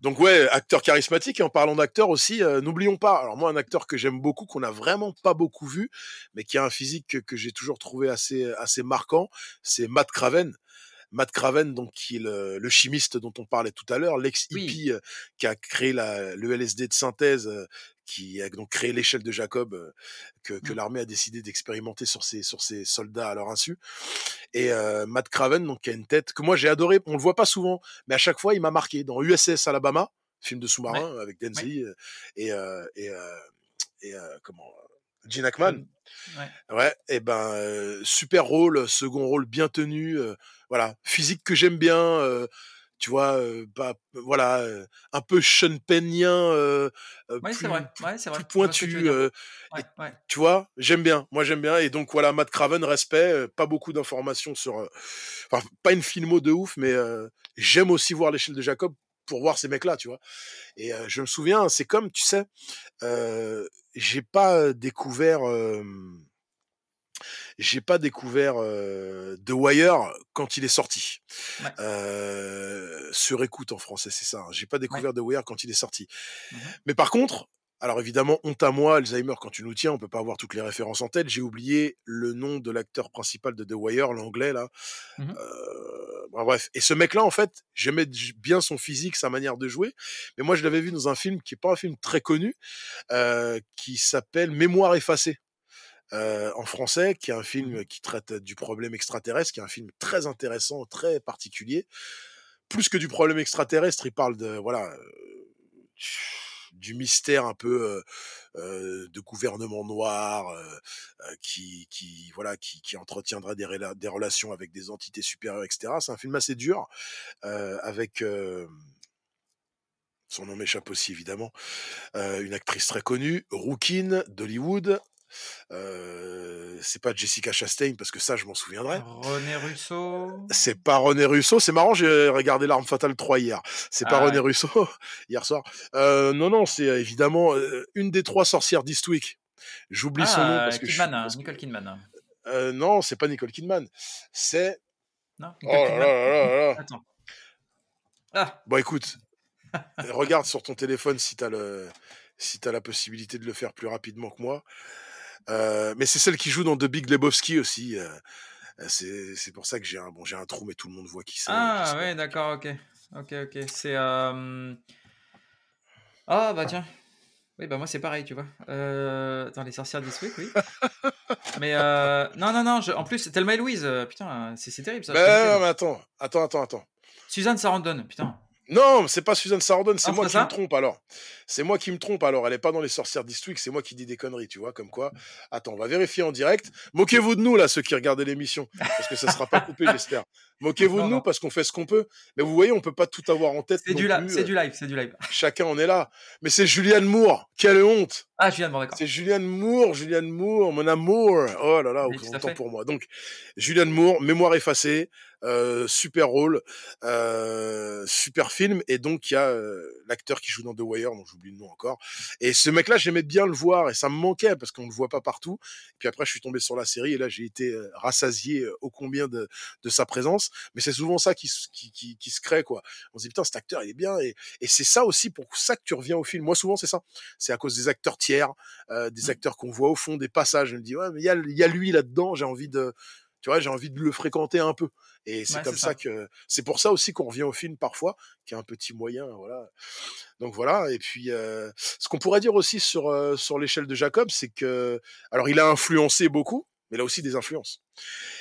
Donc ouais, acteur charismatique. Et en parlant d'acteur aussi, n'oublions pas. Alors moi, un acteur que j'aime beaucoup, qu'on a vraiment pas beaucoup vu, mais qui a un physique que, que j'ai toujours trouvé assez assez marquant, c'est Matt Craven. Matt Craven, donc qui est le, le chimiste dont on parlait tout à l'heure, l'ex hippie qui a créé la, le LSD de synthèse, qui a donc créé l'échelle de Jacob que, que mmh. l'armée a décidé d'expérimenter sur ses sur ses soldats à leur insu. Et Matt Craven, donc qui a une tête que moi j'ai adoré. On le voit pas souvent, mais à chaque fois il m'a marqué. Dans USS Alabama, film de sous-marin avec Denzel et et, et comment Gene Hackman. Ouais. ouais. et ben super rôle, second rôle bien tenu, voilà, physique que j'aime bien, tu vois, bah, voilà, un peu Sean Pennien, euh, ouais, c'est vrai, ouais, c'est vrai. plus pointu. Tu, tu vois, j'aime bien, moi j'aime bien. Et donc voilà, Matt Craven, respect, pas beaucoup d'informations sur, enfin pas une filmo de ouf, mais j'aime aussi voir l'échelle de Jacob pour voir ces mecs-là, tu vois. Et je me souviens, c'est comme, tu sais, j'ai pas découvert j'ai pas découvert euh, The Wire quand il est sorti. Euh, sur écoute en français, c'est ça. Hein. J'ai pas découvert The Wire quand il est sorti. Mmh Mais par contre, alors évidemment, honte à moi, Alzheimer, quand tu nous tiens, on peut pas avoir toutes les références en tête. J'ai oublié le nom de l'acteur principal de The Wire, l'anglais là. Mmh euh, bref. Et ce mec-là, en fait, j'aimais bien son physique, sa manière de jouer. Mais moi, je l'avais vu dans un film qui est pas un film très connu, qui s'appelle Mémoire effacée. En français, qui est un film qui traite du problème extraterrestre, qui est un film très intéressant, très particulier. Plus que du problème extraterrestre, il parle de voilà du mystère un peu de gouvernement noir qui, qui voilà qui, entretiendra des, des relations avec des entités supérieures, etc. C'est un film assez dur avec son nom m'échappe aussi évidemment, une actrice très connue, Rookin d'Hollywood, euh, c'est pas Jessica Chastain parce que ça je m'en souviendrai. René Russo. C'est pas René Russo. C'est marrant, j'ai regardé l'arme fatale 3 hier. C'est pas ah René Russo hier soir. Euh, non non, c'est évidemment une des trois sorcières d'Eastwick. J'oublie son nom parce que Kidman, hein, Nicole Kidman. Euh, non, c'est pas Nicole Kidman. C'est. Non. oh là là là Attends. Ah. Bon écoute, regarde sur ton téléphone si t'as le si t'as la possibilité de le faire plus rapidement que moi. Euh, mais c'est celle qui joue dans The Big Lebowski aussi. Euh, euh, c'est pour ça que j'ai un, bon, un trou, mais tout le monde voit qui c'est. Ah ouais, d'accord, ok. Ok, ok. C'est. Ah bah tiens. Oui, bah moi c'est pareil, tu vois. dans les sorcières Swift, oui. mais non, non, non. En plus, Thelma et Louise, putain, c'est terrible ça. Bah, non, mais attends, attends, attends, attends. Suzanne Sarandon, putain. Non, c'est pas Suzanne Sarandon, c'est ah, moi qui me trompe alors. C'est moi qui me trompe alors. Elle est pas dans les sorcières d'Eastwick, c'est moi qui dis des conneries, tu vois, comme quoi. Attends, on va vérifier en direct. Moquez-vous de nous là, ceux qui regardent l'émission, parce que ça sera pas coupé, j'espère. Moquez-vous de nous parce qu'on fait ce qu'on peut. Mais vous voyez, on peut pas tout avoir en tête. C'est du, euh, du, live, c'est du live. Chacun en est là. Mais c'est Julianne Moore. Quelle honte. Ah, Julianne Moore, d'accord. C'est Julianne Moore, Julianne Moore, mon amour. Oh là là, autant pour moi. Donc, Julianne Moore, mémoire effacée. Euh, super rôle, euh, super film, et donc il y a euh, l'acteur qui joue dans The Wire, dont j'oublie le nom encore. Et ce mec-là, j'aimais bien le voir, et ça me manquait parce qu'on le voit pas partout. Et puis après, je suis tombé sur la série, et là, j'ai été rassasié au combien de, de sa présence. Mais c'est souvent ça qui, qui, qui, qui, se crée, quoi. On se dit putain, cet acteur, il est bien, et, et c'est ça aussi pour ça que tu reviens au film. Moi, souvent, c'est ça. C'est à cause des acteurs tiers, des mmh. acteurs qu'on voit au fond, des passages. Je me dis ouais, mais il y a, y a lui là-dedans. J'ai envie de tu vois, j'ai envie de le fréquenter un peu. Et c'est comme ça. que c'est pour ça aussi qu'on revient au film parfois, qui a un petit moyen, voilà. Donc voilà. Et puis, euh, ce qu'on pourrait dire aussi sur euh, sur l'échelle de Jacob, c'est que, alors, il a influencé beaucoup, mais il a aussi des influences.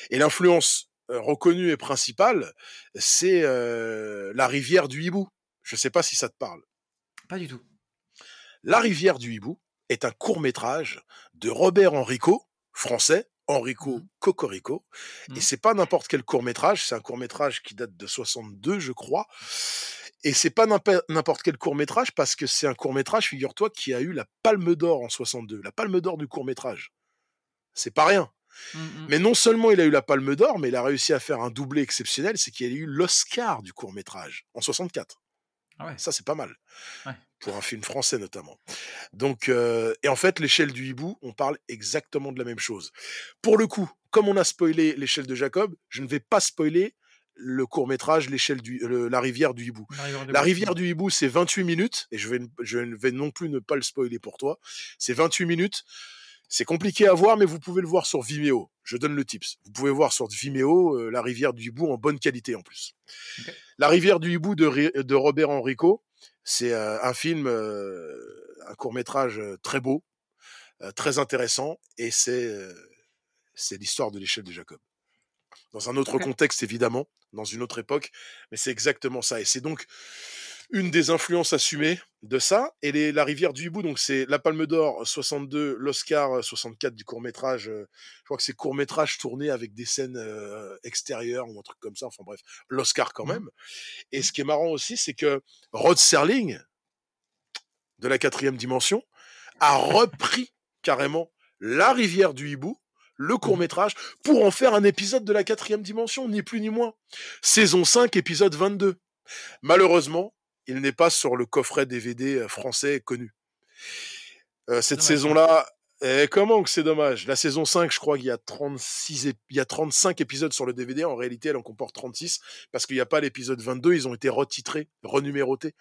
Et l'influence euh, reconnue et principale, c'est la rivière du hibou. Je sais pas si ça te parle. Pas du tout. La rivière du hibou est un court métrage de Robert Enrico, français, Enrico mmh. Cocorico. Et mmh. c'est pas n'importe quel court métrage, c'est un court métrage qui date de 62, je crois. Et c'est pas n'importe quel court métrage parce que c'est un court métrage, figure-toi, qui a eu la Palme d'Or en 62, la Palme d'Or du court métrage. C'est pas rien. Mmh, mais non seulement il a eu la Palme d'Or, mais il a réussi à faire un doublé exceptionnel, c'est qu'il a eu l'Oscar du court métrage en 64. Ah Ça, c'est pas mal. Pour un film français notamment. Donc, euh, et en fait, l'échelle du hibou, on parle exactement de la même chose. Pour le coup, comme on a spoilé l'échelle de Jacob, je ne vais pas spoiler le court métrage l'échelle du la rivière du hibou. La rivière, du, hibou, c'est 28 minutes et je vais je ne vais non plus ne pas le spoiler pour toi. C'est 28 minutes. C'est compliqué à voir, mais vous pouvez le voir sur Vimeo. Je donne le tips. Vous pouvez voir sur Vimeo euh, La rivière du hibou en bonne qualité en plus. La rivière du hibou de, de Robert Enrico, c'est euh, un film, euh, un court métrage très beau, très intéressant, et c'est c'est l'histoire de l'échelle de Jacob. Dans un autre contexte évidemment, dans une autre époque, mais c'est exactement ça. Et c'est donc une des influences assumées de ça. Et les, La rivière du hibou, donc c'est la Palme d'Or 62, l'Oscar 64 du court métrage. je crois que c'est court métrage tourné avec des scènes extérieures ou un truc comme ça. Enfin bref, l'Oscar quand mmh. même. Et ce qui est marrant aussi, c'est que Rod Serling, de la quatrième dimension, a repris carrément La rivière du hibou le mmh. court métrage pour en faire un épisode de la quatrième dimension, ni plus ni moins. Saison 5, épisode 22. Malheureusement, il n'est pas sur le coffret DVD euh, français connu. Euh, cette saison-là, eh, comment que c'est dommage? La saison 5, je crois qu'il y a 36 il y a 35 épisodes sur le DVD. En réalité, elle en comporte 36 parce qu'il n'y a pas l'épisode 22. Ils ont été retitrés, renumérotés.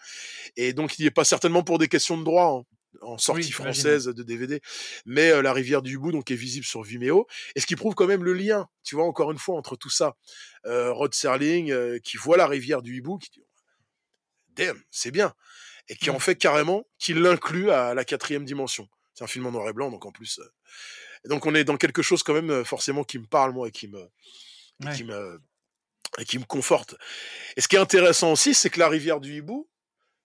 Et donc, il n'y est pas certainement pour des questions de droit. Hein, en sortie française de DVD, mais euh, La Rivière du Hibou donc est visible sur Vimeo, et ce qui prouve quand même le lien, tu vois encore une fois entre tout ça, Rod Serling qui voit La Rivière du Hibou, qui dit damn, c'est bien. Et qui en fait carrément qu'il l'inclut à la quatrième dimension. C'est un film en noir et blanc, donc en plus. Euh, donc on est dans quelque chose quand même euh, forcément qui me parle moi et qui me, qui me, et qui me conforte. Et ce qui est intéressant aussi, c'est que la rivière du hibou,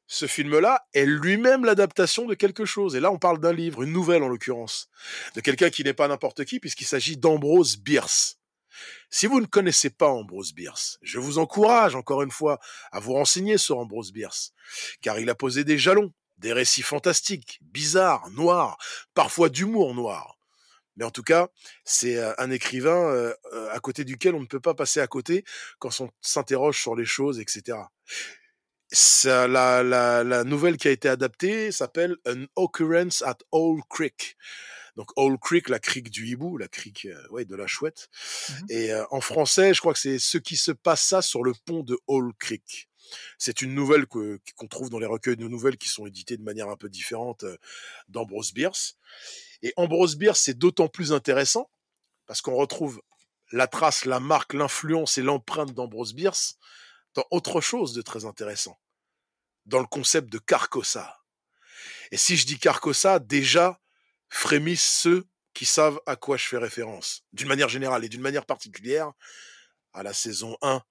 ce film-là est lui-même l'adaptation de quelque chose. Et là, on parle d'un livre, une nouvelle en l'occurrence, de quelqu'un qui n'est pas n'importe qui, puisqu'il s'agit d'Ambrose Bierce. Si vous ne connaissez pas Ambrose Bierce, je vous encourage encore une fois à vous renseigner sur Ambrose Bierce, car il a posé des jalons, des récits fantastiques, bizarres, noirs, parfois d'humour noir. Mais en tout cas, c'est euh, un écrivain euh, euh, à côté duquel on ne peut pas passer à côté quand on s'interroge sur les choses, etc. La, la, nouvelle qui a été adaptée s'appelle An Occurrence at Old Creek. Donc Old Creek, la crique du hibou, la crique ouais, de la chouette. Mmh Et en français, je crois que c'est ce qui se passe ça sur le pont de Old Creek. C'est une nouvelle qu'on trouve dans les recueils de nouvelles qui sont édités de manière un peu différente d'Ambrose Bierce. Et Ambrose Bierce, c'est d'autant plus intéressant parce qu'on retrouve la trace, la marque, l'influence et l'empreinte d'Ambrose Bierce dans autre chose de très intéressant, dans le concept de Carcossa. Et si je dis Carcossa, déjà frémissent ceux qui savent à quoi je fais référence, d'une manière générale et d'une manière particulière à la saison 1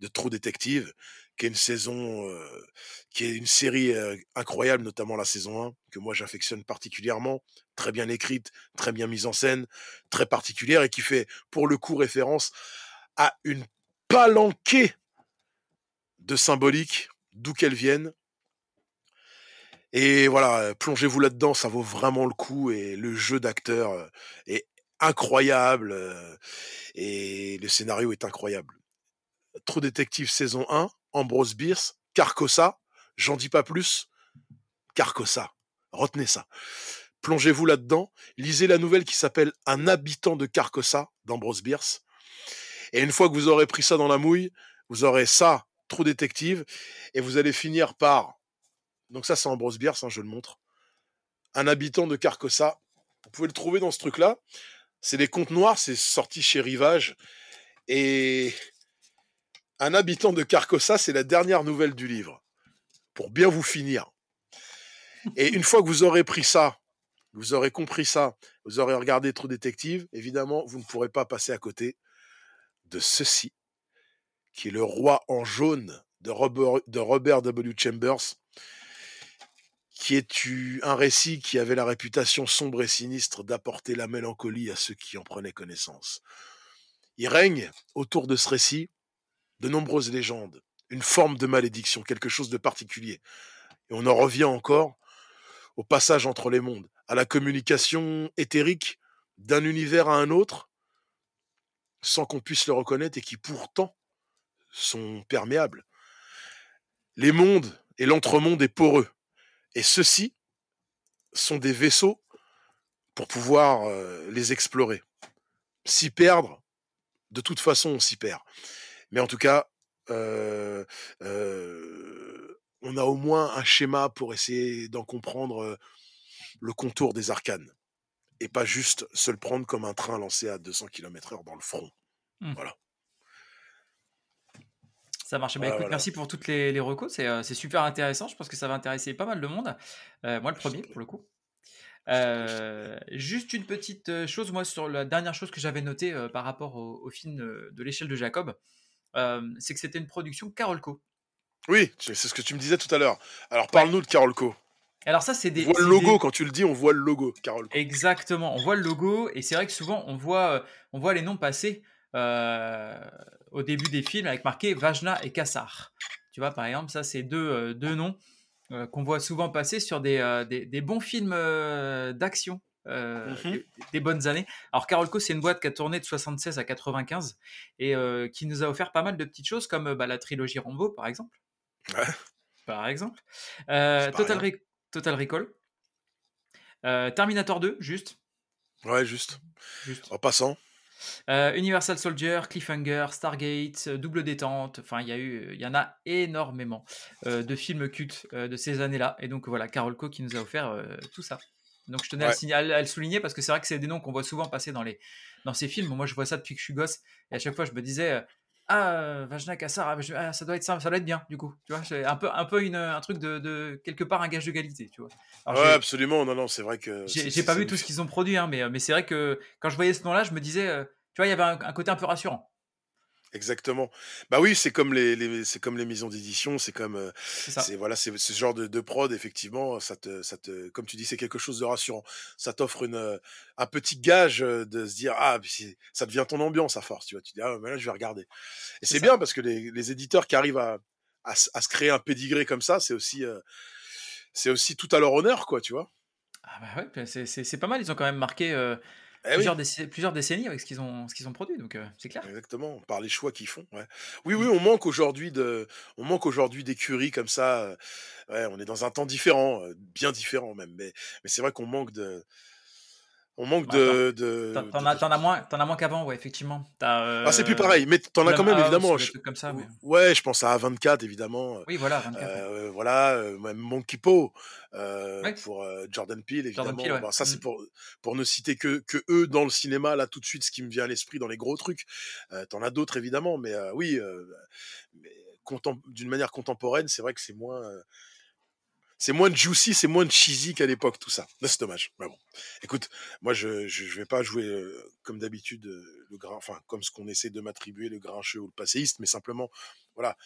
de True Detective, qui est une saison, euh, qui est une série euh, incroyable, notamment la saison 1, que moi j'affectionne particulièrement, très bien écrite, très bien mise en scène, très particulière et qui fait pour le coup référence à une palanquée de symboliques, d'où qu'elles viennent. Et voilà, plongez-vous là-dedans, ça vaut vraiment le coup et le jeu d'acteur est incroyable et le scénario est incroyable. True Detective saison 1, Ambrose Bierce, Carcossa, j'en dis pas plus, Carcossa, retenez ça. Plongez-vous là-dedans, lisez la nouvelle qui s'appelle Un habitant de Carcossa d'Ambrose Bierce. Et une fois que vous aurez pris ça dans la mouille, vous aurez ça, True Detective, et vous allez finir par. Donc, ça, c'est Ambrose Bierce, je le montre. Un habitant de Carcossa. Vous pouvez le trouver dans ce truc-là. C'est des contes noirs, c'est sorti chez Rivage. Et un habitant de Carcossa, c'est la dernière nouvelle du livre, pour bien vous finir. Et une fois que vous aurez pris ça, vous aurez compris ça, vous aurez regardé True Détective, évidemment, vous ne pourrez pas passer à côté de ceci, qui est le roi en jaune de Robert W. Chambers, qui est un récit qui avait la réputation sombre et sinistre d'apporter la mélancolie à ceux qui en prenaient connaissance. Il règne autour de ce récit de nombreuses légendes, une forme de malédiction, quelque chose de particulier. Et on en revient encore au passage entre les mondes, à la communication éthérique d'un univers à un autre, sans qu'on puisse le reconnaître et qui pourtant sont perméables. Les mondes et l'entremonde est poreux. Et ceux-ci sont des vaisseaux pour pouvoir euh, les explorer. S'y perdre, de toute façon, on s'y perd. Mais en tout cas, euh, euh, on a au moins un schéma pour essayer d'en comprendre le contour des arcanes. Et pas juste se le prendre comme un train lancé à 200 km/h dans le front. Mmh. Voilà. Ça marche. Bah, écoute, merci pour toutes les, les recos. C'est super intéressant. Je pense que ça va intéresser pas mal de monde. moi, le premier, pour le coup. juste une petite chose, moi, sur la dernière chose que j'avais notée par rapport au, au film de l'échelle de Jacob c'est que c'était une production Carolco. Oui, c'est ce que tu me disais tout à l'heure. Alors parle-nous de Carolco. Alors ça, c'est des. On voit le logo quand tu le dis, on voit le logo, Carolco. Exactement, on voit le logo et c'est vrai que souvent on voit, on voit les noms passer au début des films avec marqué Vajna et Kassar. Tu vois, par exemple, ça c'est deux, deux noms qu'on voit souvent passer sur des, des, des bons films d'action euh, mmh des, bonnes années. Alors Carolco, c'est une boîte qui a tourné de 76 à 95 et euh, qui nous a offert pas mal de petites choses comme bah, la trilogie Rambo, par exemple. Ouais. Par exemple. Euh, Total, Total, Recall. Terminator 2, juste. Ouais, juste. En passant. Universal Soldier, Cliffhanger, Stargate, Double Détente, enfin il y, eu, il y en a énormément de films cultes de ces années-là. Et donc voilà, Carolco qui nous a offert tout ça. Donc je tenais à, le souligner parce que c'est vrai que c'est des noms qu'on voit souvent passer dans, les, dans ces films. Moi je vois ça depuis que je suis gosse et à chaque fois je me disais euh, Ah, Vajna Kassar, ah, ah, ça doit être ça, ça doit être bien du coup. Tu vois, c'est un peu, un, peu une, un truc de, quelque part un gage de qualité. Tu vois. ouais, absolument. Non, non, c'est vrai que. J'ai pas vu tout ce qu'ils ont produit, hein, mais, mais c'est vrai que quand je voyais ce nom-là, je me disais, euh, tu vois, il y avait un, côté un peu rassurant. Exactement. Bah oui, c'est comme les les c'est comme les maisons d'édition, c'est comme, heu, C'est voilà, c'est ce genre de de prod effectivement, ça te ça te comme tu dis, c'est quelque chose de rassurant. Ça t'offre une, heu, un petit gage, heu, de se dire: «Ah, puis c'est ça devient ton ambiance à force», tu vois? Tu dis: «Ah, bah, là, je vais regarder» et C'est c'est ça. bien parce que les les éditeurs qui arrivent à à se à se créer un pédigré comme ça, c'est aussi, c'est aussi tout à leur honneur, quoi, tu vois? Ah bah, ouais, c'est c'est c'est pas mal, ils ont quand même marqué, Eh plusieurs oui! déc plusieurs décennies avec ce qu'ils ont ce qu'ils ont produit donc heu, c'est clair. Exactement, par les choix qu'ils font, ouais. Oui, oui, Mmh. on manque aujourd'hui de on manque aujourd'hui d'écuries comme ça, heu, ouais, on est dans un temps différent, heu, bien différent même, mais mais c'est vrai qu'on manque de on manque Bah, de de tu en de as de moins en as moins qu'avant, ouais, effectivement. Ah, c'est plus heu, pareil, mais tu en as quand même évidemment, je trucs comme ça, ou mais ouais, je pense à A24 évidemment, heu oui, voilà, 24, ouais. heu, voilà, heu, même Monkey Paw, heu, Ouais, pour, Jordan Peele Jordan Peele, évidemment. ouais. Ça c'est pour pour ne citer que que eux dans le cinéma, là, tout de suite, ce qui me vient à l'esprit dans les gros trucs. Heu, tu en as d'autres évidemment, mais oui, mais d'une manière contemporaine, c'est vrai que c'est moins, c'est moins juicy, c'est moins cheesy qu'à l'époque tout ça. C'est dommage, mais bon. Écoute, moi je je je vais pas jouer, heu, comme d'habitude, heu, le grin enfin, comme ce qu'on essaie de m'attribuer, le grincheux ou le passéiste, mais simplement, voilà,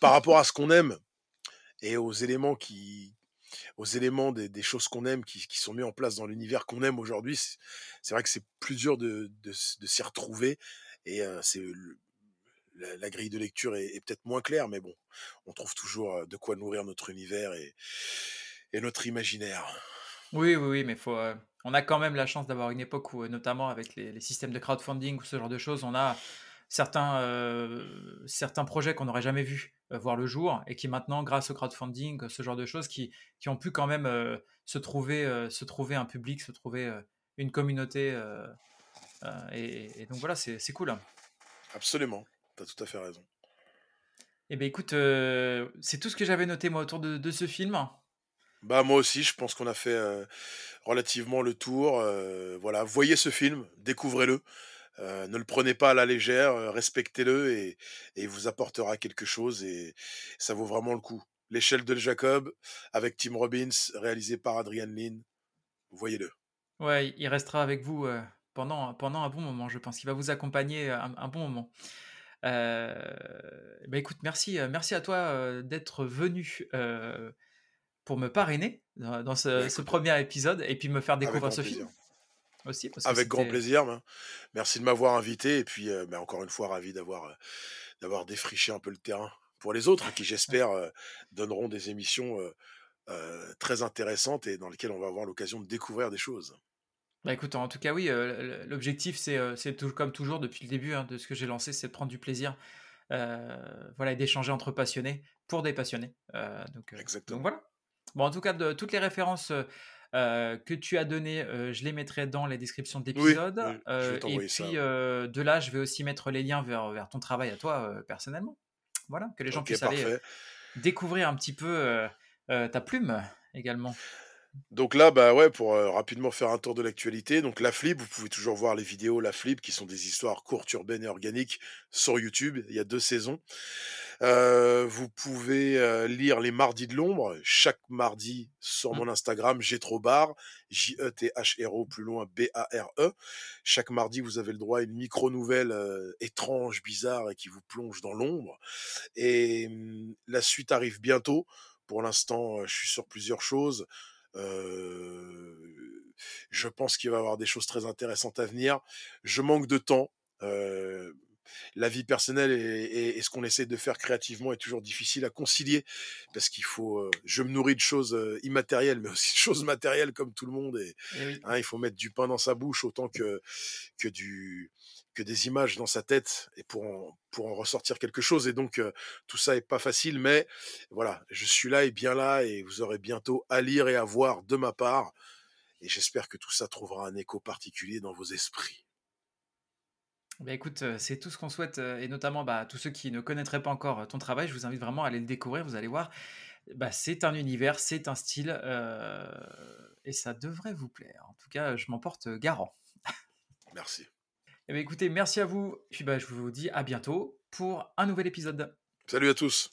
par rapport à ce qu'on aime et aux éléments qui aux éléments des des choses qu'on aime qui qui sont mis en place dans l'univers qu'on aime aujourd'hui, c'est vrai que c'est plus dur de de de s'y retrouver et heu, c'est la la grille de lecture est est peut-être moins claire, mais bon, on trouve toujours, heu, de quoi nourrir notre univers et et notre imaginaire. Oui, oui, oui, mais faut, heu, on a quand même la chance d'avoir une époque où, heu, notamment avec les les systèmes de crowdfunding ou ce genre de choses, on a certains, certains projets qu'on n'aurait jamais vus, voir le jour et qui maintenant, grâce au crowdfunding, euh, ce genre de choses, qui qui ont pu quand même, se trouver, se trouver un public, se trouver, une communauté, et et donc voilà, c'est c'est cool. Absolument, tu as tout à fait raison. Et beh, écoute, heu, c'est tout ce que j'avais noté moi autour de de ce film. Bah, moi aussi, je pense qu'on a fait, heu, relativement le tour, heu, voilà, voyez ce film, découvrez-le, ne le prenez pas à la légère, respectez-le et et il vous apportera quelque chose et ça vaut vraiment le coup. L'échelle de Jacob avec Tim Robbins, réalisé par Adrian Lyne, voyez-le. Ouais, il restera avec vous, pendant pendant un bon moment, je pense. Il va vous accompagner, un bon moment. Heu, bah, écoute, merci, heu, merci à toi, heu, d'être venu, pour me parrainer dans dans Bah, ce heu, 1 épisode et puis me faire découvrir ce film plaisir. aussi parce Avec grand plaisir, merci de m'avoir invité et puis, bah, encore une fois ravi d'avoir, d'avoir défriché un peu le terrain pour les autres qui j'espère, donneront des émissions, très intéressantes et dans lesquelles on va avoir l'occasion de découvrir des choses. Bah, écoute, en tout cas, oui, l'objectif, c'est, comme toujours depuis le début, hein, de ce que j'ai lancé, c'est de prendre du plaisir, voilà et d'échanger entre passionnés, pour des passionnés, donc heu, donc Exactement. voilà. Bon, en tout cas, de toutes les références, heu, que tu as données, je les mettrai dans les descriptions oui, vais heu et ça, puis, de là, je vais aussi mettre les liens vers vers ton travail à toi, personnellement. Voilà, que les gens puissent aller, découvrir un petit peu, ta plume également. Donc là, bah, ouais, pour, heu, rapidement faire un tour de l'actualité, donc La Flip, vous pouvez toujours voir les vidéos La Flip qui sont des histoires courtes, urbaines et organiques sur YouTube. Il y a 2 saisons. Heu, vous pouvez, heu, lire Les Mardis de l'ombre, chaque mardi sur Mmh. mon Instagram, Jetro-Bar, J-E-T-H-R-O plus loin B-A-R-E. Chaque mardi, vous avez le droit à une micro nouvelle, étrange, bizarre et qui vous plonge dans l'ombre et mmh, la suite arrive bientôt. Pour l'instant, je suis sur plusieurs choses. Je pense qu'il va y avoir des choses très intéressantes à venir. Je manque de temps, la vie personnelle et et et ce qu'on essaie de faire créativement est toujours difficile à concilier parce qu'il faut, je me nourris de choses, immatérielles, mais aussi de choses matérielles comme tout le monde et Et oui. hein, il faut mettre du pain dans sa bouche autant que que du que des images dans sa tête et pour en pour en ressortir quelque chose et donc tout ça est pas facile mais voilà, je suis là et bien là et vous aurez bientôt à lire et à voir de ma part et j'espère que tout ça trouvera un écho particulier dans vos esprits. Bah, écoute, c'est tout ce qu'on souhaite, et notamment, bah, tous ceux qui ne connaîtraient pas encore, ton travail, je vous invite vraiment à aller le découvrir. Vous allez voir, bah, c'est un univers, c'est un style, et ça devrait vous plaire. En tout cas, je m'en porte, garant. Merci. Eh beh, écoutez, merci à vous, bah, je vous dis à bientôt pour un nouvel épisode. Salut à tous.